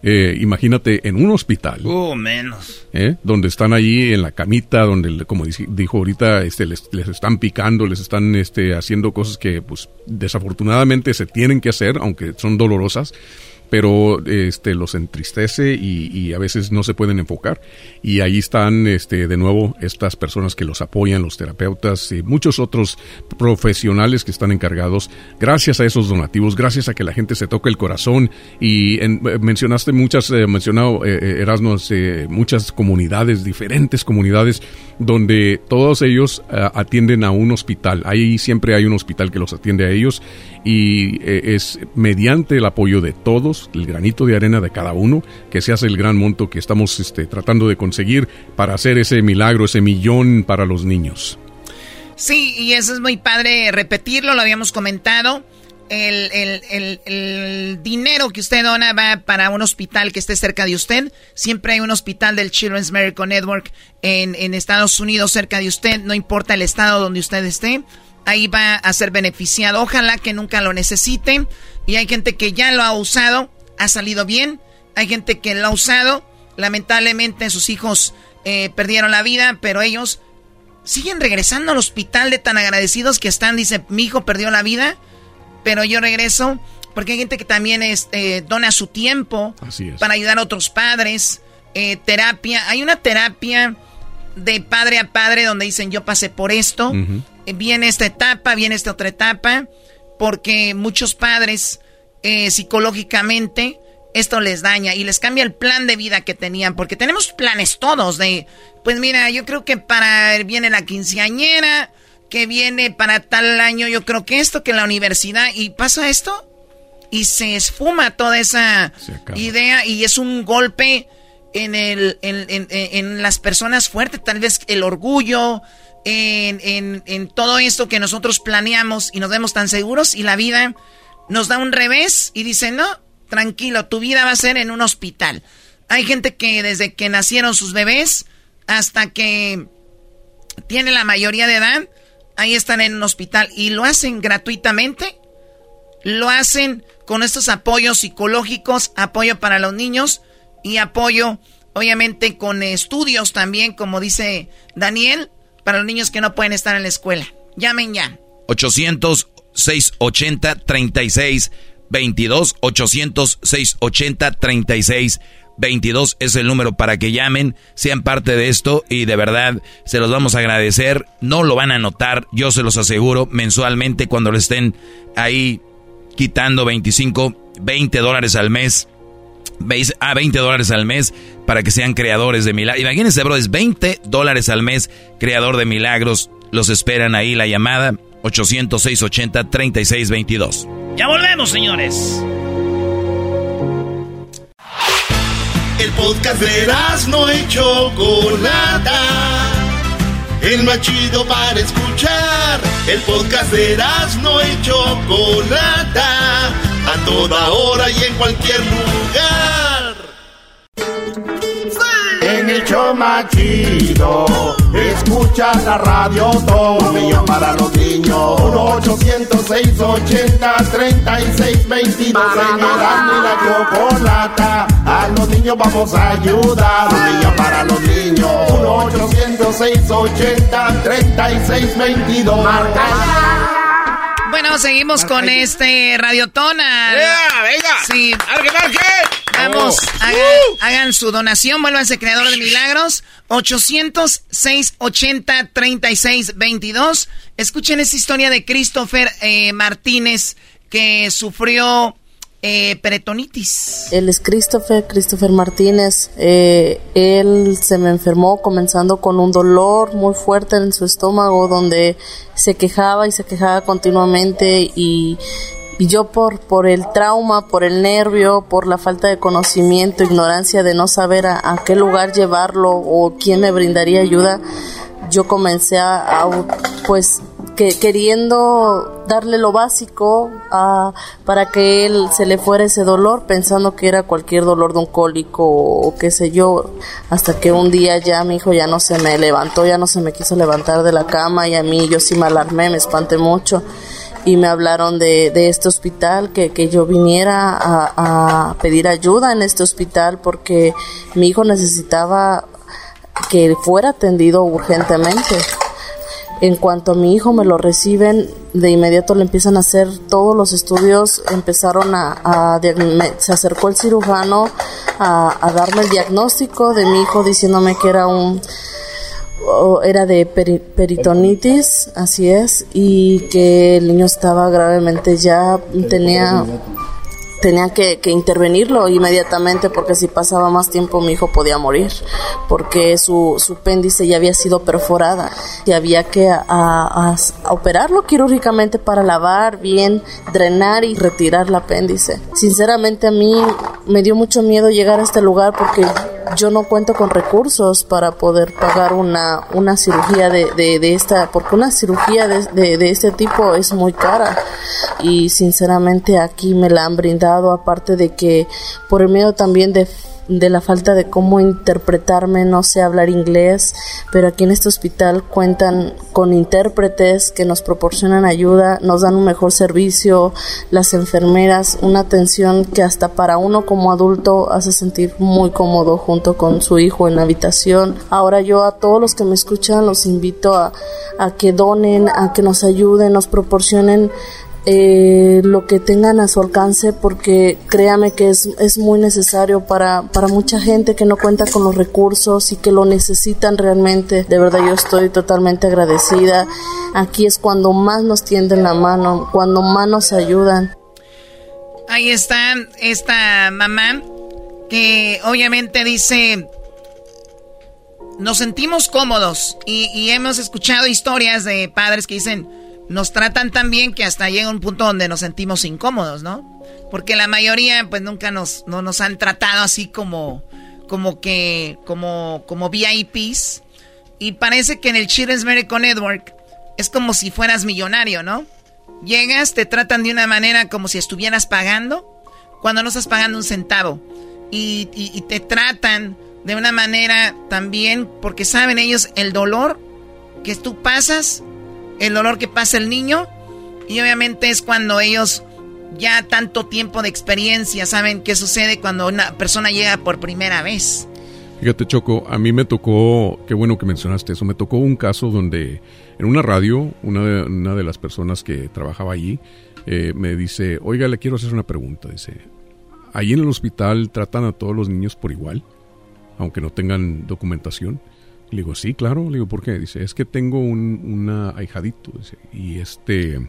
Eh, imagínate en un hospital. Uh, menos. ¿eh? Donde están ahí en la camita, donde, como dijo ahorita, este, les, les, están picando, les están este, haciendo cosas que, pues, desafortunadamente se tienen que hacer, aunque son dolorosas pero este los entristece y, a veces no se pueden enfocar. Y ahí están este de nuevo estas personas que los apoyan los terapeutas y muchos otros profesionales que están encargados. Gracias a esos donativos gracias a que la gente se toque el corazón. Y mencionaste muchas eh, mencionado eh, eh Erasmo muchas comunidades diferentes comunidades donde todos ellos eh, atienden a un hospital. Ahí siempre hay un hospital que los atiende a ellos y es mediante el apoyo de todos el granito de arena de cada uno, que se hace el gran monto que estamos este, tratando de conseguir para hacer ese milagro, ese millón para los niños. Sí, y eso es muy padre repetirlo, lo habíamos comentado. El, el, dinero que usted dona va para un hospital que esté cerca de usted. Siempre hay un hospital del Children's Medical Network en, en Estados Unidos cerca de usted, no importa el estado donde usted esté ahí va a ser beneficiado. Ojalá que nunca lo necesite. Y hay gente que ya lo ha usado, ha salido bien. Hay gente que lo ha usado. Lamentablemente sus hijos eh, perdieron la vida, pero ellos siguen regresando al hospital de tan agradecidos que están. Dice, mi hijo perdió la vida, pero yo regreso. Porque hay gente que también este, dona su tiempo para ayudar a otros padres. Eh, terapia. Hay una terapia de padre a padre donde dicen yo pasé por esto viene esta etapa, viene esta otra etapa, porque muchos padres eh, psicológicamente esto les daña y les cambia el plan de vida que tenían, porque tenemos planes todos de, pues mira, yo creo que para viene la quinceañera, que viene para tal año, yo creo que esto, que la universidad, y pasa esto, y se esfuma toda esa idea y es un golpe en, el, en, en, en las personas fuertes, tal vez el orgullo, en, en, todo esto que nosotros planeamos y nos vemos tan seguros y la vida nos da un revés y dice, no, tranquilo, tu vida va a ser en un hospital. Hay gente que desde que nacieron sus bebés hasta que tiene la mayoría de edad, ahí están en un hospital y lo hacen gratuitamente, lo hacen con estos apoyos psicológicos, apoyo para los niños y apoyo obviamente con estudios también, como dice Daniel, para los niños que no pueden estar en la escuela. Llamen ya. 800-680-3622. 800-680-3622 es el número para que llamen, sean parte de esto y de verdad se los vamos a agradecer. No lo van a notar, yo se los aseguro, mensualmente cuando le estén ahí quitando 25, 20 dólares al mes a 20 dólares al mes para que sean creadores de milagros. Imagínense, bro, es 20 dólares al mes, creador de milagros. Los esperan ahí la llamada 806 3622 Ya volvemos, señores. El podcast de no hecho Chocolata. El más chido para escuchar. El podcast de no hecho Chocolata a toda hora y en cualquier lugar. En el show más chido, escuchas la radio todo millón para los niños. 1 806 80 36 22 en y la chocolata. A los niños vamos a ayudar. Un millón para los niños. 1 806 80 36 22 bueno, Bueno, seguimos con este radiotona. venga! Sí. ¡Marque, marque! Vamos, Oh. hagan, Uh. hagan su donación, vuélvanse creador de milagros. 800-680-3622. Escuchen esta historia de Christopher eh, Martínez que sufrió eh, peritonitis. Él es Christopher, Christopher Martínez. Eh, él se me enfermó comenzando con un dolor muy fuerte en su estómago donde se quejaba y se quejaba continuamente y, yo por, por el trauma, por el nervio, por la falta de conocimiento, ignorancia de no saber a, a qué lugar llevarlo o quién me brindaría ayuda, yo comencé a, a, pues que queriendo darle lo básico a, para que él se le fuera ese dolor pensando que era cualquier dolor de un cólico o qué sé yo hasta que un día ya mi hijo ya no se me levantó ya no se me quiso levantar de la cama y a mí yo sí me alarmé me espanté mucho y me hablaron de, de este hospital, que, que yo viniera a, a pedir ayuda en este hospital porque mi hijo necesitaba que fuera atendido urgentemente. En cuanto a mi hijo me lo reciben, de inmediato le empiezan a hacer todos los estudios, empezaron a, a se acercó el cirujano a, a darme el diagnóstico de mi hijo diciéndome que era un era de peri- peritonitis, así es, y que el niño estaba gravemente ya tenía tenía que, intervenirlo inmediatamente porque si pasaba más tiempo mi hijo podía morir porque su, su apéndice ya había sido perforada y había que operarlo quirúrgicamente para lavar bien, drenar y retirar el apéndice. Sinceramente a mí me dio mucho miedo llegar a este lugar porque yo no cuento con recursos para poder pagar una, una cirugía de, de, esta, porque una cirugía de, de, de este tipo es muy cara. Y sinceramente aquí me la han brindado aparte de que por el miedo también de de la falta de cómo interpretarme, no sé hablar inglés, pero aquí en este hospital cuentan con intérpretes que nos proporcionan ayuda, nos dan un mejor servicio, las enfermeras, una atención que hasta para uno como adulto hace sentir muy cómodo junto con su hijo en la habitación. Ahora yo a todos los que me escuchan los invito a, a que donen, a que nos ayuden, nos proporcionen eh, lo que tengan a su alcance porque créame que es, es muy necesario para, para mucha gente que no cuenta con los recursos y que lo necesitan realmente. De verdad yo estoy totalmente agradecida. Aquí es cuando más nos tienden la mano, cuando más nos ayudan. Ahí está esta mamá que obviamente dice, nos sentimos cómodos y, y hemos escuchado historias de padres que dicen, nos tratan tan bien que hasta llega un punto donde nos sentimos incómodos, ¿no? Porque la mayoría pues nunca nos, no nos han tratado así como, como que, como, como VIPs. Y parece que en el Children's Medical Network es como si fueras millonario, ¿no? Llegas, te tratan de una manera como si estuvieras pagando, cuando no estás pagando un centavo. Y, y- y te tratan de una manera también, porque saben ellos el dolor que tú pasas, el dolor que pasa el niño. Y obviamente es cuando ellos ya tanto tiempo de experiencia saben qué sucede cuando una persona llega por primera vez. Fíjate, Choco, a mí me tocó, qué bueno que mencionaste eso, me tocó un caso donde en una radio, una de, una de las personas que trabajaba allí eh, me dice, oiga, le quiero hacer una pregunta. Dice, ¿allí en el hospital tratan a todos los niños por igual, aunque no tengan documentación? Le digo, sí, claro. Le digo, ¿por qué? Dice, es que tengo un una ahijadito, dice, y este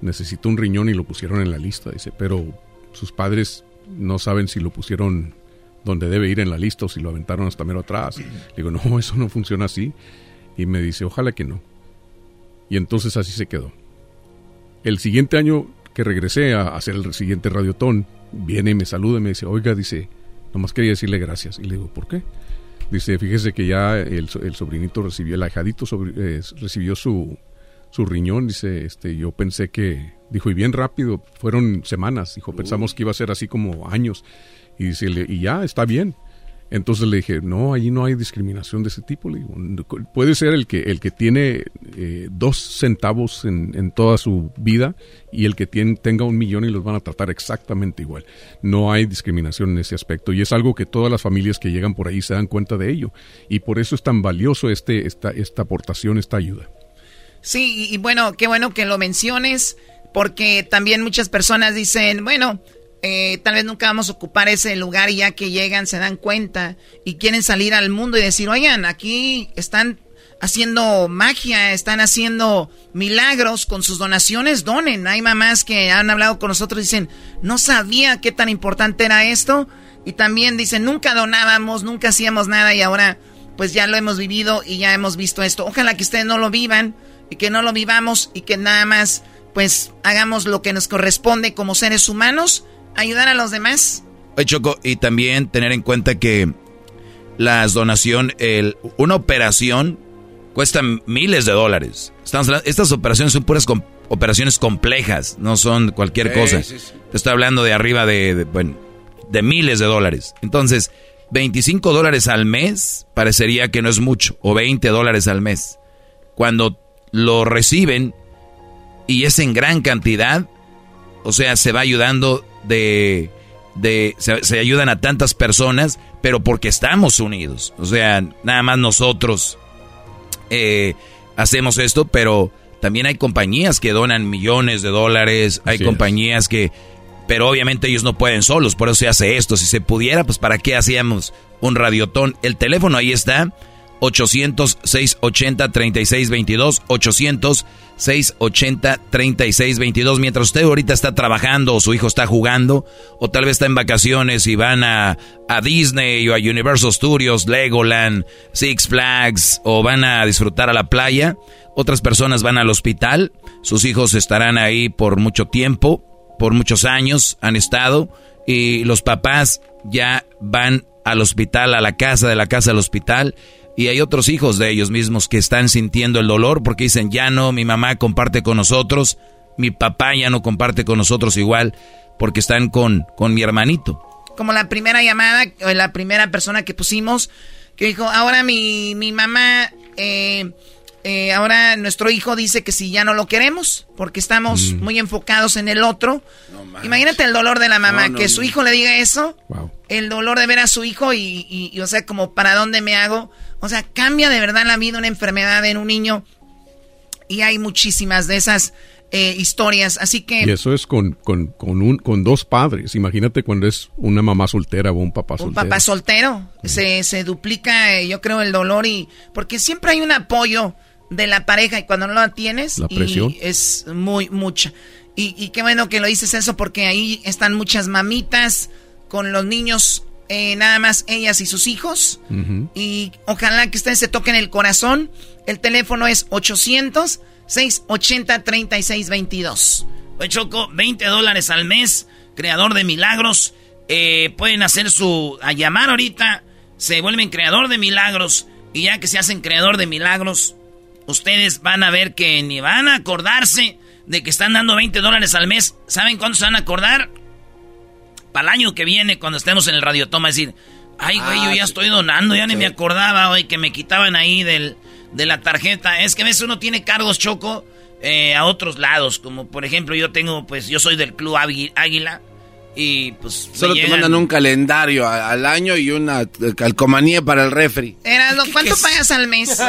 necesita un riñón y lo pusieron en la lista, dice, pero sus padres no saben si lo pusieron donde debe ir en la lista o si lo aventaron hasta mero atrás. Le digo, no, eso no funciona así. Y me dice, ojalá que no. Y entonces así se quedó. El siguiente año que regresé a hacer el siguiente radiotón, viene y me saluda y me dice, oiga, dice, nomás quería decirle gracias. Y le digo, ¿por qué? Dice, fíjese que ya el, el sobrinito recibió, el ahijadito sobre- eh, recibió su, su riñón. Dice, este, yo pensé que, dijo, y bien rápido, fueron semanas. Dijo, pensamos que iba a ser así como años. Y dice, y ya, está bien. Entonces le dije, no, allí no hay discriminación de ese tipo. Le digo, "No, puede ser el que, el que tiene eh, dos centavos en, en toda su vida y el que tenga un millón y los van a tratar exactamente igual. No hay discriminación en ese aspecto y es algo que todas las familias que llegan por ahí se dan cuenta de ello. Y por eso es tan valioso este, esta, esta aportación, esta ayuda. Sí, y bueno, qué bueno que lo menciones, porque también muchas personas dicen, bueno, eh, tal vez nunca vamos a ocupar ese lugar y ya que llegan se dan cuenta y quieren salir al mundo y decir, oigan, aquí están haciendo magia, están haciendo milagros con sus donaciones, donen. Hay mamás que han hablado con nosotros y dicen, no sabía qué tan importante era esto. Y también dicen, nunca donábamos, nunca hacíamos nada y ahora pues ya lo hemos vivido y ya hemos visto esto. Ojalá que ustedes no lo vivan y que no lo vivamos y que nada más pues hagamos lo que nos corresponde como seres humanos, ayudar a los demás. Oye, Choco, y también tener en cuenta que las donación, el, una operación cuesta miles de dólares. estas operaciones son puras operaciones complejas, no son cualquier cosa. Te estoy hablando de arriba de, bueno, de miles de dólares. Entonces, 25 dólares al mes parecería que no es mucho, o 20 dólares al mes. Cuando lo reciben y es en gran cantidad, o sea, se va ayudando de... de se, ayudan a tantas personas, pero porque estamos unidos. O sea, nada más nosotros eh, hacemos esto, pero también hay compañías que donan millones de dólares, hay compañías que pero obviamente ellos no pueden solos, por eso se hace esto. Si se pudiera, pues ¿para qué hacíamos un radiotón? El teléfono ahí está, 800-680-3622, 800-680-3622. Mientras usted ahorita está trabajando o su hijo está jugando, o tal vez está en vacaciones y van a, a Disney o a Universal Studios, Legoland, Six Flags, o van a disfrutar a la playa, otras personas van al hospital, sus hijos estarán ahí por mucho tiempo por muchos años han estado y los papás ya van al hospital, a la casa, de la casa al hospital y hay otros hijos de ellos mismos que están sintiendo el dolor porque dicen, ya no, mi mamá comparte con nosotros, mi papá ya no comparte con nosotros igual porque están con, con mi hermanito. Como la primera llamada, o la primera persona que pusimos, que dijo, ahora mi, mi mamá... Eh, eh, ahora nuestro hijo dice que si ya no lo queremos, porque estamos mm. muy enfocados en el otro. Imagínate el dolor de la mamá, que su hijo le diga eso. El dolor de ver a su hijo y, o sea, como, ¿para dónde me hago? O sea, cambia de verdad la vida una enfermedad en un niño. Y hay muchísimas de esas eh, historias, así que... Y eso es con, con, con, un, con dos padres. Imagínate cuando es una mamá soltera o un papá soltero. Un papá soltero. Se, se duplica, eh, yo creo, el dolor y... Porque siempre hay un apoyo de la pareja y cuando no la tienes la presión. es muy mucha. Y, qué bueno que lo dices eso porque ahí están muchas mamitas con los niños, eh, nada más ellas y sus hijos. Y ojalá que ustedes se toquen el corazón. El teléfono es 800 680 3622. Pues Choco, 20 dólares al mes, creador de milagros. Eh, pueden hacer su. a llamar ahorita, se vuelven creador de milagros. Y ya que se hacen creador de milagros, ustedes van a ver que ni van a acordarse de que están dando 20 dólares al mes. ¿Saben cuándo se van a acordar? Para el año que viene, cuando estemos en el radiotoma, decir, ay, güey, yo ya ah, estoy donando, ya ni me acordaba, güey, que me quitaban ahí del, de la tarjeta. Es que a veces uno tiene cargos choco eh, a otros lados, como por ejemplo, yo tengo, pues, yo soy del Club Águila. Y pues. Solo te mandan un calendario al año y una calcomanía para el refri. ¿cuánto pagas al mes?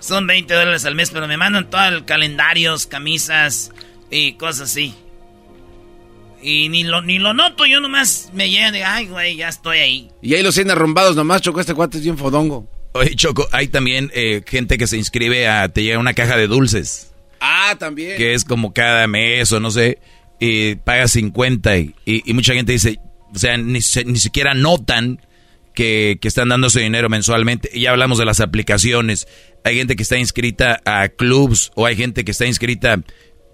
Son 20 dólares al mes, pero me mandan todo el calendarios, camisas y cosas así. Y ni lo, ni lo noto, yo nomás me llegan de, ay, güey, ya estoy ahí. Y ahí los tienen arrumbados nomás, Choco, este cuate es bien fodongo. Oye, Choco, hay también eh, gente que se inscribe a, te llega una caja de dulces. Ah, también. Que es como cada mes o no sé y paga 50 y, y, mucha gente dice, o sea, ni, ni siquiera notan que, que, están dando ese dinero mensualmente. Y ya hablamos de las aplicaciones. Hay gente que está inscrita a clubs o hay gente que está inscrita...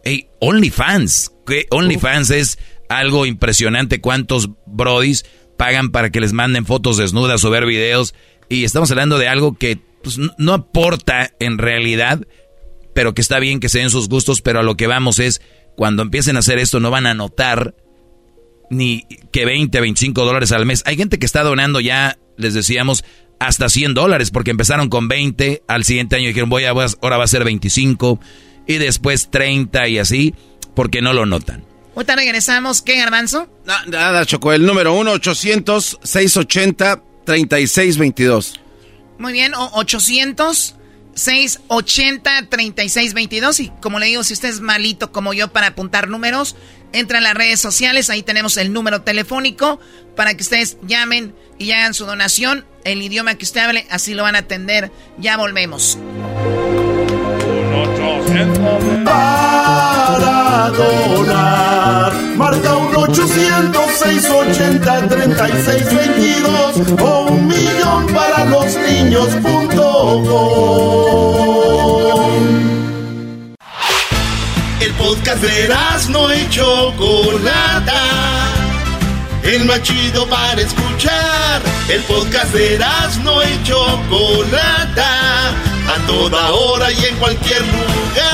Hey, OnlyFans. que OnlyFans es algo impresionante. ¿Cuántos brodis pagan para que les manden fotos desnudas o ver videos? Y estamos hablando de algo que pues, no aporta en realidad, pero que está bien que se den sus gustos, pero a lo que vamos es cuando empiecen a hacer esto no van a notar ni que 20, 25 dólares al mes. Hay gente que está donando ya, les decíamos, hasta 100 dólares, porque empezaron con 20, al siguiente año dijeron, voy a, ahora va a ser 25, y después 30 y así, porque no lo notan. Ahorita regresamos, ¿qué, Garbanzo? nada, Chocó, el número 1-800-680-3622. Muy bien, 800 680-3622. Y como le digo, si usted es malito como yo para apuntar números, entra a las redes sociales. Ahí tenemos el número telefónico para que ustedes llamen y hagan su donación. El idioma que usted hable, así lo van a atender. Ya volvemos. Donar, marca un 800 680 3622 o un millón para los niños.com. El podcast de no y Chocolata. El más chido para escuchar. El podcast de no y Chocolata. A toda hora y en cualquier lugar.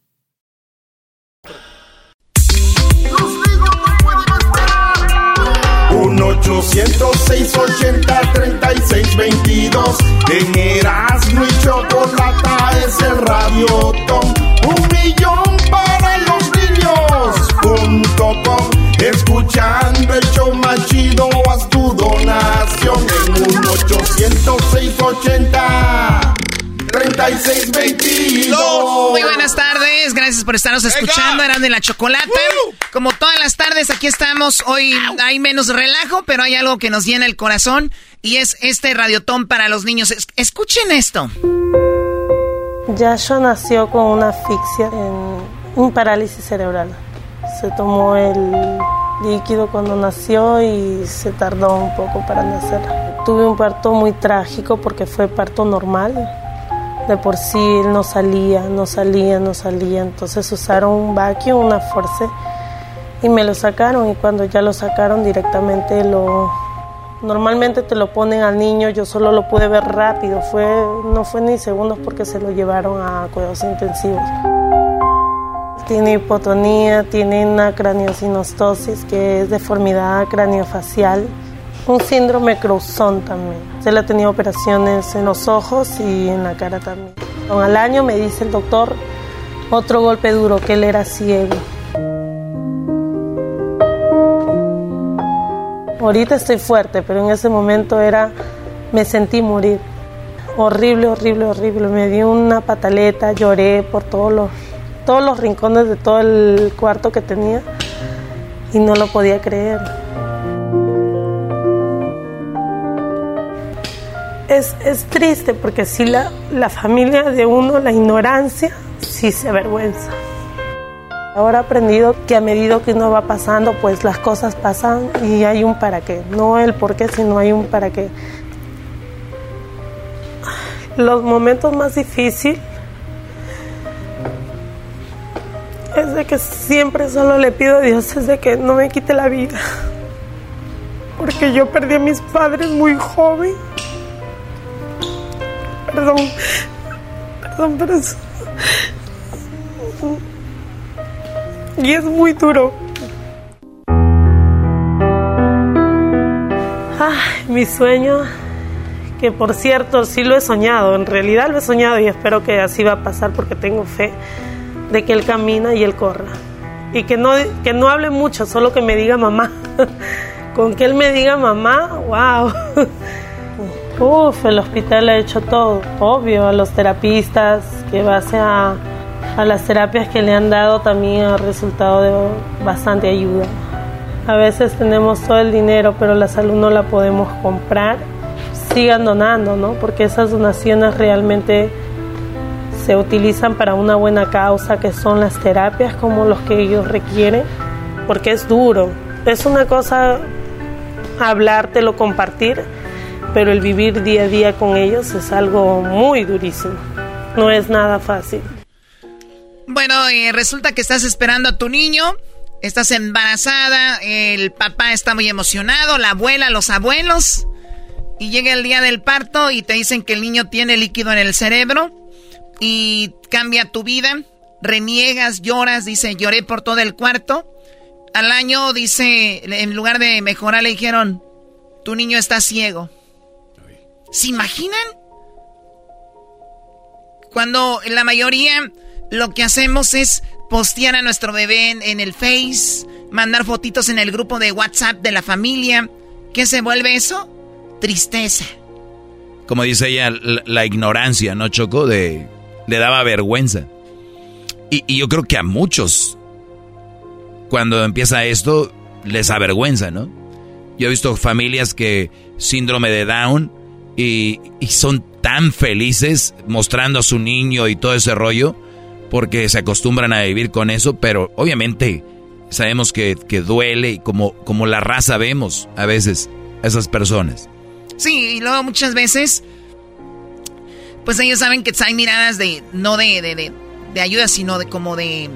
Un 800-680-3622 En Erasmo y Chocolata es el radio Un millón para los niños. Punto com. Escuchando el show más chido Haz tu donación. En un 800-680 3622. Muy buenas tardes, gracias por estarnos escuchando. Eran de la chocolate. Como todas las tardes, aquí estamos. Hoy hay menos relajo, pero hay algo que nos llena el corazón y es este radiotón para los niños. escuchen esto. Yasha nació con una asfixia en un parálisis cerebral. Se tomó el líquido cuando nació y se tardó un poco para nacer. Tuve un parto muy trágico porque fue parto normal de por sí no salía, no salía, no salía. Entonces usaron un vacuum, una force y me lo sacaron y cuando ya lo sacaron directamente lo normalmente te lo ponen al niño, yo solo lo pude ver rápido, fue no fue ni segundos porque se lo llevaron a cuidados intensivos. Tiene hipotonía, tiene una craniosinostosis que es deformidad craniofacial un síndrome Crouzon también. Le ha tenido operaciones en los ojos y en la cara también. Al año me dice el doctor otro golpe duro, que él era ciego. Ahorita estoy fuerte, pero en ese momento era, me sentí morir. Horrible, horrible, horrible. Me dio una pataleta, lloré por todos los, todos los rincones de todo el cuarto que tenía y no lo podía creer. Es, es triste porque si la, la familia de uno, la ignorancia, sí se avergüenza. Ahora he aprendido que a medida que uno va pasando, pues las cosas pasan y hay un para qué. No el por qué, sino hay un para qué. Los momentos más difíciles es de que siempre solo le pido a Dios es de que no me quite la vida. Porque yo perdí a mis padres muy joven. Perdón. Perdón, pero es... Y es muy duro. Ay, mi sueño, que por cierto sí lo he soñado, en realidad lo he soñado y espero que así va a pasar porque tengo fe de que él camina y él corra. Y que no, que no hable mucho, solo que me diga mamá. Con que él me diga mamá, wow. Uf, el hospital ha hecho todo, obvio, a los terapistas, que base a, a las terapias que le han dado también ha resultado de bastante ayuda. A veces tenemos todo el dinero, pero la salud no la podemos comprar. Sigan donando, ¿no? Porque esas donaciones realmente se utilizan para una buena causa, que son las terapias como los que ellos requieren, porque es duro. Es una cosa hablártelo, compartir, pero el vivir día a día con ellos es algo muy durísimo. No es nada fácil. Bueno, eh, resulta que estás esperando a tu niño, estás embarazada, el papá está muy emocionado, la abuela, los abuelos, y llega el día del parto y te dicen que el niño tiene líquido en el cerebro y cambia tu vida. reniegas, lloras, dice, lloré por todo el cuarto. Al año, dice, en lugar de mejorar, le dijeron, tu niño está ciego. ¿Se imaginan? Cuando la mayoría lo que hacemos es postear a nuestro bebé en, el Face, mandar fotitos en el grupo de WhatsApp de la familia. ¿Qué se vuelve eso? Tristeza. Como dice ella, la, ignorancia, ¿no, Choco? De, le daba vergüenza. Y, y, yo creo que a muchos, cuando empieza esto, les avergüenza, ¿no? Yo he visto familias que síndrome de Down y, y son tan felices mostrando a su niño y todo ese rollo porque se acostumbran a vivir con eso, pero obviamente sabemos que, duele y como, como la raza vemos a veces a esas personas. Sí, y luego muchas veces, pues ellos saben que hay miradas de, no de, de, de, ayuda, sino de como de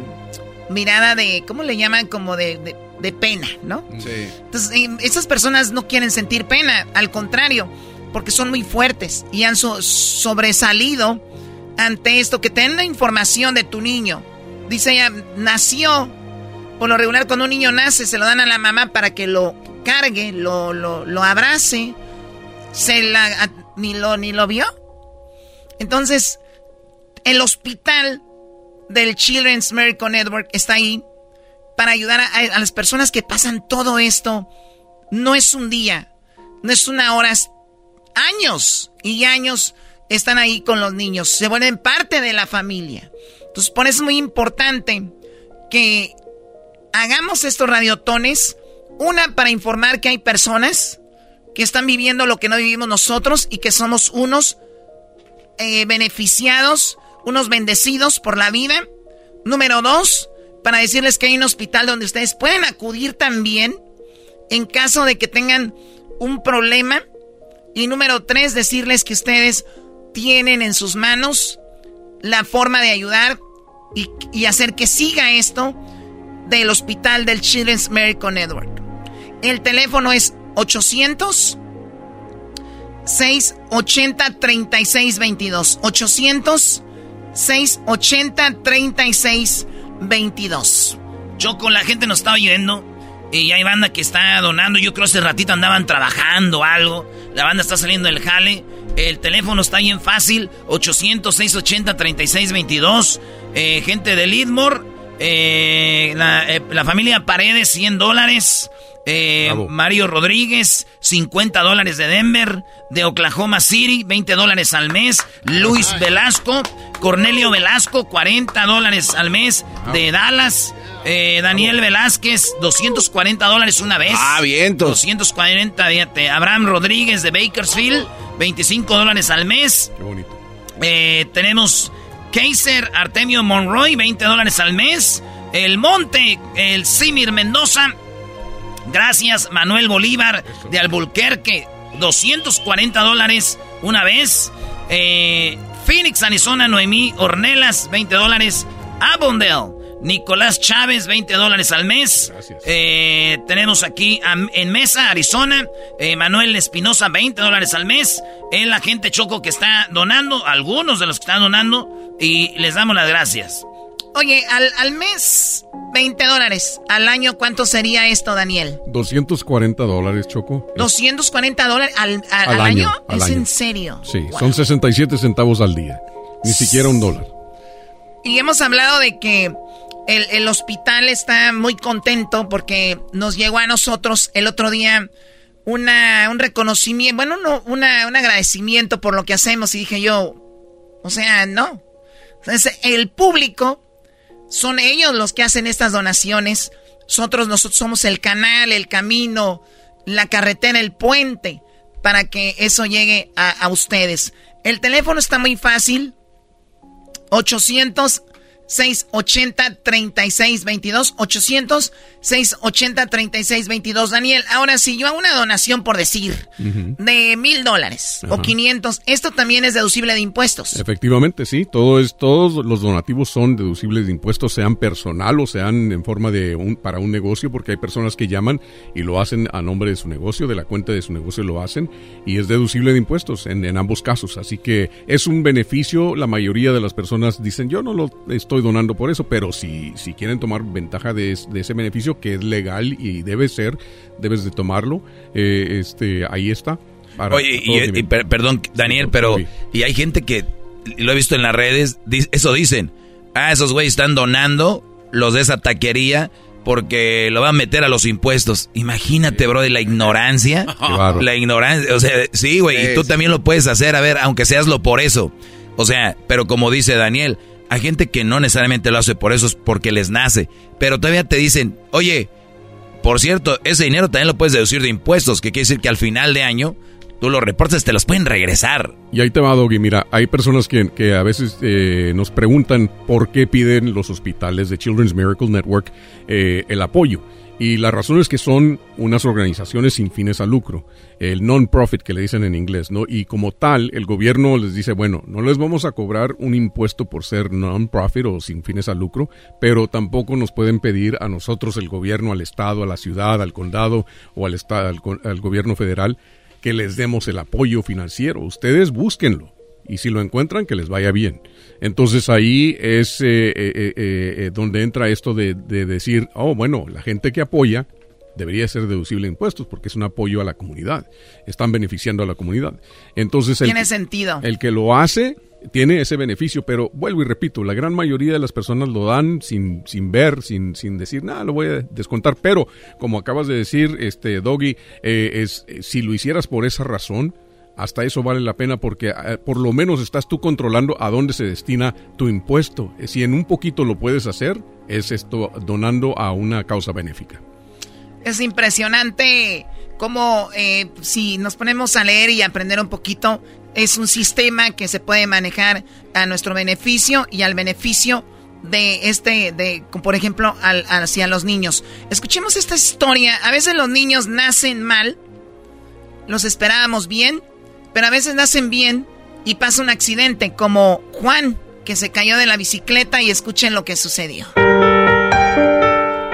mirada de, ¿cómo le llaman? Como de, de pena, ¿no? Sí. Entonces, esas personas no quieren sentir pena, al contrario, porque son muy fuertes y han sobresalido ante esto, que te la información de tu niño. Dice ella, nació. Por lo regular, cuando un niño nace, se lo dan a la mamá para que lo cargue, lo, lo, abrace. Se la, ni, lo, ni lo vio. Entonces, el hospital del Children's Miracle Network está ahí para ayudar a, las personas que pasan todo esto. No es un día, no es una hora, años y años están ahí con los niños, se vuelven parte de la familia. Entonces, por eso es muy importante que hagamos estos radiotones, una para informar que hay personas que están viviendo lo que no vivimos nosotros y que somos unos eh, beneficiados, unos bendecidos por la vida. Número dos, para decirles que hay un hospital donde ustedes pueden acudir también en caso de que tengan un problema. Y número tres, decirles que ustedes tienen en sus manos la forma de ayudar y, hacer que siga esto del hospital del Children's Medical Network. El teléfono es 800 680 3622. 800 680 3622. con la gente nos estaba oyendo y hay banda que está donando. Yo creo que hace ratito andaban trabajando algo. La banda está saliendo del jale. El teléfono está bien fácil, 800-680-3622. Eh, gente de Lidmore, eh, eh, la, familia Paredes, 100 dólares. Mario Rodríguez, 50 dólares de Denver. De Oklahoma City, 20 dólares al mes. Luis Velasco, Cornelio Velasco, 40 dólares al mes. De Dallas. Daniel Velázquez, 240 dólares una vez. Ah, bien. 240, fíjate. Abraham Rodríguez de Bakersfield, 25 dólares al mes. Qué bonito. Eh, tenemos Kaiser Artemio Monroy, 20 dólares al mes. El Monte, el Simir Mendoza. Gracias, Manuel Bolívar de Albuquerque, 240 dólares una vez. Eh, Phoenix, Arizona, Noemí Ornelas, 20 dólares. Avondale, Nicolás Chávez, 20 dólares al mes. Eh, tenemos aquí en Mesa, Arizona, eh, Manuel Espinosa, 20 dólares al mes. Es la gente Choco que está donando, algunos de los que están donando, y les damos las gracias. Oye, al, mes, 20 dólares. Al año, ¿cuánto sería esto, Daniel? 240 dólares, Choco. 240 dólares al, año, ¿Es en serio? Sí, son 67 centavos al día. Ni siquiera un dólar. Y hemos hablado de que el, hospital está muy contento porque nos llegó a nosotros el otro día una, un reconocimiento, bueno, no, una, un agradecimiento por lo que hacemos y dije yo, o sea, no. Entonces, el público son ellos los que hacen estas donaciones. Nosotros, nosotros somos el canal, el camino, la carretera, el puente para que eso llegue a, a ustedes. El teléfono está muy fácil. 800 680-3622, 800-680-3622. Daniel, ahora si yo hago una donación, por decir, de mil dólares o 500, ¿esto también es deducible de impuestos? Efectivamente, sí. Todo es, todos los donativos son deducibles de impuestos, sean personal o sean en forma de un, para un negocio, porque hay personas que llaman y lo hacen a nombre de su negocio, de la cuenta de su negocio lo hacen, y es deducible de impuestos en, en ambos casos. Así que es un beneficio. La mayoría de las personas dicen, yo no lo estoy estoy donando por eso, pero si, si quieren tomar ventaja de, ese beneficio, que es legal y debe ser, debes de tomarlo, eh, este, ahí está. Oye, y, perdón, Daniel, pero y hay gente que, lo he visto en las redes, eso dicen, ah, esos güeyes están donando los de esa taquería porque lo van a meter a los impuestos. Imagínate, bro, de la ignorancia. La ignorancia, o sea, sí, güey, y tú también lo puedes hacer, a ver, aunque seaslo por eso. O sea, pero como dice Daniel, hay gente que no necesariamente lo hace por eso, es porque les nace. Pero todavía te dicen, oye, por cierto, ese dinero también lo puedes deducir de impuestos, que quiere decir que al final de año tú los reportes, te los pueden regresar. Y ahí te va, Doggy. Mira, hay personas que, que a veces eh, nos preguntan por qué piden los hospitales de Children's Miracle Network eh, el apoyo. Y la razón es que son unas organizaciones sin fines a lucro, el non-profit que le dicen en inglés, ¿no? Y como tal, el gobierno les dice, bueno, no les vamos a cobrar un impuesto por ser non-profit o sin fines a lucro, pero tampoco nos pueden pedir a nosotros, el gobierno, al Estado, a la ciudad, al condado o al, estado, al gobierno federal, que les demos el apoyo financiero. Ustedes búsquenlo y si lo encuentran, que les vaya bien. Entonces ahí es eh, eh, eh, donde entra esto de, decir, oh, bueno, la gente que apoya debería ser deducible de impuestos porque es un apoyo a la comunidad. Están beneficiando a la comunidad. Entonces, tiene sentido. El que lo hace tiene ese beneficio, pero vuelvo y repito, la gran mayoría de las personas lo dan sin, sin ver, sin, sin decir, nada, lo voy a descontar, pero como acabas de decir, este Doggy, es, si lo hicieras por esa razón, hasta eso vale la pena porque eh, por lo menos estás tú controlando a dónde se destina tu impuesto. Si en un poquito lo puedes hacer, es esto donando a una causa benéfica. Es impresionante cómo eh, si nos ponemos a leer y aprender un poquito, es un sistema que se puede manejar a nuestro beneficio y al beneficio de este, de, por ejemplo, al, hacia los niños. Escuchemos esta historia. A veces los niños nacen mal, los esperábamos bien, pero a veces nacen bien y pasa un accidente, como Juan, que se cayó de la bicicleta y escuchen lo que sucedió.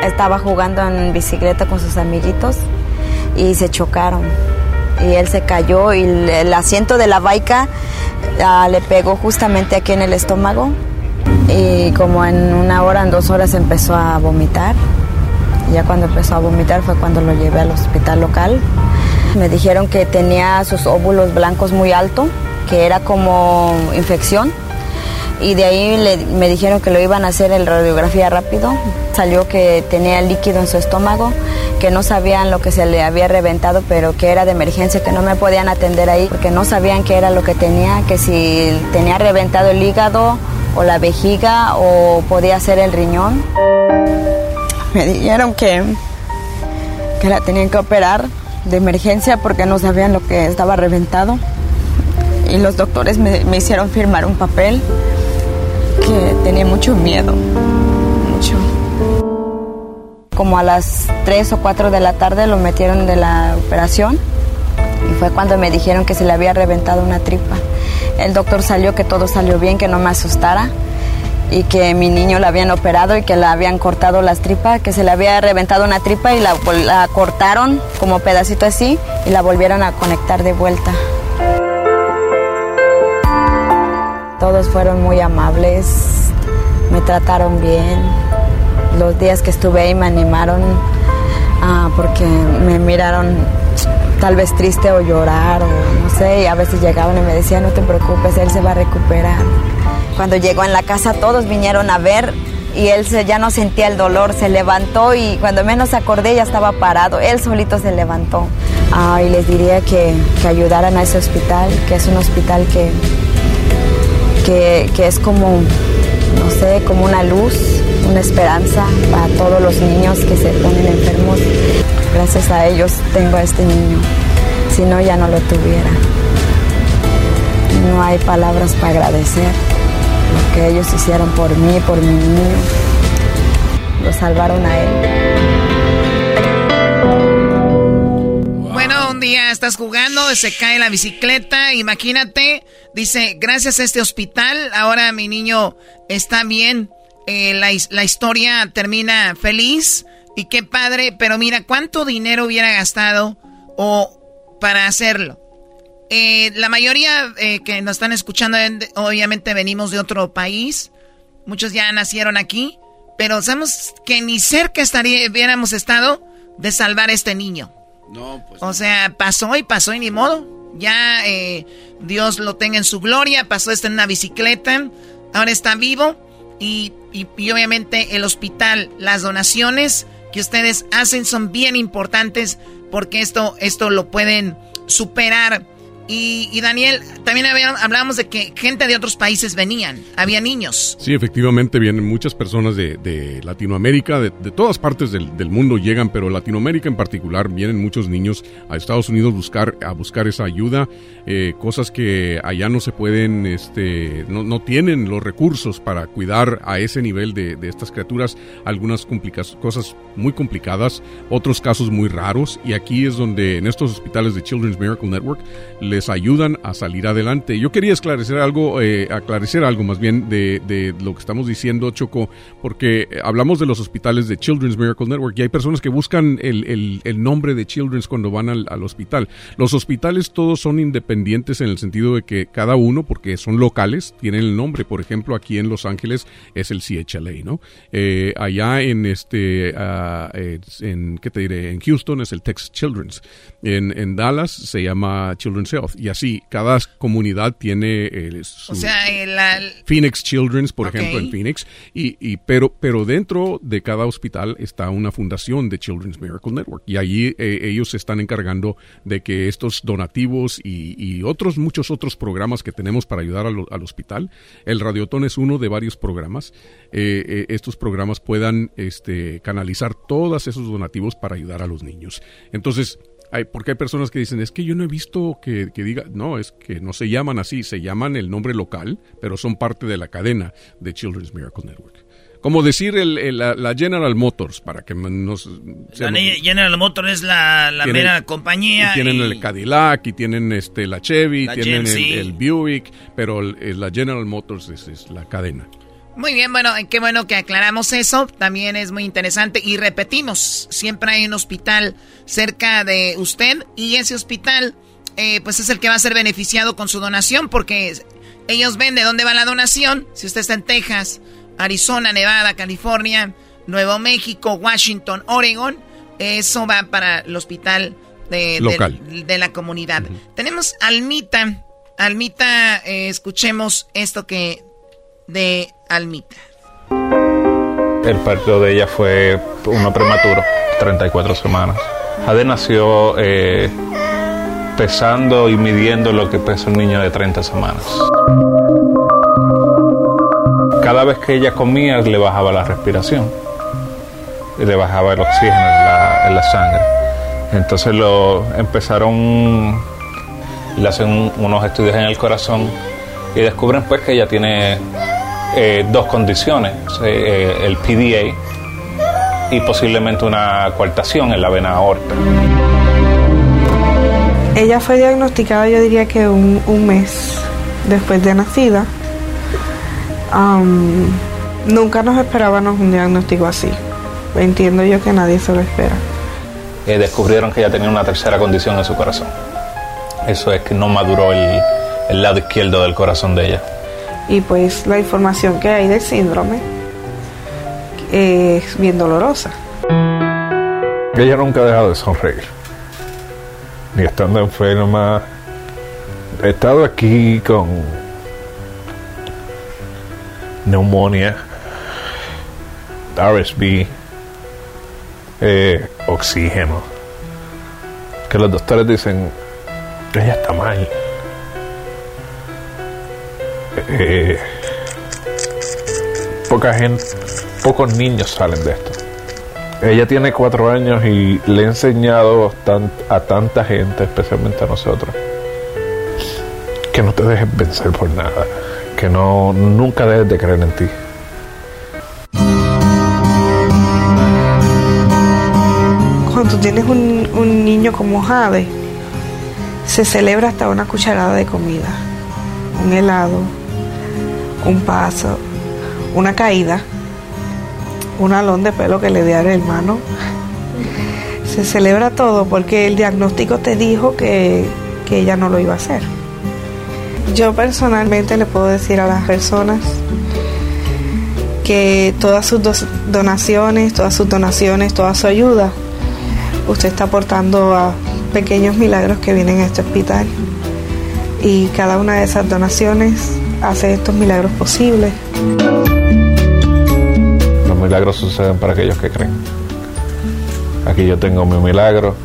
Estaba jugando en bicicleta con sus amiguitos y se chocaron y él se cayó y el asiento de la baica ah, le pegó justamente aquí en el estómago y como en una hora, en dos horas empezó a vomitar. Ya cuando empezó a vomitar fue cuando lo llevé al hospital local. Me dijeron que tenía sus óvulos blancos muy alto, que era como infección y de ahí me dijeron que lo iban a hacer en radiografía rápido. Salió que tenía líquido en su estómago, que no sabían lo que se le había reventado, pero que era de emergencia, que no me podían atender ahí, porque no sabían qué era lo que tenía, que si tenía reventado el hígado o la vejiga o podía ser el riñón. Me dijeron que, que la tenían que operar de emergencia porque no sabían lo que estaba reventado. Y los doctores me, me hicieron firmar un papel que tenía mucho miedo, mucho. Como a las 3 o 4 de la tarde lo metieron de la operación y fue cuando me dijeron que se le había reventado una tripa. El doctor salió que todo salió bien, que no me asustara y que mi niño la habían operado y que le habían cortado las tripas, que se le había reventado una tripa y la, cortaron como pedacito así y la volvieron a conectar de vuelta. Todos fueron muy amables, me trataron bien. Los días que estuve ahí me animaron ah, porque me miraron tal vez triste o llorar no sé, y a veces llegaban y me decían, no te preocupes, él se va a recuperar. Cuando llegó en la casa todos vinieron a ver y él ya no sentía el dolor, se levantó y cuando menos acordé ya estaba parado, él solito se levantó. Ah, y les diría que, que ayudaran a ese hospital, que es un hospital que, que, es como, no sé, como una luz, una esperanza para todos los niños que se ponen enfermos. Gracias a ellos tengo a este niño, si no ya no lo tuviera. No hay palabras para agradecer lo que ellos hicieron por mí, por mi niño. Lo salvaron a él. día estás jugando, se cae la bicicleta, imagínate, dice, gracias a este hospital, ahora mi niño está bien, eh, la, historia termina feliz y qué padre, pero mira, ¿cuánto dinero hubiera gastado o para hacerlo? Eh, la mayoría eh, que nos están escuchando, obviamente venimos de otro país, muchos ya nacieron aquí, pero sabemos que ni cerca estaría, hubiéramos estado de salvar a este niño. No, pues. O sea, pasó y pasó y ni modo. Ya eh, Dios lo tenga en su gloria, pasó esto en una bicicleta, ahora está vivo y, y, y obviamente el hospital, las donaciones que ustedes hacen son bien importantes porque esto, esto lo pueden superar y, Daniel, también hablábamos de que gente de otros países venían, había niños. Sí, efectivamente vienen muchas personas de, Latinoamérica, de, todas partes del, mundo llegan, pero Latinoamérica en particular vienen muchos niños a Estados Unidos buscar, a buscar esa ayuda, eh, cosas que allá no se pueden, este, no, tienen los recursos para cuidar a ese nivel de, estas criaturas, algunas cosas muy complicadas, otros casos muy raros, y aquí es donde en estos hospitales de Children's Miracle Network les ayudan a salir adelante. Yo quería esclarecer algo, eh, algo más bien de, de, lo que estamos diciendo, Choco, porque hablamos de los hospitales de Children's Miracle Network y hay personas que buscan el, el, nombre de Children's cuando van al, al, hospital. Los hospitales todos son independientes en el sentido de que cada uno, porque son locales, tienen el nombre. Por ejemplo, aquí en Los Ángeles es el CHLA, ¿no? Eh, allá en este, uh, en, ¿qué te diré? En Houston es el Texas Children's. En, en Dallas se llama Children's Health y así cada comunidad tiene eh, o sea, Phoenix Children's, por ejemplo, en Phoenix, y, y, pero, pero dentro de cada hospital está una fundación de Children's Miracle Network. Y allí eh, ellos se están encargando de que estos donativos y, y, otros, muchos otros programas que tenemos para ayudar al, al hospital, el Radiotón es uno de varios programas, eh, estos programas puedan este, canalizar todos esos donativos para ayudar a los niños. Entonces, porque hay personas que dicen, es que yo no he visto que, diga, no, es que no se llaman así, se llaman el nombre local, pero son parte de la cadena de Children's Miracle Network. Como decir el, la, General Motors, para que nos... La General Motors es la, la mera compañía. Y tienen el Cadillac, y tienen este, la Chevy, tienen el, Buick, pero la General Motors es la cadena. Muy bien, bueno, qué bueno que aclaramos eso. También es muy interesante. Y repetimos, siempre hay un hospital cerca de usted y ese hospital eh, pues es el que va a ser beneficiado con su donación porque ellos ven de dónde va la donación. Si usted está en Texas, Arizona, Nevada, California, Nuevo México, Washington, Oregon, eso va para el hospital de, de, la comunidad. Tenemos Almita. Almita, eh, escuchemos esto que de Almita. El parto de ella fue uno prematuro, 34 semanas. Ade nació eh, pesando y midiendo lo que pesa un niño de 30 semanas. Cada vez que ella comía le bajaba la respiración, le bajaba el oxígeno en la, sangre. Entonces lo empezaron, le hacen unos estudios en el corazón y descubren pues que ella tiene eh, dos condiciones, eh, el PDA y posiblemente una coartación en la vena aorta. Ella fue diagnosticada yo diría que un, mes después de nacida. nunca nos esperábamos un diagnóstico así. Entiendo yo que nadie se lo espera. Eh, descubrieron que ella tenía una tercera condición en su corazón. Eso es que no maduró el, el lado izquierdo del corazón de ella y pues la información que hay del síndrome es bien dolorosa. Ella nunca ha dejado de sonreír, ni estando enferma. He estado aquí con neumonía, RSV, eh, oxígeno, que los doctores dicen, ella está mal eh, poca gente, pocos niños salen de esto. Ella tiene cuatro años y le he enseñado a tanta gente, especialmente a nosotros, que no te dejes vencer por nada, que no nunca dejes de creer en ti. Cuando tienes un, un niño como Jade, se celebra hasta una cucharada de comida, un helado, un paso, una caída, un alón de pelo que le dio al hermano. Se celebra todo porque el diagnóstico te dijo que, que ella no lo iba a hacer. Yo personalmente le puedo decir a las personas que todas sus donaciones, todas sus donaciones, toda su ayuda, usted está aportando a pequeños milagros que vienen a este hospital. Y cada una de esas donaciones hace estos milagros posibles. Los milagros suceden para aquellos que creen. Aquí yo tengo mi milagro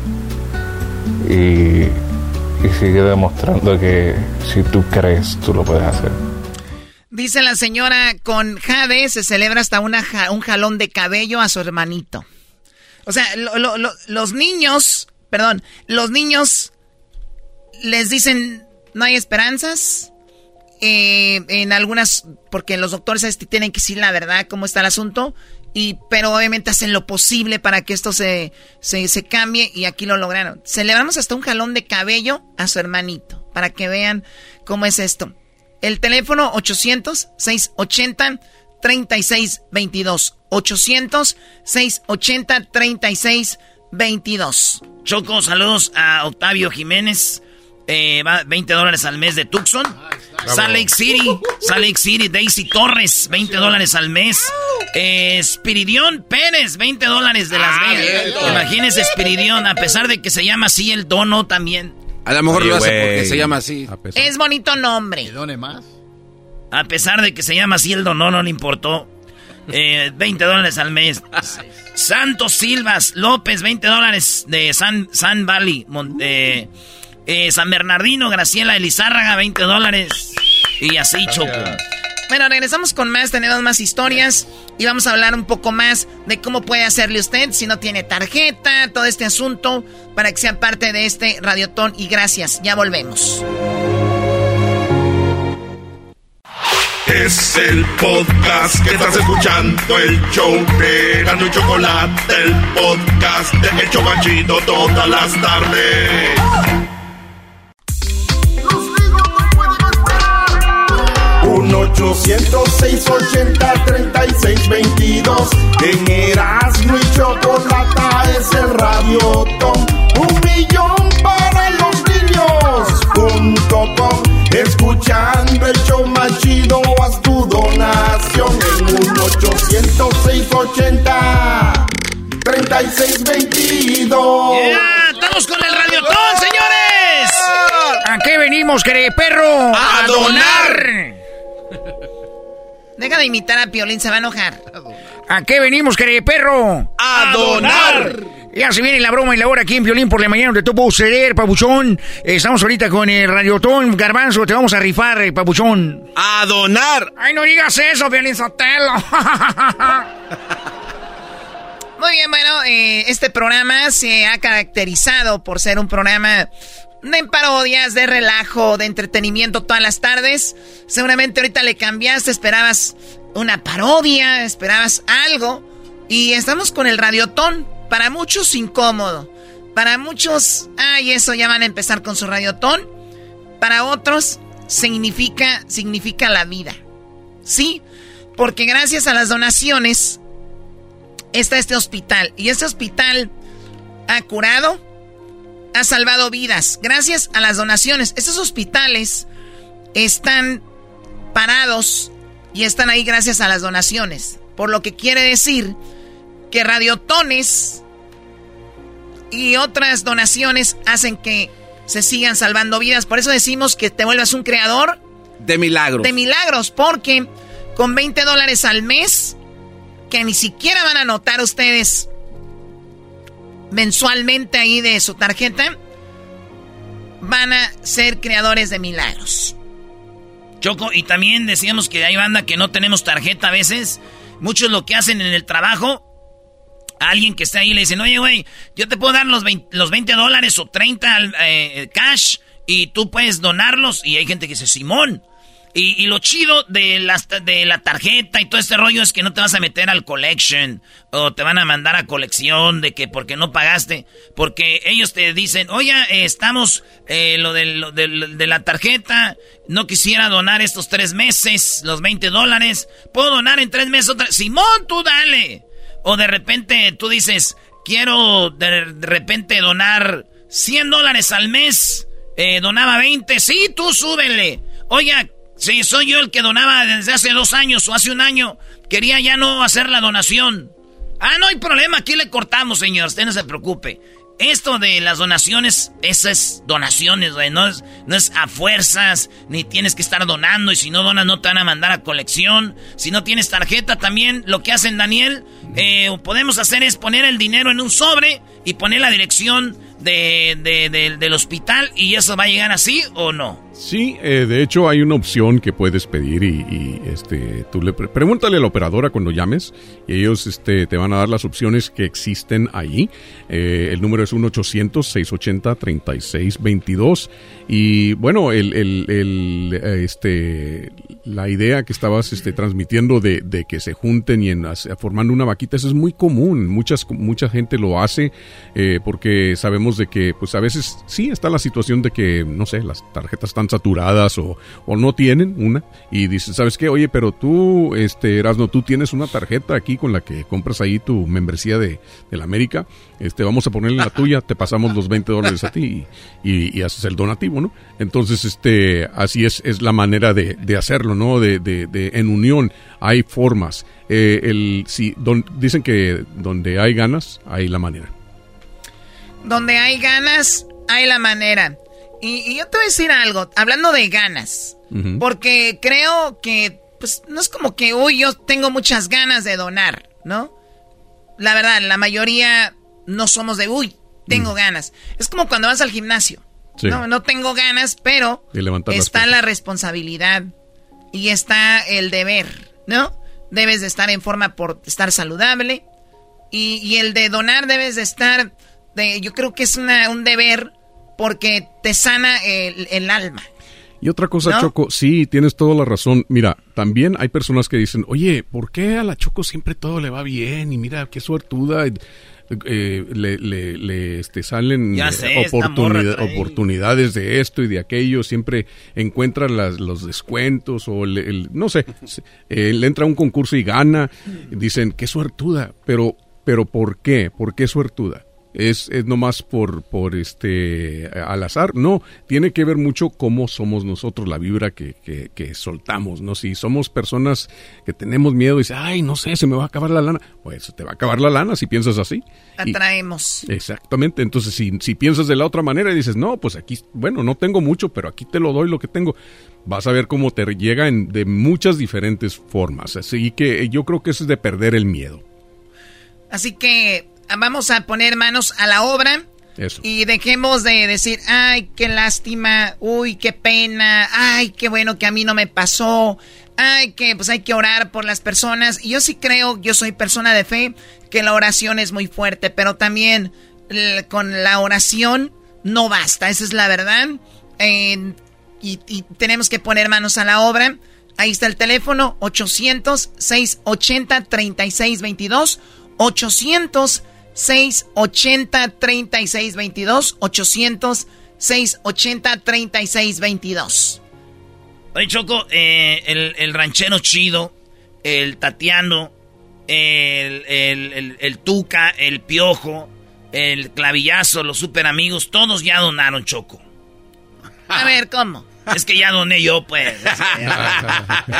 y, y sigue demostrando que si tú crees, tú lo puedes hacer. Dice la señora, con Jade se celebra hasta una un jalón de cabello a su hermanito. O sea, los niños, perdón, los niños les dicen, no hay esperanzas. Eh, en algunas, porque los doctores este, tienen que decir la verdad, cómo está el asunto. Y, pero obviamente hacen lo posible para que esto se, se, se cambie y aquí lo lograron. Celebramos hasta un jalón de cabello a su hermanito, para que vean cómo es esto. El teléfono 800-680-3622. 800-680-3622. Choco, saludos a Octavio Jiménez. Eh, va 20 dólares al mes de Tucson. Salt Lake City, Salt Lake City, Daisy Torres, 20 dólares al mes. Eh, Spiridión Pérez, 20 dólares de Las ah, Vegas. Imagínese Spiridión, a pesar de que se llama así el dono también. A lo mejor lo hace porque se llama así. Es bonito nombre. done más? A pesar de que se llama así el dono, no le importó. 20 eh, dólares al mes. Santos Silvas López, 20 dólares de San, San Valley. Eh, eh, San Bernardino, Graciela Elizárraga, 20 dólares. Y así, Choco. Bueno, regresamos con más, tenemos más historias y vamos a hablar un poco más de cómo puede hacerle usted si no tiene tarjeta, todo este asunto, para que sea parte de este radiotón. Y gracias, ya volvemos. Es el podcast que estás escuchando, el show de y Chocolate, el podcast de El Chocachito todas las tardes. 1-800-680-3622 En Erasmo y Chocolata es el radio Un millón para los niños Punto com Escuchando el show más chido Haz tu donación En 1-800-680-3622 yeah, ¡Estamos con el radiotón, señores! ¿A qué venimos, querido perro? ¡A donar! Deja de imitar a Piolín, se va a enojar. ¿A qué venimos, querido perro? ¡A donar! Ya se viene la broma y la hora aquí en Piolín por la mañana donde todo puedo ceder, papuchón. Estamos ahorita con el radiotón, garbanzo, te vamos a rifar, eh, papuchón. ¡A donar! ¡Ay, no digas eso, Piolín Sotelo! Muy bien, bueno, eh, este programa se ha caracterizado por ser un programa de parodias, de relajo, de entretenimiento todas las tardes. Seguramente ahorita le cambiaste, esperabas una parodia, esperabas algo. Y estamos con el radiotón. Para muchos incómodo. Para muchos, ay, eso ya van a empezar con su radiotón. Para otros significa, significa la vida. Sí, porque gracias a las donaciones está este hospital. Y este hospital ha curado ha salvado vidas gracias a las donaciones. Estos hospitales están parados y están ahí gracias a las donaciones. Por lo que quiere decir que radiotones y otras donaciones hacen que se sigan salvando vidas. Por eso decimos que te vuelvas un creador de milagros. De milagros, porque con 20 dólares al mes, que ni siquiera van a notar ustedes mensualmente ahí de su tarjeta, van a ser creadores de milagros. Choco, y también decíamos que hay banda que no tenemos tarjeta a veces. Muchos lo que hacen en el trabajo, alguien que está ahí le dicen, oye, güey, yo te puedo dar los 20, los 20 dólares o 30 eh, cash y tú puedes donarlos. Y hay gente que dice, Simón. Y, lo chido de la, de la tarjeta y todo este rollo es que no te vas a meter al collection o te van a mandar a colección de que porque no pagaste. Porque ellos te dicen, oye, estamos, eh, lo, de, de, la tarjeta, no quisiera donar estos tres meses, los 20 dólares. ¿Puedo donar en tres meses otra? Simón, tú dale. O de repente tú dices, quiero de, repente donar 100 dólares al mes. Eh, donaba 20, sí, tú súbele. Oiga, Sí, soy yo el que donaba desde hace dos años o hace un año. Quería ya no hacer la donación. Ah, no hay problema, aquí le cortamos, señor. Usted no se preocupe. Esto de las donaciones, esas donaciones. No es, no es a fuerzas, ni tienes que estar donando. Y si no donas, no te van a mandar a colección. Si no tienes tarjeta, también lo que hacen Daniel, eh, podemos hacer es poner el dinero en un sobre y poner la dirección de, del hospital. ¿Y eso va a llegar así o no? Sí, eh, de hecho hay una opción que puedes pedir y, este, tú le pregúntale a la operadora cuando llames y ellos este, te van a dar las opciones que existen ahí. Eh, el número es 1-800-680-3622 y bueno, el, el, este, la idea que estabas este, transmitiendo de, de que se junten y en, formando una vaquita, eso es muy común. Muchas, mucha gente lo hace eh, porque sabemos de que pues a veces sí está la situación de que, no sé, las tarjetas están saturadas o, o no tienen una y dices, ¿sabes qué? Oye, pero tú, este, Erasno, tú tienes una tarjeta aquí con la que compras ahí tu membresía de, la América, este, vamos a ponerle la tuya, te pasamos los 20 dólares a ti y, haces el donativo, ¿no? Entonces, este, así es, es la manera de, de hacerlo, ¿no? De, de, de, en unión hay formas. Eh, el, si, don, dicen que donde hay ganas, hay la manera. Donde hay ganas, hay la manera. Y, yo te voy a decir algo, hablando de ganas, porque creo que, pues, no es como que, uy, yo tengo muchas ganas de donar, ¿no? La verdad, la mayoría no somos de, uy, tengo ganas. Es como cuando vas al gimnasio. No, no tengo ganas, pero está la responsabilidad y está el deber, ¿no? Debes de estar en forma por estar saludable y, y el de donar debes de estar, de, yo creo que es una, un deber porque te sana el, alma. Y otra cosa, Choco, sí, tienes toda la razón. Mira, también hay personas que dicen, oye, ¿por qué a la Choco siempre todo le va bien? Y mira, qué suertuda. Eh, le, le, este, salen oportunidades de esto y de aquello, siempre encuentra las, los descuentos o el, no sé, eh, le entra a un concurso y gana, dicen, qué suertuda, pero, pero ¿por qué? ¿Por qué suertuda? Es, es nomás por, por este al azar. No, tiene que ver mucho cómo somos nosotros, la vibra que, que, soltamos, ¿no? Si somos personas que tenemos miedo y dices, ay, no sé, se me va a acabar la lana, pues te va a acabar la lana si piensas así. Atraemos. exactamente, entonces si, si piensas de la otra manera y dices, no, pues aquí, bueno, no tengo mucho, pero aquí te lo doy lo que tengo, vas a ver cómo te llega en, de muchas diferentes formas. Así que yo creo que eso es de perder el miedo. Así que vamos a poner manos a la obra. Y dejemos de decir, ay, qué lástima, uy, qué pena, ay, qué bueno que a mí no me pasó, ay, que pues hay que orar por las personas. Y yo sí creo, yo soy persona de fe, que la oración es muy fuerte, pero también con la oración no basta, esa es la verdad. y, y, tenemos que poner manos a la obra. Ahí está el teléfono, 800-680-3622. 800 680 3622 800 680 3622 Oye, Choco, eh, el, el, ranchero chido, el Tatiano, el, el, el, Tuca, el Piojo, el Clavillazo, los super amigos, todos ya donaron Choco. A ver, ¿cómo? Es que ya doné yo, pues.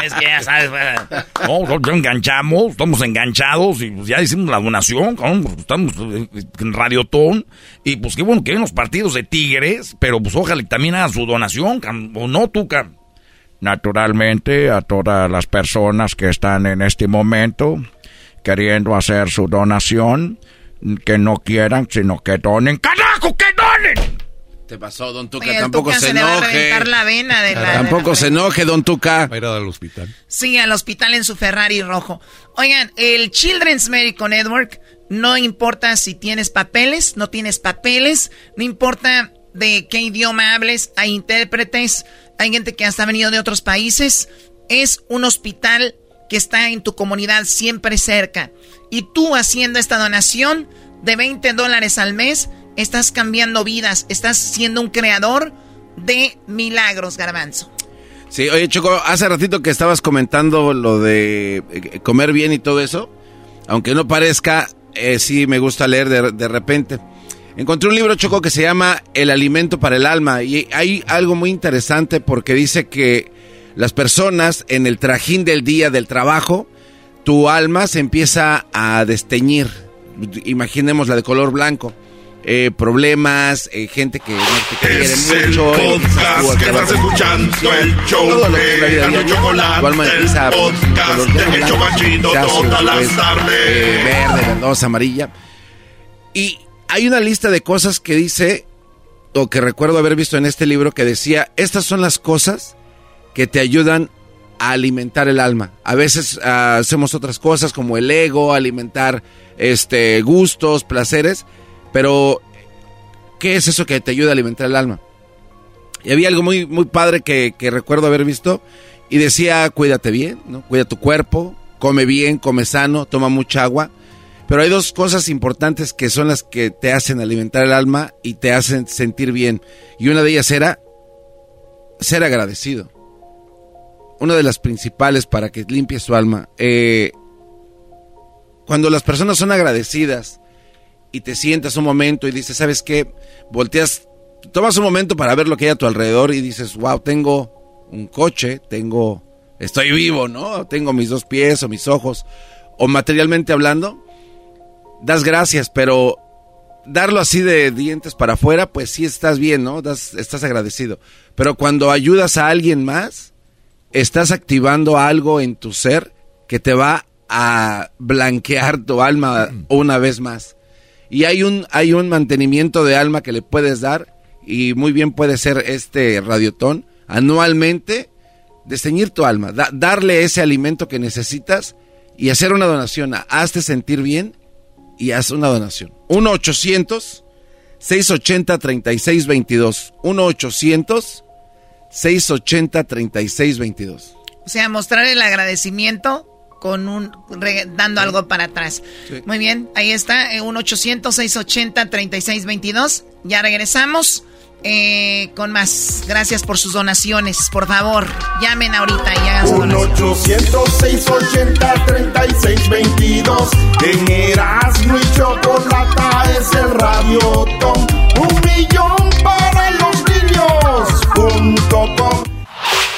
Es que ya, sabes, pues. No, ya enganchamos, estamos enganchados y pues ya hicimos la donación, estamos en Radiotón. Y pues qué bueno que ven los partidos de Tigres, pero pues ojalá también hagan su donación, o no, Tuca. Naturalmente, a todas las personas que están en este momento queriendo hacer su donación, que no quieran, sino que donen. ¡Carajo, que donen! Te pasó, don Tuca? Tampoco se, enoje. Tampoco se enoje, don Tuca. Va a ir al hospital. Sí, al hospital en su Ferrari rojo. Oigan, el Children's Medical Network, no importa si tienes papeles, no tienes papeles, no importa de qué idioma hables, hay intérpretes, hay gente que hasta ha venido de otros países. Es un hospital que está en tu comunidad siempre cerca. Y tú haciendo esta donación de 20 dólares al mes, estás cambiando vidas, estás siendo un creador de milagros, garbanzo. Sí, oye Choco, hace ratito que estabas comentando lo de eh, comer bien y todo eso, aunque no parezca, eh, sí me gusta leer de, de repente. Encontré un libro Choco que se llama El alimento para el alma y hay algo muy interesante porque dice que las personas en el trajín del día del trabajo, tu alma se empieza a desteñir. Imaginemos la de color blanco. Eh, problemas, eh, gente que no te quiere Es mucho. el tú podcast que tener estás escuchando, el show todo lo que es la vida diaria, Chocolate, el a podcast color de Hecho Machito todas las después, tardes. eh, verde, verdosa, amarilla. Y hay una lista de cosas que dice, o que recuerdo haber visto en este libro, que decía, estas son las cosas que te ayudan a alimentar el alma. A veces ah, hacemos otras cosas como el ego, alimentar este gustos, placeres, pero ¿qué es eso que te ayuda a alimentar el alma? Y había algo muy, muy padre que, recuerdo haber visto y decía, cuídate bien. Cuida tu cuerpo, come bien, come sano, toma mucha agua. Pero hay dos cosas importantes que son las que te hacen alimentar el alma y te hacen sentir bien. Y una de ellas era ser agradecido. Una de las principales para que limpies tu alma. Eh, cuando las personas son agradecidas y te sientas un momento y dices, ¿sabes qué? Volteas, tomas un momento para ver lo que hay a tu alrededor y dices, wow, tengo un coche, tengo, estoy vivo, ¿no? Tengo mis dos pies o mis ojos. O materialmente hablando, das gracias, pero darlo así de dientes para afuera, pues sí estás bien, ¿no? Das, estás agradecido. Pero cuando ayudas a alguien más, estás activando algo en tu ser que te va a blanquear tu alma una vez más. Y hay un, hay un mantenimiento de alma que le puedes dar y muy bien puede ser este radiotón anualmente desteñir tu alma, da- darle ese alimento que necesitas y hacer una donación. Hazte sentir bien y haz una donación. 1 800 680 3622 1 800 680 3622 O sea, mostrar el agradecimiento con un re- dando algo para atrás. Muy bien, ahí está, eh, 1-800-680-3622. Ya regresamos eh, con más. Gracias por sus donaciones. Por favor, llamen ahorita y hagan su donación. 1-800-680-3622 En Erasmo y Chocolata es el radiotón Un millón para los niños punto com.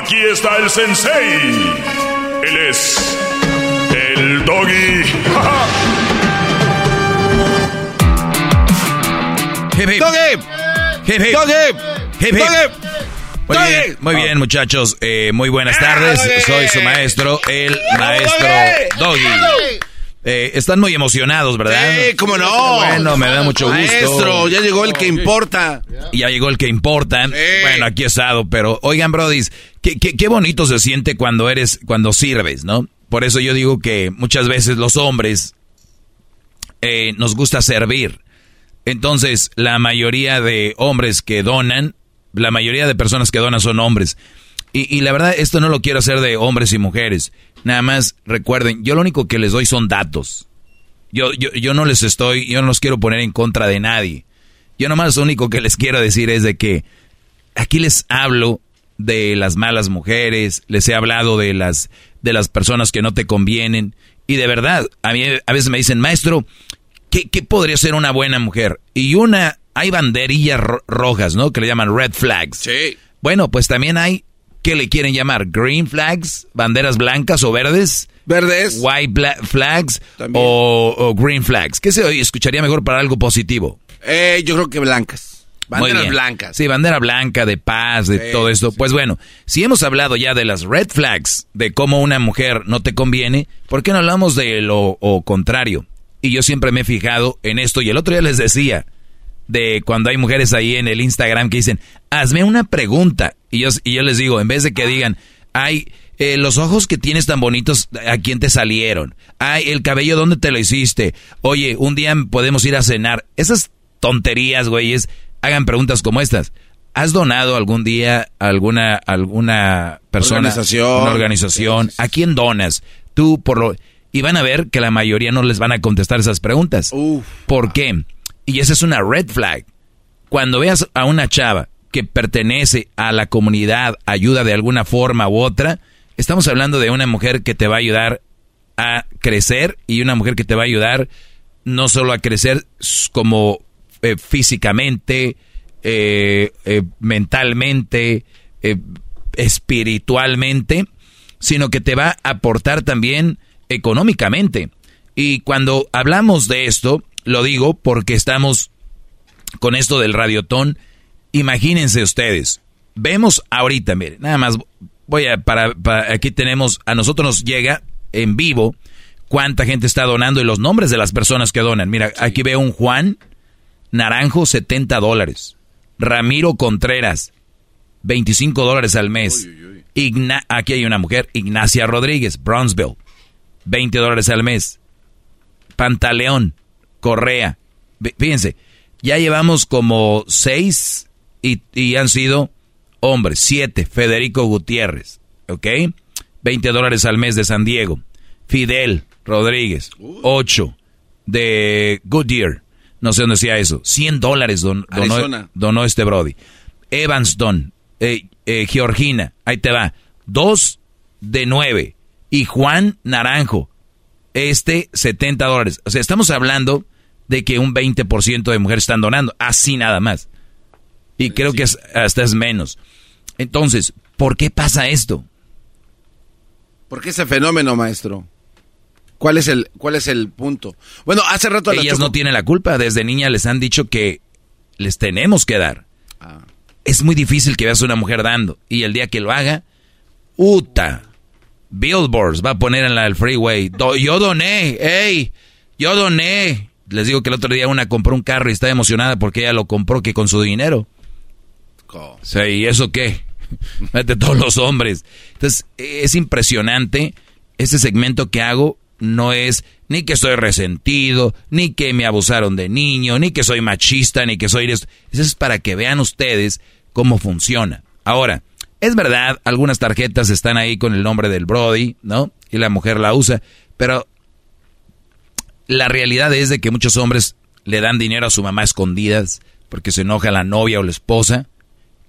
Aquí está el sensei. Él es el doggy. Hip, hip. Hip, hip. Hip, hip. Muy bien, muy bien, muchachos. Eh, muy buenas tardes. Soy su maestro, el maestro Doggy. Eh, están muy emocionados, ¿verdad? Sí, cómo no. Bueno, me da mucho gusto. Maestro, ya llegó el que importa. Ya llegó el que importa. Bueno, aquí he estado, pero oigan, brodis, qué, qué, qué bonito se siente cuando eres, cuando sirves, ¿no? Por eso yo digo que muchas veces los hombres eh, nos gusta servir. Entonces, la mayoría de hombres que donan, la mayoría de personas que donan son hombres. Y, y la verdad, esto no lo quiero hacer de hombres y mujeres. Nada más recuerden, yo lo único que les doy son datos. Yo, yo, yo no les estoy, yo no los quiero poner en contra de nadie. Yo nomás lo único que les quiero decir es de que aquí les hablo de las malas mujeres, les he hablado de las, de las personas que no te convienen. Y de verdad, a mí a veces me dicen, maestro, ¿qué, qué podría ser una buena mujer? Y una, hay banderillas ro- rojas, ¿no? Que le llaman red flags. Sí. Bueno, pues también hay, ¿qué le quieren llamar? Green flags, banderas blancas o verdes. Verdes. White flags o, o green flags. ¿Qué se escucharía mejor para algo positivo? Eh, yo creo que blancas. Banderas blancas. Sí, bandera blanca, de paz, de Sí, todo esto. Pues bueno, si hemos hablado ya de las red flags, de cómo una mujer no te conviene, ¿por qué no hablamos de lo o contrario? Y yo siempre me he fijado en esto y el otro día les decía de cuando hay mujeres ahí en el Instagram que dicen, hazme una pregunta. Y yo, y yo les digo, en vez de que digan, ay, eh, los ojos que tienes tan bonitos, ¿a quién te salieron? Ay, el cabello, ¿dónde te lo hiciste? Oye, un día podemos ir a cenar. Esas tonterías, güeyes, hagan preguntas como estas. ¿Has donado algún día a alguna, alguna persona? Organización. Una organización. ¿A quién donas? Tú, por lo... Y van a ver que la mayoría no les van a contestar esas preguntas. ¿Por qué? Y esa es una red flag. Cuando veas a una chava que pertenece a la comunidad, ayuda de alguna forma u otra, estamos hablando de una mujer que te va a ayudar a crecer y una mujer que te va a ayudar no solo a crecer como eh, físicamente, eh, eh, mentalmente, espiritualmente, sino que te va a aportar también económicamente. Y cuando hablamos de esto, lo digo porque estamos con esto del radiotón. Imagínense ustedes, vemos ahorita, miren, nada más voy a, para, aquí tenemos, a nosotros nos llega en vivo cuánta gente está donando y los nombres de las personas que donan. Mira, aquí veo un Juan Naranjo, 70 dólares. Ramiro Contreras, 25 dólares al mes. aquí hay una mujer, Ignacia Rodríguez, Bronzeville, 20 dólares al mes. Pantaleón, Correa. Fíjense, ya llevamos como seis y, han sido hombres. Siete, Federico Gutiérrez, ¿ok? 20 dólares al mes de San Diego. Fidel Rodríguez, 8 de Goodyear. No sé dónde decía eso. 100 dólares donó, donó, este Brody. Evanston, eh, eh, Georgina, ahí te va. 2 de 9. Y Juan Naranjo, este 70 dólares. O sea, estamos hablando de que un 20% de mujeres están donando, así nada más. Y creo que hasta es menos. Entonces, ¿por qué pasa esto? ¿Por qué ese fenómeno, maestro? ¿Cuál es el, cuál es el punto? Bueno, hace rato... Ellas no tienen la culpa. Desde niña les han dicho que les tenemos que dar. Ah. Es muy difícil que veas a una mujer dando. Y el día que lo haga, ¡uta! Billboards va a poner en la del freeway. yo doné, ¡ey! Yo doné. Les digo que el otro día una compró un carro y está emocionada porque ella lo compró que con su dinero. Sí, ¿y eso qué? De todos los hombres. Entonces, es impresionante. Ese segmento que hago no es ni que estoy resentido, ni que me abusaron de niño, ni que soy machista, ni que soy... Eso es para que vean ustedes cómo funciona. Ahora, es verdad, algunas tarjetas están ahí con el nombre del Brody, ¿no? Y la mujer la usa, pero la realidad es de que muchos hombres le dan dinero a su mamá escondidas porque se enoja la novia o la esposa.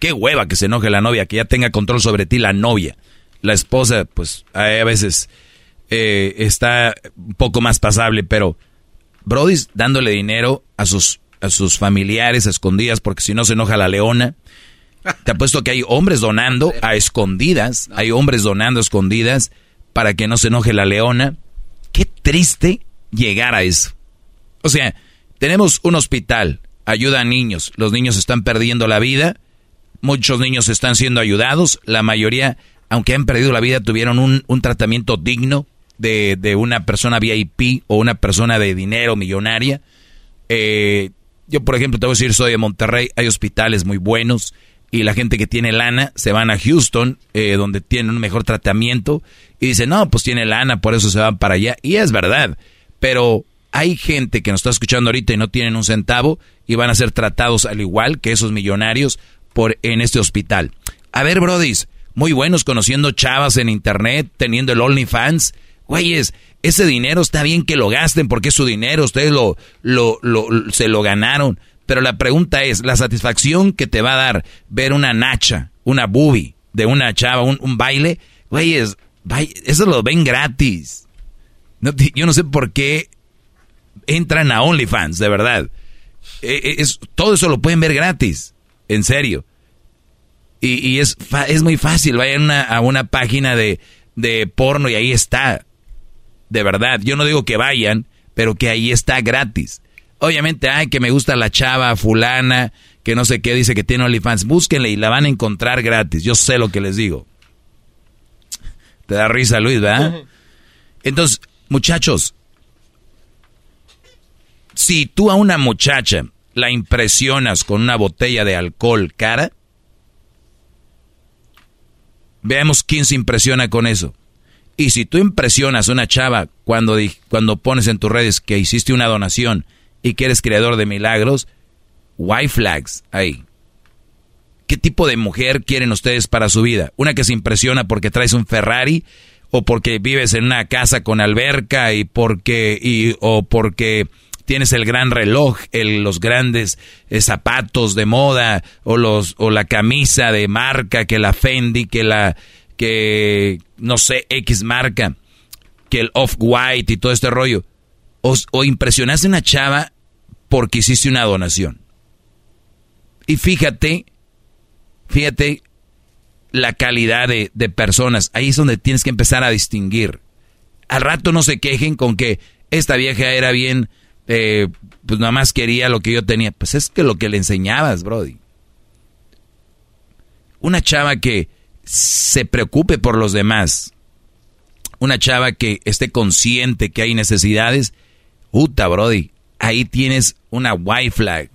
Qué hueva que se enoje la novia, que ya tenga control sobre ti la novia. La esposa, pues a veces eh, está un poco más pasable, pero Brody dándole dinero a sus, a sus familiares a escondidas porque si no se enoja la leona. Te apuesto que hay hombres donando a escondidas, hay hombres donando a escondidas para que no se enoje la leona. Qué triste llegar a eso. O sea, tenemos un hospital, ayuda a niños, los niños están perdiendo la vida, muchos niños están siendo ayudados, la mayoría, aunque han perdido la vida, tuvieron un, tratamiento digno de, de, una persona VIP o una persona de dinero millonaria. Eh, yo, por ejemplo, te voy a decir, soy de Monterrey, hay hospitales muy buenos y la gente que tiene lana se van a Houston, eh, donde tienen un mejor tratamiento y dicen, no, pues tiene lana, por eso se van para allá. Y es verdad. Pero hay gente que nos está escuchando ahorita y no tienen un centavo y van a ser tratados al igual que esos millonarios por en este hospital. A ver, brodis, muy buenos conociendo chavas en internet, teniendo el OnlyFans. Güeyes, ese dinero está bien que lo gasten porque es su dinero, ustedes lo, lo, se lo ganaron. Pero la pregunta es, la satisfacción que te va a dar ver una nacha, una boobie de una chava, un, un baile, güeyes, eso lo ven gratis yo no sé por qué entran a OnlyFans, de verdad. E, e, es, todo eso lo pueden ver gratis, en serio. Y, es, es muy fácil, vayan a una página de, de porno y ahí está. De verdad, yo no digo que vayan, pero que ahí está gratis. Obviamente, ay, que me gusta la chava fulana, que no sé qué, dice que tiene OnlyFans. Búsquenle y la van a encontrar gratis. Yo sé lo que les digo. Te da risa, Luis, ¿verdad? Entonces, Muchachos, si tú a una muchacha la impresionas con una botella de alcohol cara, veamos quién se impresiona con eso. Y si tú impresionas a una chava cuando, cuando pones en tus redes que hiciste una donación y que eres creador de milagros, white flags ahí. ¿Qué tipo de mujer quieren ustedes para su vida? ¿Una que se impresiona porque traes un Ferrari? ¿O porque vives en una casa con alberca? ¿Y porque, y, o porque tienes el gran reloj, el, los grandes eh, zapatos de moda? ¿O, los, o la camisa de marca, que la Fendi, que la, que, no sé, X marca, que el Off-White y todo este rollo? ¿O, o impresionaste una chava porque hiciste una donación? Y fíjate Fíjate la calidad de, personas. Ahí es donde tienes que empezar a distinguir. Al rato no se quejen con que esta vieja era bien, eh, pues nada más quería lo que yo tenía. Pues es que lo que le enseñabas, Brody. Una chava que se preocupe por los demás. Una chava que esté consciente que hay necesidades. Puta, Brody. Ahí tienes una white flag.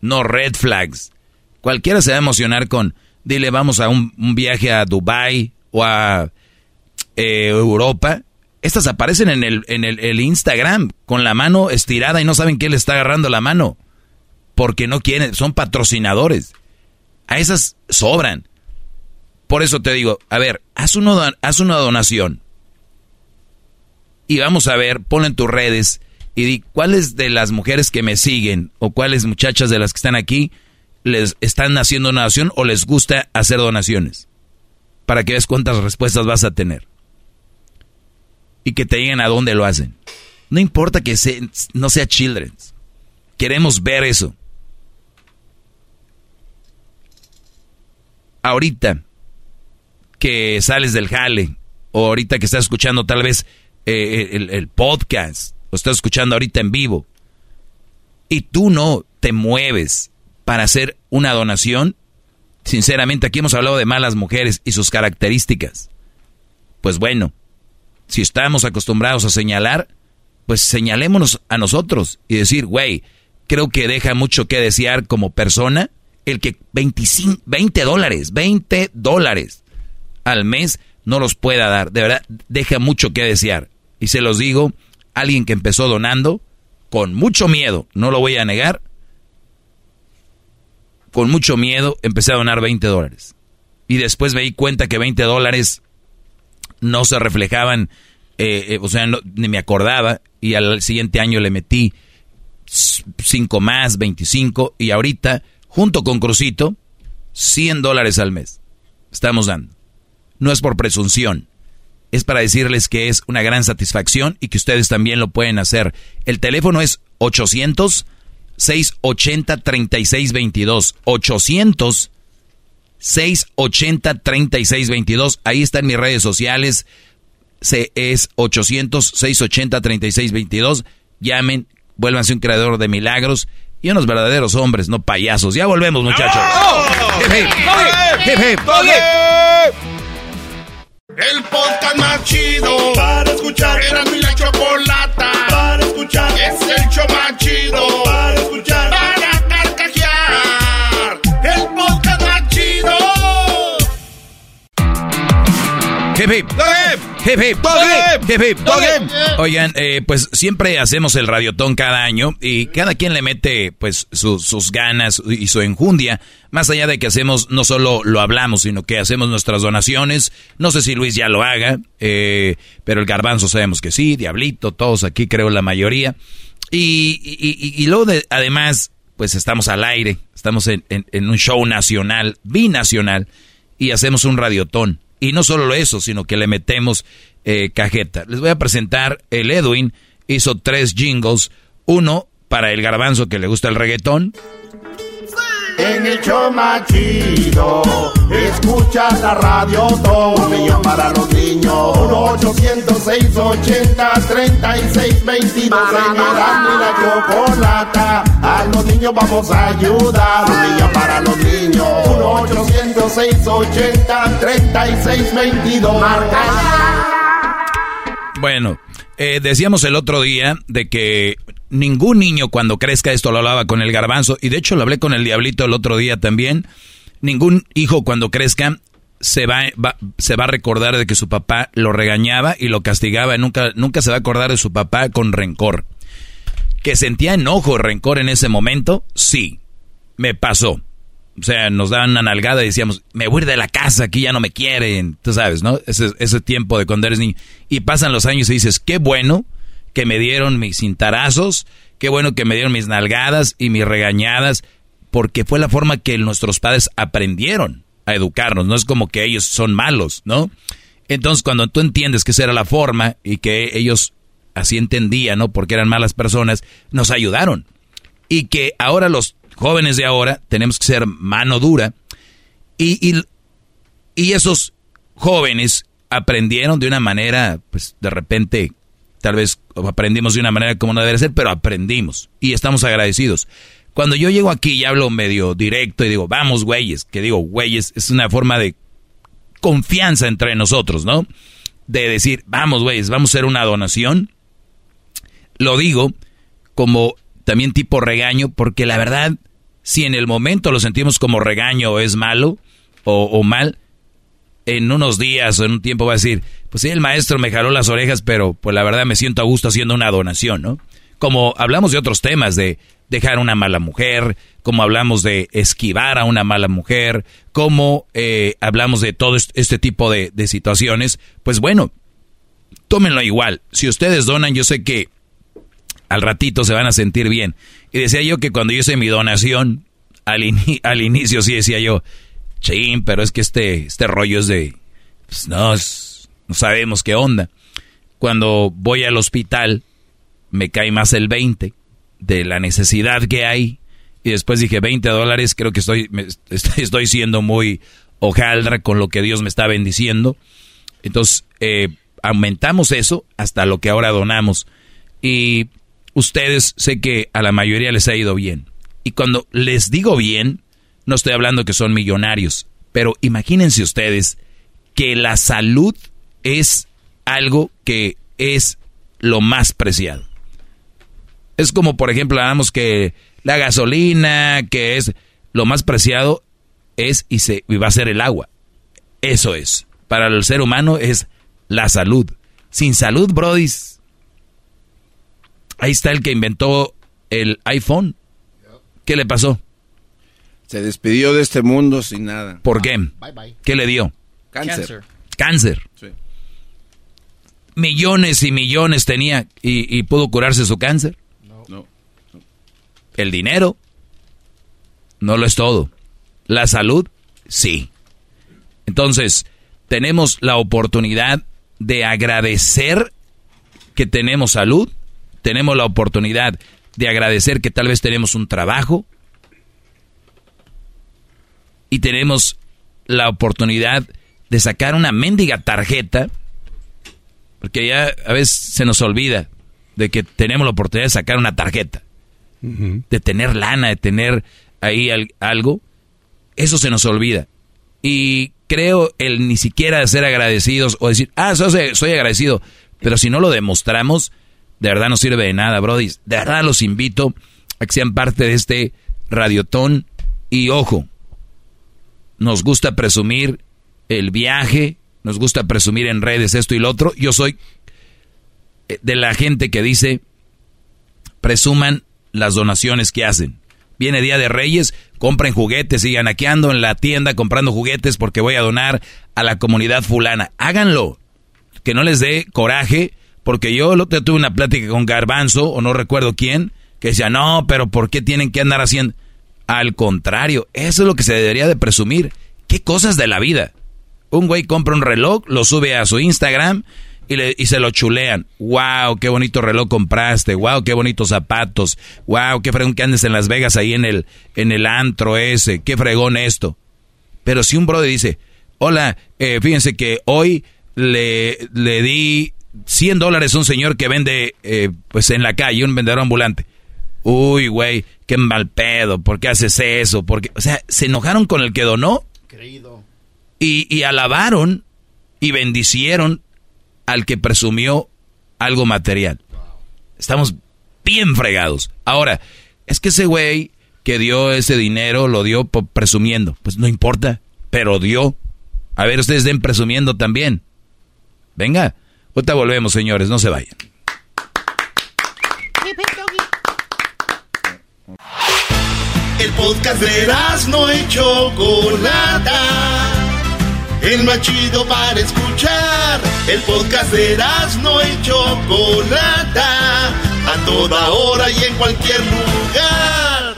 No red flags. Cualquiera se va a emocionar con, dile, vamos a un, viaje a Dubai o a eh, Europa. Estas aparecen en, el, en el, Instagram con la mano estirada y no saben quién le está agarrando la mano. Porque no quieren, son patrocinadores. A esas sobran. Por eso te digo, a ver, haz, uno, haz una donación. Y vamos a ver, pon en tus redes y di cuáles de las mujeres que me siguen o cuáles muchachas de las que están aquí les están haciendo donación o les gusta hacer donaciones. Para que veas cuántas respuestas vas a tener. Y que te digan a dónde lo hacen. No importa que no sea Children's. Queremos ver eso. Ahorita que sales del jale, o ahorita que estás escuchando tal vez eh, el, el podcast, o estás escuchando ahorita en vivo, y tú no te mueves para hacer una donación? Sinceramente, aquí hemos hablado de malas mujeres y sus características. Pues bueno, si estamos acostumbrados a señalar, pues señalémonos a nosotros y decir, güey, creo que deja mucho que desear como persona el que 25, 20 dólares, 20 dólares al mes no los pueda dar. De verdad, deja mucho que desear. Y se los digo, alguien que empezó donando con mucho miedo, no lo voy a negar, con mucho miedo, empecé a donar 20 dólares. Y después me di cuenta que 20 dólares no se reflejaban, eh, eh, o sea, ni me acordaba. Y al siguiente año le metí 5 más, 25. Y ahorita, junto con Crucito, 100 dólares al mes. Estamos dando. No es por presunción. Es para decirles que es una gran satisfacción y que ustedes también lo pueden hacer. El teléfono es 800 680-3622. 800 680-3622. Ahí están mis redes sociales. Se es 800-680-3622. Llamen, vuélvanse un creador de milagros y unos verdaderos hombres, no payasos. Ya volvemos, muchachos. El podcast más chido para escuchar. Era mi la chocolata para escuchar. Es el show más chido para escuchar. Hip hip. Hip hip. Hip hip. Oigan, eh, pues siempre hacemos el radiotón cada año y cada quien le mete pues sus ganas y su enjundia. Más allá de que hacemos, no solo lo hablamos, sino que hacemos nuestras donaciones. No sé si Luis ya lo haga, eh, pero el garbanzo sabemos que sí, Diablito, todos aquí creo la mayoría. Y, y, luego de, además, pues estamos al aire, estamos en, en un show nacional, binacional, y hacemos un radiotón. Y no solo eso, sino que le metemos eh, cajeta. Les voy a presentar, el Edwin hizo tres jingles. Uno para el garbanzo que le gusta el reggaetón. En el show más chido, escuchas la radio todo millón para los niños. 1 800 680 3622 En Erasmo y la chocolata, a los niños vamos a ayudar. Un millón para los niños. 1 800 680 3622 Marca Bueno, eh, decíamos el otro día de que ningún niño cuando crezca, esto lo hablaba con el garbanzo, y de hecho lo hablé con el diablito el otro día también, ningún hijo cuando crezca se va, se va a recordar de que su papá lo regañaba y lo castigaba, nunca, nunca se va a acordar de su papá con rencor. ¿Que sentía enojo, rencor en ese momento? Sí, me pasó. O sea, nos daban una nalgada y decíamos, me voy de la casa, aquí ya no me quieren. Tú sabes, ¿no? Ese, ese tiempo de cuando eres niño. Y pasan los años y dices, qué bueno que me dieron mis cintarazos, qué bueno que me dieron mis nalgadas y mis regañadas, porque fue la forma que nuestros padres aprendieron a educarnos. No es como que ellos son malos, ¿no? Entonces, cuando tú entiendes que esa era la forma y que ellos así entendían, ¿no? Porque eran malas personas, nos ayudaron. Y que ahora los jóvenes de ahora tenemos que ser mano dura. Y, y, esos jóvenes aprendieron de una manera, pues de repente, tal vez aprendimos de una manera como no debe ser, pero aprendimos y estamos agradecidos. Cuando yo llego aquí y hablo medio directo y digo, vamos, güeyes, que digo, güeyes, es una forma de confianza entre nosotros, ¿no? De decir, vamos, güeyes, vamos a hacer una donación. Lo digo como también tipo regaño, porque la verdad, si en el momento lo sentimos como regaño o es malo o, mal, en unos días o en un tiempo va a decir, pues sí, el maestro me jaló las orejas, pero pues la verdad me siento a gusto haciendo una donación, ¿no? Como hablamos de otros temas, de dejar una mala mujer, como hablamos de esquivar a una mala mujer, como eh, hablamos de todo este tipo de, situaciones, pues bueno, tómenlo igual. Si ustedes donan, yo sé que al ratito se van a sentir bien. Y decía yo que cuando yo hice mi donación, al, al inicio sí decía yo, ching, pero es que este, este rollo es de, pues no, no sabemos qué onda. Cuando voy al hospital, me cae más el 20 de la necesidad que hay. Y después dije, 20 dólares, creo que estoy, estoy siendo muy hojaldra con lo que Dios me está bendiciendo. Entonces, eh, aumentamos eso hasta lo que ahora donamos. Y ustedes sé que a la mayoría les ha ido bien. Y cuando les digo bien, no estoy hablando que son millonarios, pero imagínense ustedes que la salud es algo que es lo más preciado. Es como, por ejemplo, hablamos que la gasolina, que es lo más preciado, es y, se, y va a ser el agua. Eso es. Para el ser humano es la salud. Sin salud, brodis, Ahí está el que inventó el iPhone. ¿Qué le pasó? Se despidió de este mundo sin nada. ¿Por qué? ¿Qué le dio? Cáncer. Cáncer. Millones y millones tenía y, pudo curarse su cáncer. No. El dinero no lo es todo. La salud, sí. Entonces, tenemos la oportunidad de agradecer que tenemos salud tenemos la oportunidad de agradecer que tal vez tenemos un trabajo y tenemos la oportunidad de sacar una mendiga tarjeta, porque ya a veces se nos olvida de que tenemos la oportunidad de sacar una tarjeta, de tener lana, de tener ahí algo, eso se nos olvida. Y creo el ni siquiera ser agradecidos o decir, ah, soy, soy agradecido, pero si no lo demostramos, de verdad no sirve de nada, Brody. De verdad los invito a que sean parte de este radiotón. Y ojo, nos gusta presumir el viaje, nos gusta presumir en redes esto y lo otro. Yo soy eh, de la gente que dice, presuman las donaciones que hacen. Viene Día de Reyes, compren juguetes, sigan aquí ando en la tienda comprando juguetes porque voy a donar a la comunidad fulana. Háganlo. Que no les dé coraje porque yo otro tuve una plática con Garbanzo, o no recuerdo quién, que decía, no, pero ¿por qué tienen que andar haciendo? Al contrario, eso es lo que se debería de presumir. ¿Qué cosas de la vida? Un güey compra un reloj, lo sube a su Instagram y, le, y se lo chulean. ¡Wow! ¡Qué bonito reloj compraste! ¡Wow! ¡Qué bonitos zapatos! ¡Wow! ¡Qué fregón que andes en Las Vegas ahí en el, en el antro ese! ¡Qué fregón esto! Pero si un brother dice, hola, eh, fíjense que hoy le, le di 100 dólares un señor que vende eh, pues en la calle, un vendedor ambulante. Uy, güey, qué mal pedo, ¿por qué haces eso? Porque, o sea, se enojaron con el que donó. Y, y alabaron y bendicieron al que presumió algo material. Estamos bien fregados. Ahora, es que ese güey que dio ese dinero lo dio presumiendo. Pues no importa, pero dio. A ver, ustedes den presumiendo también. Venga, Ahorita volvemos, señores, no se vayan. El podcast de no y Chocolata. El más chido para escuchar. El podcast de no y Chocolata. A toda hora y en cualquier lugar.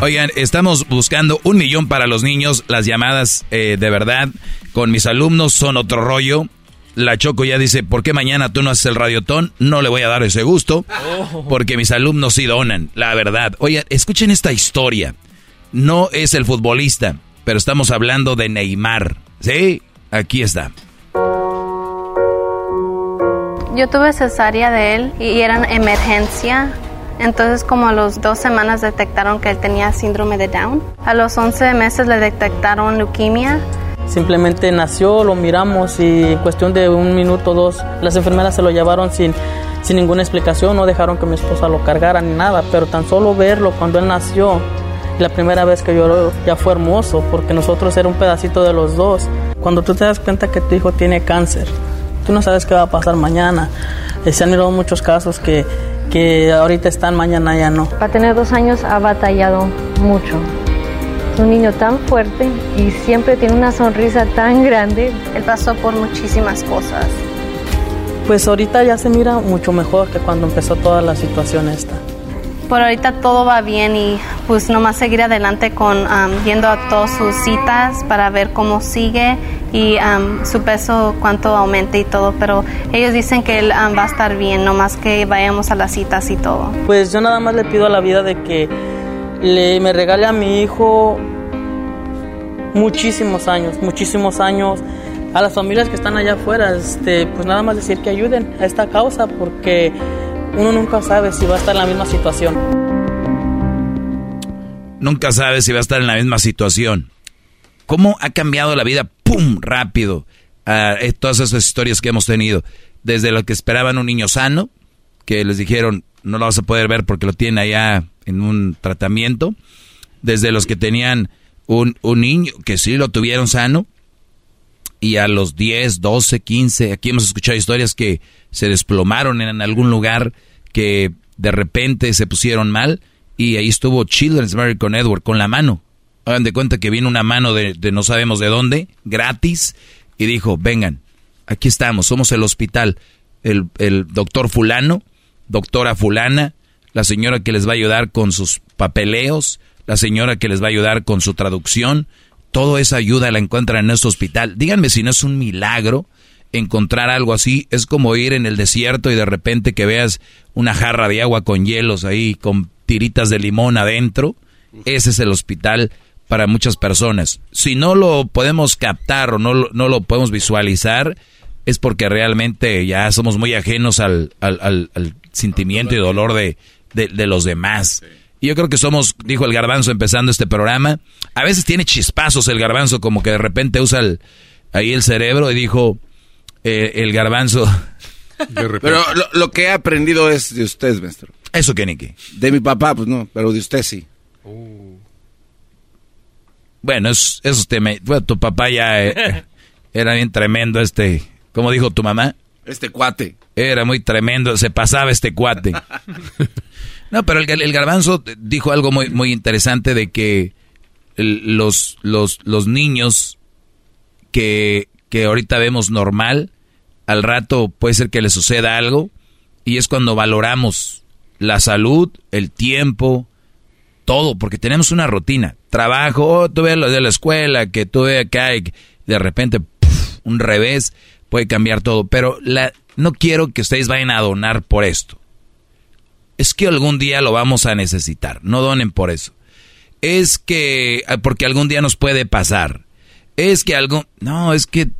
Oigan, estamos buscando un millón para los niños. Las llamadas eh, de verdad con mis alumnos son otro rollo. La Choco ya dice, ¿por qué mañana tú no haces el radiotón? No le voy a dar ese gusto, oh. porque mis alumnos sí donan, la verdad. Oye, escuchen esta historia. No es el futbolista, pero estamos hablando de Neymar. ¿Sí? Aquí está. Yo tuve cesárea de él y era emergencia. Entonces como a los dos semanas detectaron que él tenía síndrome de Down. A los 11 meses le detectaron leucemia Simplemente nació, lo miramos y en cuestión de un minuto o dos las enfermeras se lo llevaron sin, sin ninguna explicación, no dejaron que mi esposa lo cargara ni nada, pero tan solo verlo cuando él nació, la primera vez que lloró ya fue hermoso porque nosotros era un pedacito de los dos. Cuando tú te das cuenta que tu hijo tiene cáncer, tú no sabes qué va a pasar mañana. Eh, se han mirado muchos casos que, que ahorita están, mañana ya no. Para tener dos años ha batallado mucho un niño tan fuerte y siempre tiene una sonrisa tan grande. Él pasó por muchísimas cosas. Pues ahorita ya se mira mucho mejor que cuando empezó toda la situación esta. Por ahorita todo va bien y pues nomás seguir adelante con yendo a todas sus citas para ver cómo sigue y su peso cuánto aumente y todo, pero ellos dicen que él va a estar bien, nomás que vayamos a las citas y todo. Pues yo nada más le pido a la vida de que le, me regale a mi hijo muchísimos años, muchísimos años. A las familias que están allá afuera, este, pues nada más decir que ayuden a esta causa porque uno nunca sabe si va a estar en la misma situación. Nunca sabe si va a estar en la misma situación. ¿Cómo ha cambiado la vida, pum, rápido, a eh, todas esas historias que hemos tenido? Desde lo que esperaban un niño sano, que les dijeron, no lo vas a poder ver porque lo tiene allá en un tratamiento, desde los que tenían un, un niño que sí lo tuvieron sano, y a los 10, 12, 15, aquí hemos escuchado historias que se desplomaron en algún lugar, que de repente se pusieron mal, y ahí estuvo Children's Mary con Edward, con la mano. Hagan de cuenta que vino una mano de, de no sabemos de dónde, gratis, y dijo, vengan, aquí estamos, somos el hospital, el, el doctor fulano, doctora fulana, la señora que les va a ayudar con sus papeleos, la señora que les va a ayudar con su traducción. Toda esa ayuda la encuentran en este hospital. Díganme si no es un milagro encontrar algo así. Es como ir en el desierto y de repente que veas una jarra de agua con hielos ahí, con tiritas de limón adentro. Ese es el hospital para muchas personas. Si no lo podemos captar o no, no lo podemos visualizar, es porque realmente ya somos muy ajenos al, al, al sentimiento y dolor de, de, los demás. Y yo creo que somos, dijo el garbanzo empezando este programa, a veces tiene chispazos el garbanzo, como que de repente usa ahí el cerebro y dijo eh, el garbanzo. Pero lo, que he aprendido es de usted, maestro. ¿Eso qué, Nicky? De mi papá, pues no, pero de usted sí. Uh. Bueno, eso, eso me... tu papá ya eh, era bien tremendo este... ¿Cómo dijo tu mamá? Este cuate. Era muy tremendo, se pasaba este cuate. No, pero el, garbanzo dijo algo muy, muy interesante de que los, los, los niños que, que ahorita vemos normal, al rato puede ser que les suceda algo y es cuando valoramos la salud, el tiempo, todo, porque tenemos una rutina. Trabajo, oh, tuve lo de la escuela, que tuve acá y de repente un revés puede cambiar todo. Pero la, no quiero que ustedes vayan a donar por esto. Es que algún día lo vamos a necesitar. No donen por eso. Es que ah, porque algún día nos puede pasar. Es que algo... No, es que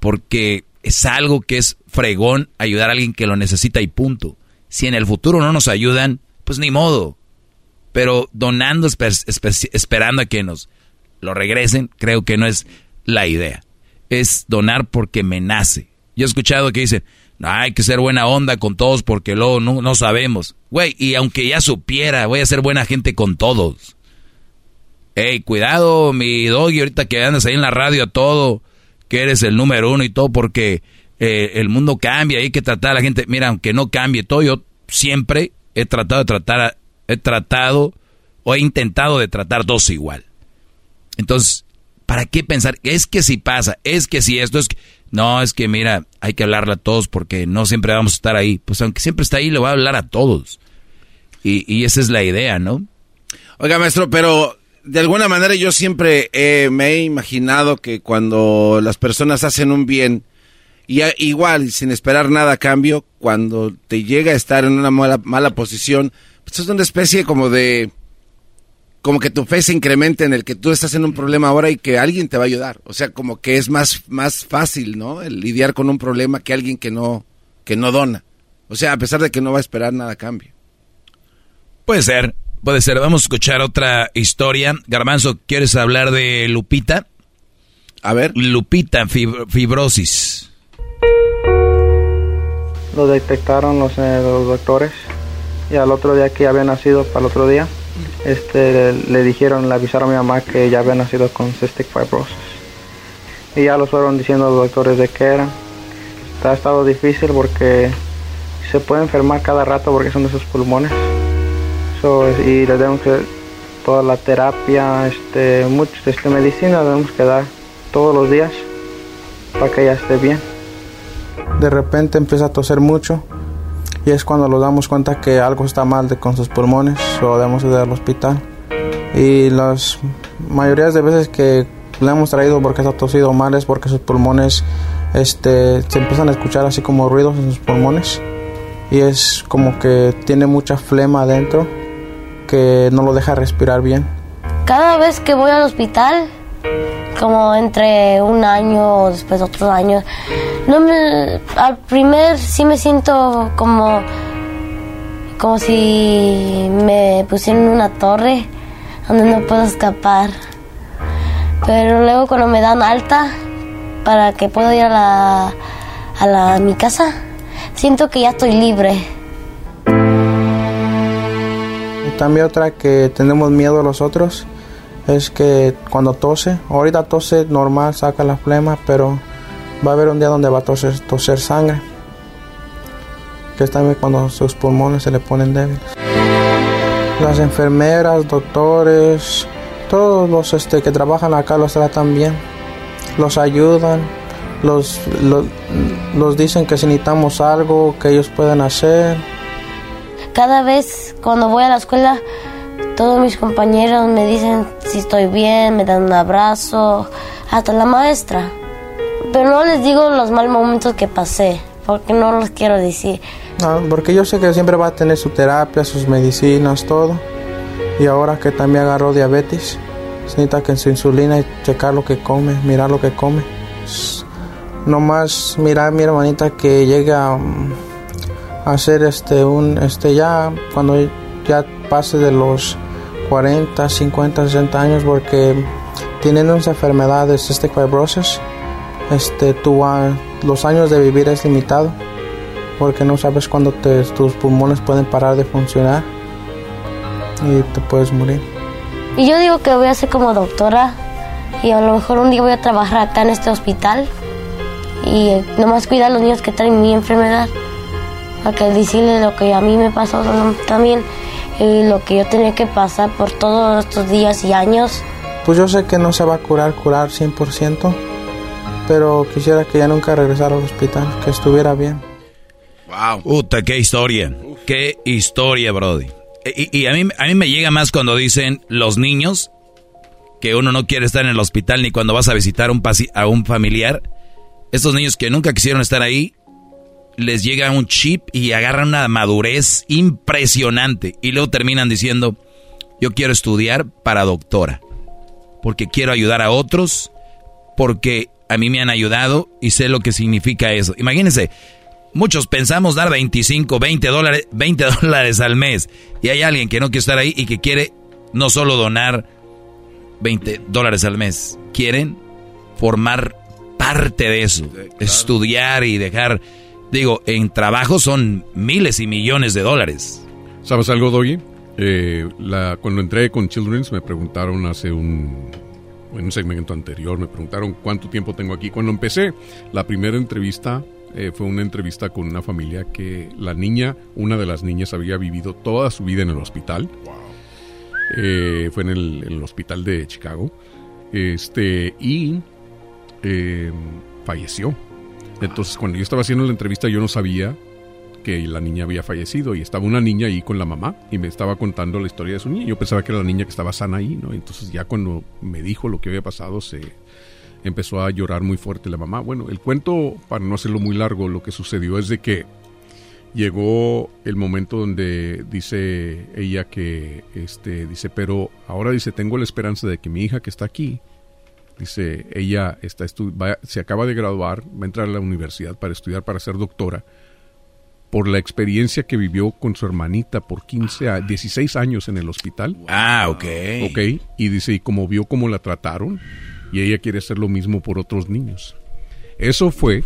porque es algo que es fregón ayudar a alguien que lo necesita y punto. Si en el futuro no nos ayudan, pues ni modo. Pero donando esperando a que nos lo regresen, creo que no es la idea es donar porque me nace. Yo he escuchado que dicen, hay que ser buena onda con todos porque luego no, no sabemos. Güey, y aunque ya supiera, voy a ser buena gente con todos. Ey, cuidado, mi doggy, ahorita que andas ahí en la radio a todo, que eres el número uno y todo, porque eh, el mundo cambia, hay que tratar a la gente. Mira, aunque no cambie todo, yo siempre he tratado de tratar, he tratado o he intentado de tratar dos igual. Entonces, ¿para qué pensar? Es que si pasa, es que si esto es... No, es que mira, hay que hablarle a todos porque no siempre vamos a estar ahí. Pues aunque siempre está ahí, le voy a hablar a todos. Y, y esa es la idea, ¿no? Oiga, maestro, pero de alguna manera yo siempre me he imaginado que cuando las personas hacen un bien, y igual, sin esperar nada a cambio, cuando te llega a estar en una mala, mala posición, pues es una especie como de como que tu fe se incremente en el que tú estás en un problema ahora y que alguien te va a ayudar. O sea, como que es más, más fácil, ¿no? El lidiar con un problema que alguien que no, que no dona. O sea, a pesar de que no va a esperar nada a cambio. Puede ser, puede ser. Vamos a escuchar otra historia. Garbanzo, ¿quieres hablar de Lupita? A ver. Lupita, fibrosis. Lo detectaron los, eh, los doctores y al otro día que había nacido, para el otro día, este, le dijeron, le avisaron a mi mamá que ya había nacido con cystic fibrosis. Y ya lo fueron diciendo los doctores de qué era. Ha estado difícil porque se puede enfermar cada rato porque son de pulmones. y le debemos que toda la terapia, este, mucho, este, medicina debemos que dar todos los días para que ella esté bien. De repente empieza a toser mucho y es cuando nos damos cuenta que algo está mal de, con sus pulmones o debemos ir al hospital. Y las mayorías de veces que le hemos traído porque está tosido mal es porque sus pulmones este, se empiezan a escuchar así como ruidos en sus pulmones y es como que tiene mucha flema adentro que no lo deja respirar bien. Cada vez que voy al hospital, como entre un año o después otros años, no me, al primer sí me siento como, como si me pusieran una torre donde no puedo escapar. Pero luego cuando me dan alta para que pueda ir a la, a la mi casa, siento que ya estoy libre. También otra que tenemos miedo a los otros es que cuando tose, ahorita tose normal, saca la flema, pero va a haber un día donde va a toser, toser sangre, que es también cuando sus pulmones se le ponen débiles. Las enfermeras, doctores, todos los este, que trabajan acá los tratan bien, los ayudan, los, los, los dicen que si necesitamos algo, que ellos pueden hacer. Cada vez cuando voy a la escuela, todos mis compañeros me dicen si estoy bien, me dan un abrazo, hasta la maestra. Pero no les digo los mal momentos que pasé, porque no los quiero decir. No, porque yo sé que siempre va a tener su terapia, sus medicinas, todo. Y ahora que también agarró diabetes, necesita que en su insulina y checar lo que come, mirar lo que come. No más mirar a mi hermanita que llegue a, a hacer este un este ya cuando ya pase de los 40, 50, 60 años porque tienen unas enfermedades, este fibrosis, este, tu, los años de vivir es limitado porque no sabes cuándo tus pulmones pueden parar de funcionar y te puedes morir. Y yo digo que voy a ser como doctora y a lo mejor un día voy a trabajar acá en este hospital y nomás cuidar a los niños que traen mi enfermedad para que decirles lo que a mí me pasó también y lo que yo tenía que pasar por todos estos días y años. Pues yo sé que no se va a curar, curar 100%, pero quisiera que ya nunca regresara al hospital, que estuviera bien. Wow. Puta, qué historia. Qué historia, Brody. Y, y, a, mí, a mí me llega más cuando dicen los niños que uno no quiere estar en el hospital ni cuando vas a visitar un a un familiar. Estos niños que nunca quisieron estar ahí, les llega un chip y agarran una madurez impresionante. Y luego terminan diciendo, yo quiero estudiar para doctora. Porque quiero ayudar a otros. Porque a mí me han ayudado y sé lo que significa eso. Imagínense, muchos pensamos dar 25, 20 dólares, 20 dólares al mes. Y hay alguien que no quiere estar ahí y que quiere no solo donar 20 dólares al mes. Quieren formar parte de eso. Estudiar y dejar Digo, en trabajo son miles y millones de dólares. ¿Sabes algo, Doggy? Eh, la, cuando entré con Children's me preguntaron hace un, en un segmento anterior, me preguntaron cuánto tiempo tengo aquí. Cuando empecé la primera entrevista Eh, fue una entrevista con una familia que la niña, una de las niñas había vivido toda su vida en el hospital. Eh, fue en el, hospital de Chicago. Este, y eh, falleció. Entonces, cuando yo estaba haciendo la entrevista, yo no sabía que la niña había fallecido y estaba una niña ahí con la mamá y me estaba contando la historia de su niña. Yo pensaba que era la niña que estaba sana ahí, ¿no? Entonces ya cuando me dijo lo que había pasado, se empezó a llorar muy fuerte la mamá. Bueno, el cuento, para no hacerlo muy largo, lo que sucedió es de que llegó el momento donde dice ella que, este, dice, pero ahora dice, tengo la esperanza de que mi hija que está aquí, dice, ella está se acaba de graduar, va a entrar a la universidad para estudiar, para ser doctora, por la experiencia que vivió con su hermanita por 15 a 16 años en el hospital. Ah, ok. Ok, y dice, y como vio cómo la trataron, y ella quiere hacer lo mismo por otros niños. Eso fue,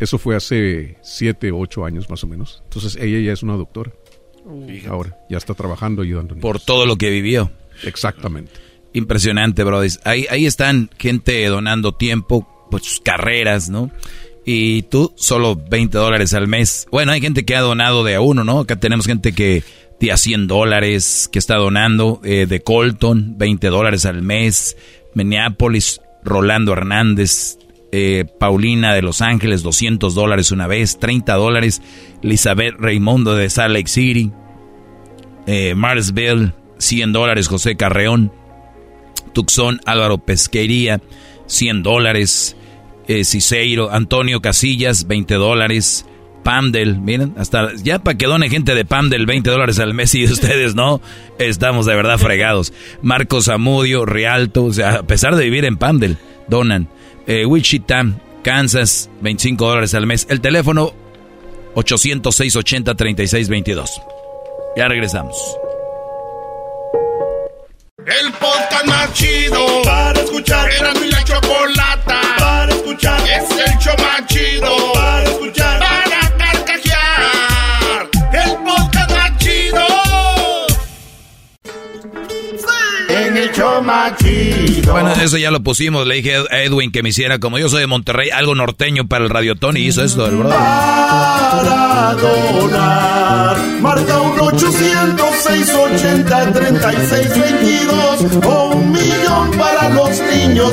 eso fue hace 7, 8 años más o menos. Entonces ella ya es una doctora. Ahora, ya está trabajando ayudando. Por todo lo que vivió. Exactamente. Impresionante, brother. Ahí, ahí están gente donando tiempo, pues carreras, ¿no? y tú solo 20 dólares al mes. Bueno, hay gente que ha donado de a uno, ¿no? Acá tenemos gente que de a 100 dólares, que está donando eh, de Colton, 20 dólares al mes, Minneapolis, Rolando Hernández, eh, Paulina de Los Ángeles, 200 dólares una vez, 30 dólares, Elizabeth Raimundo de Salt Lake City, eh, Marsville, 100 dólares, José Carreón, Tucson, Álvaro Pesquería, 100 dólares, eh, Ciseiro, Antonio Casillas, 20 dólares. Pamdel, miren, hasta ya para que done gente de Pamdel 20 dólares al mes y ustedes no, estamos de verdad fregados. Marcos Amudio, Rialto, o sea, a pesar de vivir en Pamdel, donan. Eh, Wichita, Kansas, 25 dólares al mes. El teléfono 806-80-3622. Ya regresamos. El podcast más chido para escuchar. Era mi la chocolata más chido. Bueno, eso ya lo pusimos. Le dije a Edwin que me hiciera, como yo soy de Monterrey, algo norteño para el Radiotón y hizo esto, el brother. Para donar. Marca un 806 80 36 22 o un millón para los niños.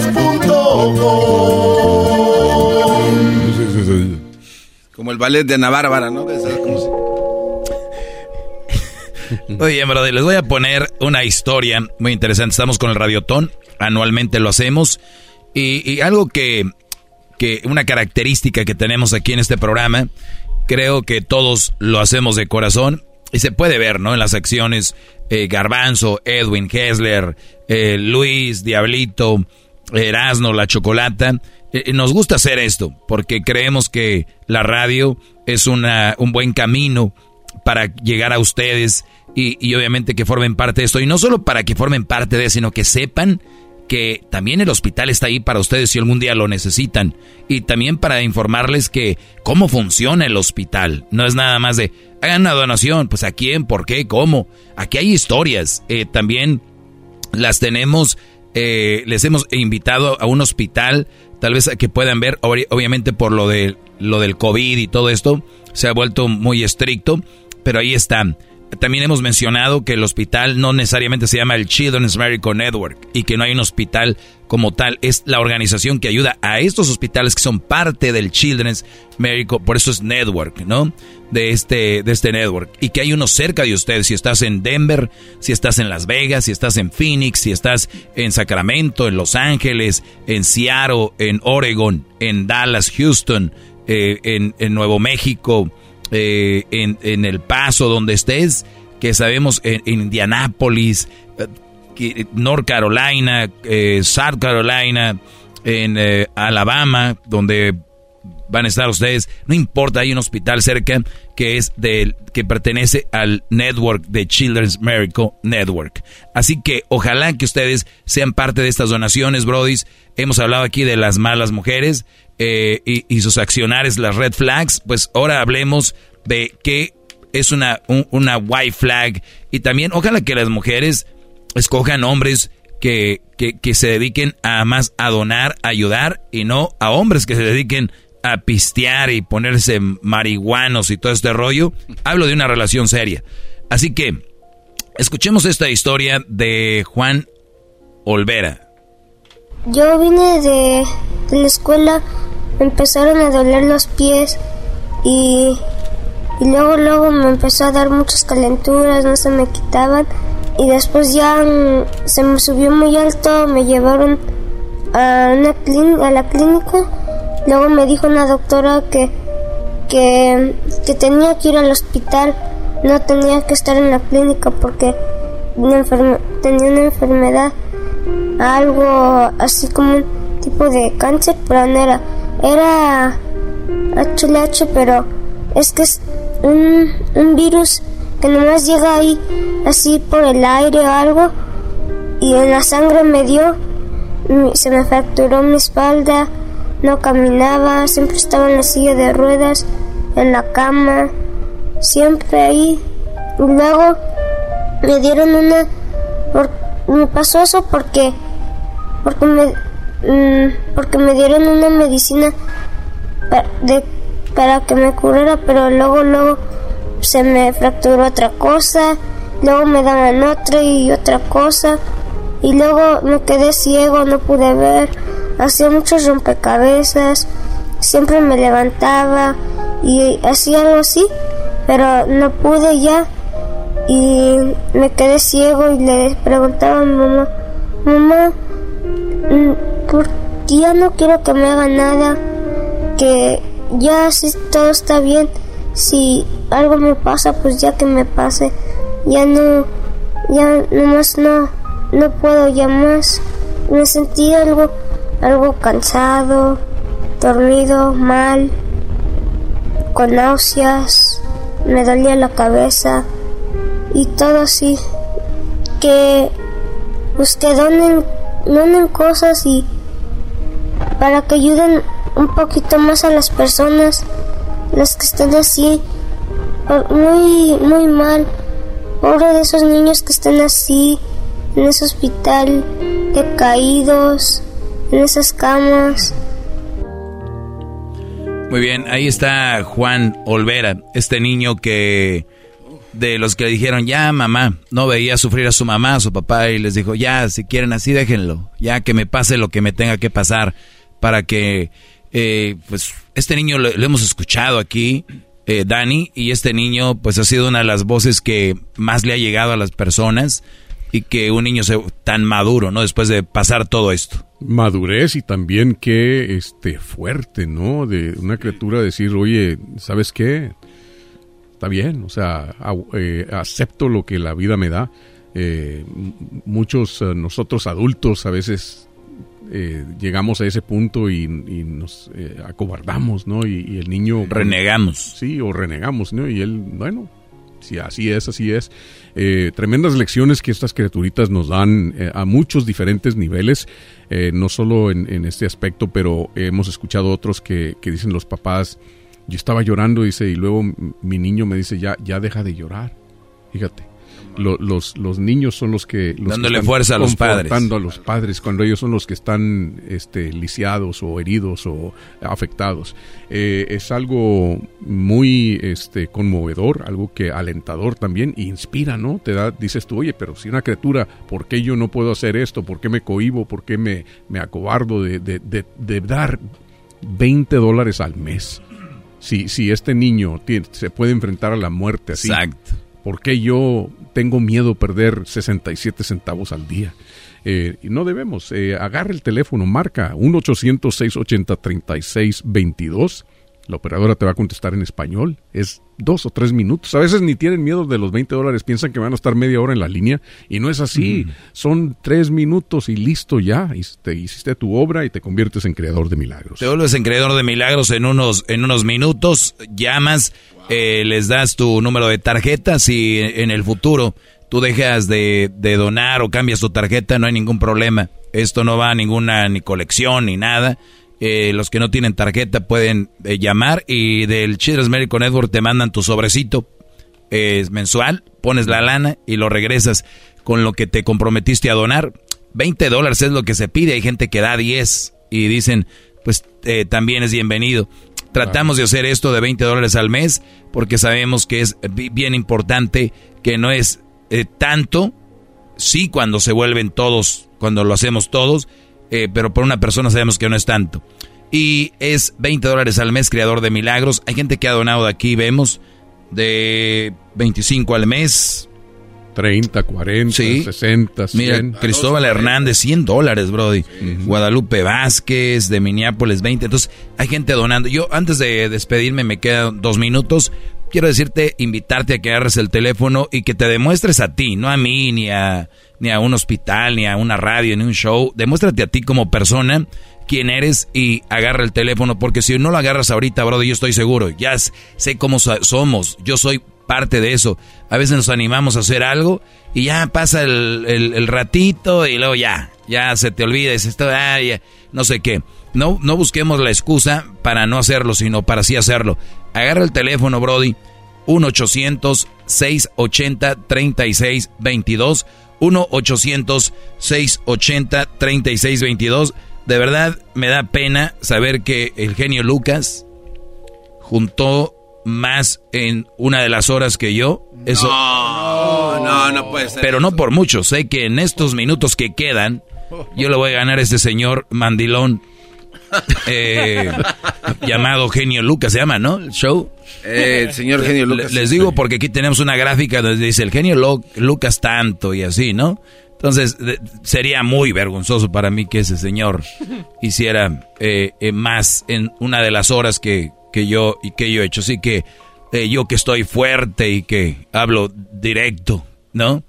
Como el ballet de Ana Bárbara, ¿no? Oye, brother, les voy a poner una historia muy interesante. Estamos con el Radiotón, anualmente lo hacemos. Y, algo que, que, una característica que tenemos aquí en este programa, creo que todos lo hacemos de corazón. Y se puede ver, ¿no? En las acciones, eh, Garbanzo, Edwin Hessler, eh, Luis, Diablito, Erasno, La Chocolata. Eh, nos gusta hacer esto porque creemos que la radio es una, un buen camino para llegar a ustedes y, obviamente que formen parte de esto. Y no solo para que formen parte de, sino que sepan que también el hospital está ahí para ustedes si algún día lo necesitan. Y también para informarles que cómo funciona el hospital. No es nada más de, hagan una donación, pues a quién, por qué, cómo. Aquí hay historias. Eh, también las tenemos eh, les hemos invitado a un hospital, tal vez que puedan ver, obviamente por lo de lo del COVID y todo esto, se ha vuelto muy estricto, pero ahí está. También hemos mencionado que el hospital no necesariamente se llama el Children's Medical Network y que no hay un hospital como tal. Es la organización que ayuda a estos hospitales que son parte del Children's Medical, por eso es Network, ¿no? De este, de este network. Y que hay uno cerca de ustedes. Si estás en Denver, si estás en Las Vegas, si estás en Phoenix, si estás en Sacramento, en Los Ángeles, en Seattle, en Oregon, en Dallas, Houston, eh, en Nuevo México eh, en, El Paso, donde estés, que sabemos en, Indianápolis, eh, North Carolina, eh, South Carolina, en Alabama, donde van a estar ustedes, no importa, hay un hospital cerca que es del que pertenece al network de Children's Miracle Network. Así que ojalá que ustedes sean parte de estas donaciones, brodis. Hemos hablado aquí de las malas mujeres, eh, y, sus accionares, las red flags, pues ahora hablemos de qué es una, una white flag. Y también ojalá que las mujeres escojan hombres que, que, se dediquen a más a donar, a ayudar y no a hombres que se dediquen a pistear y ponerse marihuanos y todo este rollo. Hablo de una relación seria. Así que, escuchemos esta historia de Juan Olvera. Yo vine de, la escuela, empezaron a doler los pies y, y luego luego me empezó a dar muchas calenturas, no se me quitaban. Y después ya mm, se me subió muy alto, me llevaron a, una a la clínica, luego me dijo una doctora que, que, que tenía que ir al hospital, no tenía que estar en la clínica porque tenía una enfermedad algo así como tipo de cáncer, pero no era. Era HLH, pero es que es un, un virus que nomás llega ahí así por el aire o algo y en la sangre me dio, se me fracturó mi espalda, no caminaba, siempre estaba en la silla de ruedas, en la cama, siempre ahí. Y luego me dieron una... Me pasó eso porque porque me, mm, porque me dieron una medicina para que me curara, pero luego, luego se me fracturó otra cosa, luego me daban otra y otra cosa, y luego me quedé ciego, no pude ver, hacía muchos rompecabezas, siempre me levantaba y hacía algo así, pero no pude ya y me quedé ciego y le preguntaba a mi mamá, mamá, Mm, porque ya no quiero que me haga nada, que ya si todo está bien, si algo me pasa, pues ya que me pase, ya no, ya nomás no, no puedo ya más. Me sentí algo, algo cansado, dormido, mal, con náuseas, me dolía la cabeza y todo así. Que usted donen donen cosas y para que ayuden un poquito más a las personas, las que están así, muy, muy mal. Pobre de esos niños que están así, en ese hospital, decaídos, en esas camas. Muy bien, ahí está Juan Olvera, este niño que de los que le dijeron, ya mamá, no veía sufrir a su mamá, a su papá, y les dijo, ya, si quieren así, déjenlo, ya que me pase lo que me tenga que pasar, para que, eh, pues, este niño lo, hemos escuchado aquí, eh, Dani, y este niño, pues, ha sido una de las voces que más le ha llegado a las personas, y que un niño sea tan maduro, ¿no? Después de pasar todo esto. Madurez y también que, este, fuerte, ¿no? De una criatura decir, oye, ¿sabes qué? está bien, o sea, eh, acepto lo que la vida me da. Eh, muchos nosotros adultos a veces llegamos a ese punto y, nos acobardamos, ¿no? Y, el niño... Renegamos. Sí, o renegamos, ¿no? Y él, bueno, si así es, así es. tremendas lecciones que estas criaturitas nos dan a muchos diferentes niveles, no solo en, este aspecto, pero hemos escuchado otros que, que dicen los papás, yo estaba llorando, dice, y luego mi niño me dice, ya, ya deja de llorar. Fíjate. Los, los niños son los que... Dándole fuerza a los padres. a los padres cuando ellos son los que están este, lisiados o heridos o afectados. Eh, es algo muy este, conmovedor, algo que alentador también, inspira, ¿no? Te da, dices tú, oye, pero si una criatura, ¿por qué yo no puedo hacer esto? ¿Por qué me cohibo? ¿Por qué me, me acobardo de, de, de, de dar 20 dólares al mes? si, si este niño se puede enfrentar a la muerte así, Exacto. ¿Por qué yo tengo miedo perder 67 centavos al día? Eh, no debemos. Eh, agarra el teléfono, marca 1-800-680-3622 la operadora te va a contestar en español. Es dos o tres minutos. A veces ni tienen miedo de los 20 dólares, piensan que van a estar media hora en la línea y no es así. Son tres minutos y listo ya. Y te hiciste tu obra y te conviertes en creador de milagros. Te vuelves en creador de milagros en unos, en unos minutos. Llamas, eh, les das tu número de tarjeta. Si en el futuro tú dejas de, de donar o cambias tu tarjeta, no hay ningún problema. Esto no va a ninguna ni colección ni nada eh, los que no tienen tarjeta pueden eh, llamar y del Children's Medical Network te mandan tu sobrecito mensual, pones la lana y lo regresas con lo que te comprometiste a donar. 20 dólares es lo que se pide, hay gente que da 10 y dicen, pues eh, también es bienvenido. Tratamos de hacer esto de 20 dólares al mes porque sabemos que es bien importante, que no es tanto, sí cuando se vuelven todos, cuando lo hacemos todos, eh, pero por una persona sabemos que no es tanto. Y es 20 dólares al mes, creador de milagros. Hay gente que ha donado de aquí, vemos, de 25 al mes, 30, 40, 60, 100. Mira, Cristóbal Hernández, 100 dólares, Brody. Guadalupe Vázquez, de Minneapolis, 20. Entonces, hay gente donando. Yo, antes de despedirme, me quedan dos minutos. Quiero decirte, invitarte a que agarres el teléfono y que te demuestres a ti, no a mí, ni a, ni a un hospital, ni a una radio, ni un show. Demuéstrate a ti como persona quién eres y agarra el teléfono, porque si no lo agarras ahorita, Brody, yo estoy seguro, ya sé cómo somos, yo soy parte de eso. A veces nos animamos a hacer algo y ya pasa el, ratito y luego ya, ya se te olvida, es esto, no sé qué. No, no busquemos la excusa para no hacerlo, sino para sí hacerlo. Agarra el teléfono, Brody, 1-800-680-3622. 1-800-680-3622. De verdad me da pena saber que el genio Lucas juntó más en una de las horas que yo. Eso, no, no, no puede ser. Pero no por mucho. Sé que en estos minutos que quedan, yo le voy a ganar a este señor mandilón eh, llamado Genio Lucas. Se llama, ¿no? El show. Eh, el señor Genio Lucas. Les digo porque aquí tenemos una gráfica donde dice el Genio Lucas tanto y así, ¿no? Entonces, sería muy vergonzoso para mí que ese señor hiciera eh, más en una de las horas que, que yo y que yo he hecho. Así que yo que estoy fuerte y que hablo directo, ¿no?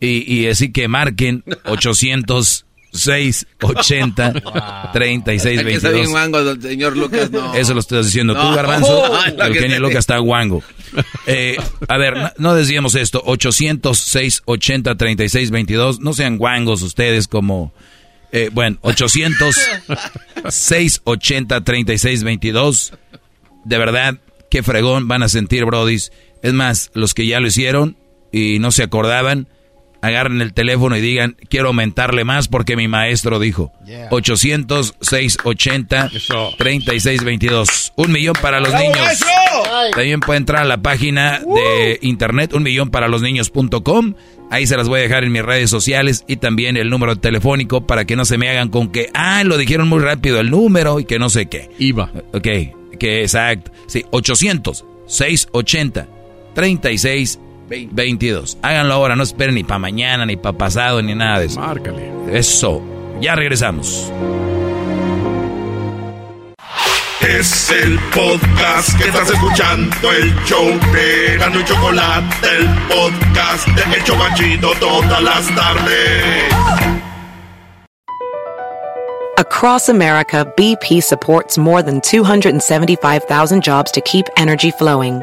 Y, y así que marquen 800 680 36 22. Está bien guango, señor Lucas, no. Eso lo estás diciendo tú, Garbanzo. el genio Lucas está guango. Eh, a ver, no decíamos esto. 800 680 36 22. No sean guangos ustedes como. Eh, bueno, 800 680 36 22 de verdad, qué fregón van a sentir, brodis. Es más, los que ya lo hicieron y no se acordaban, agarren el teléfono y digan, quiero aumentarle más porque mi maestro dijo. 800-680-3622. Un millón para los niños. También puede entrar a la página de internet, un millón para los niños.com. Ahí se las voy a dejar en mis redes sociales y también el número telefónico para que no se me hagan con que, ah, lo dijeron muy rápido el número y que no sé qué. IVA. Ok, que exacto. Sí, 800 680 36 22. Háganlo ahora, no esperen ni para mañana, ni para pasado, ni nada de eso. Márcale. Eso. Ya regresamos. Es el podcast que estás escuchando, el show de Gano y Chocolate, el podcast de El Chocachito todas las tardes. Across America, BP supports more than 275,000 jobs to keep energy flowing.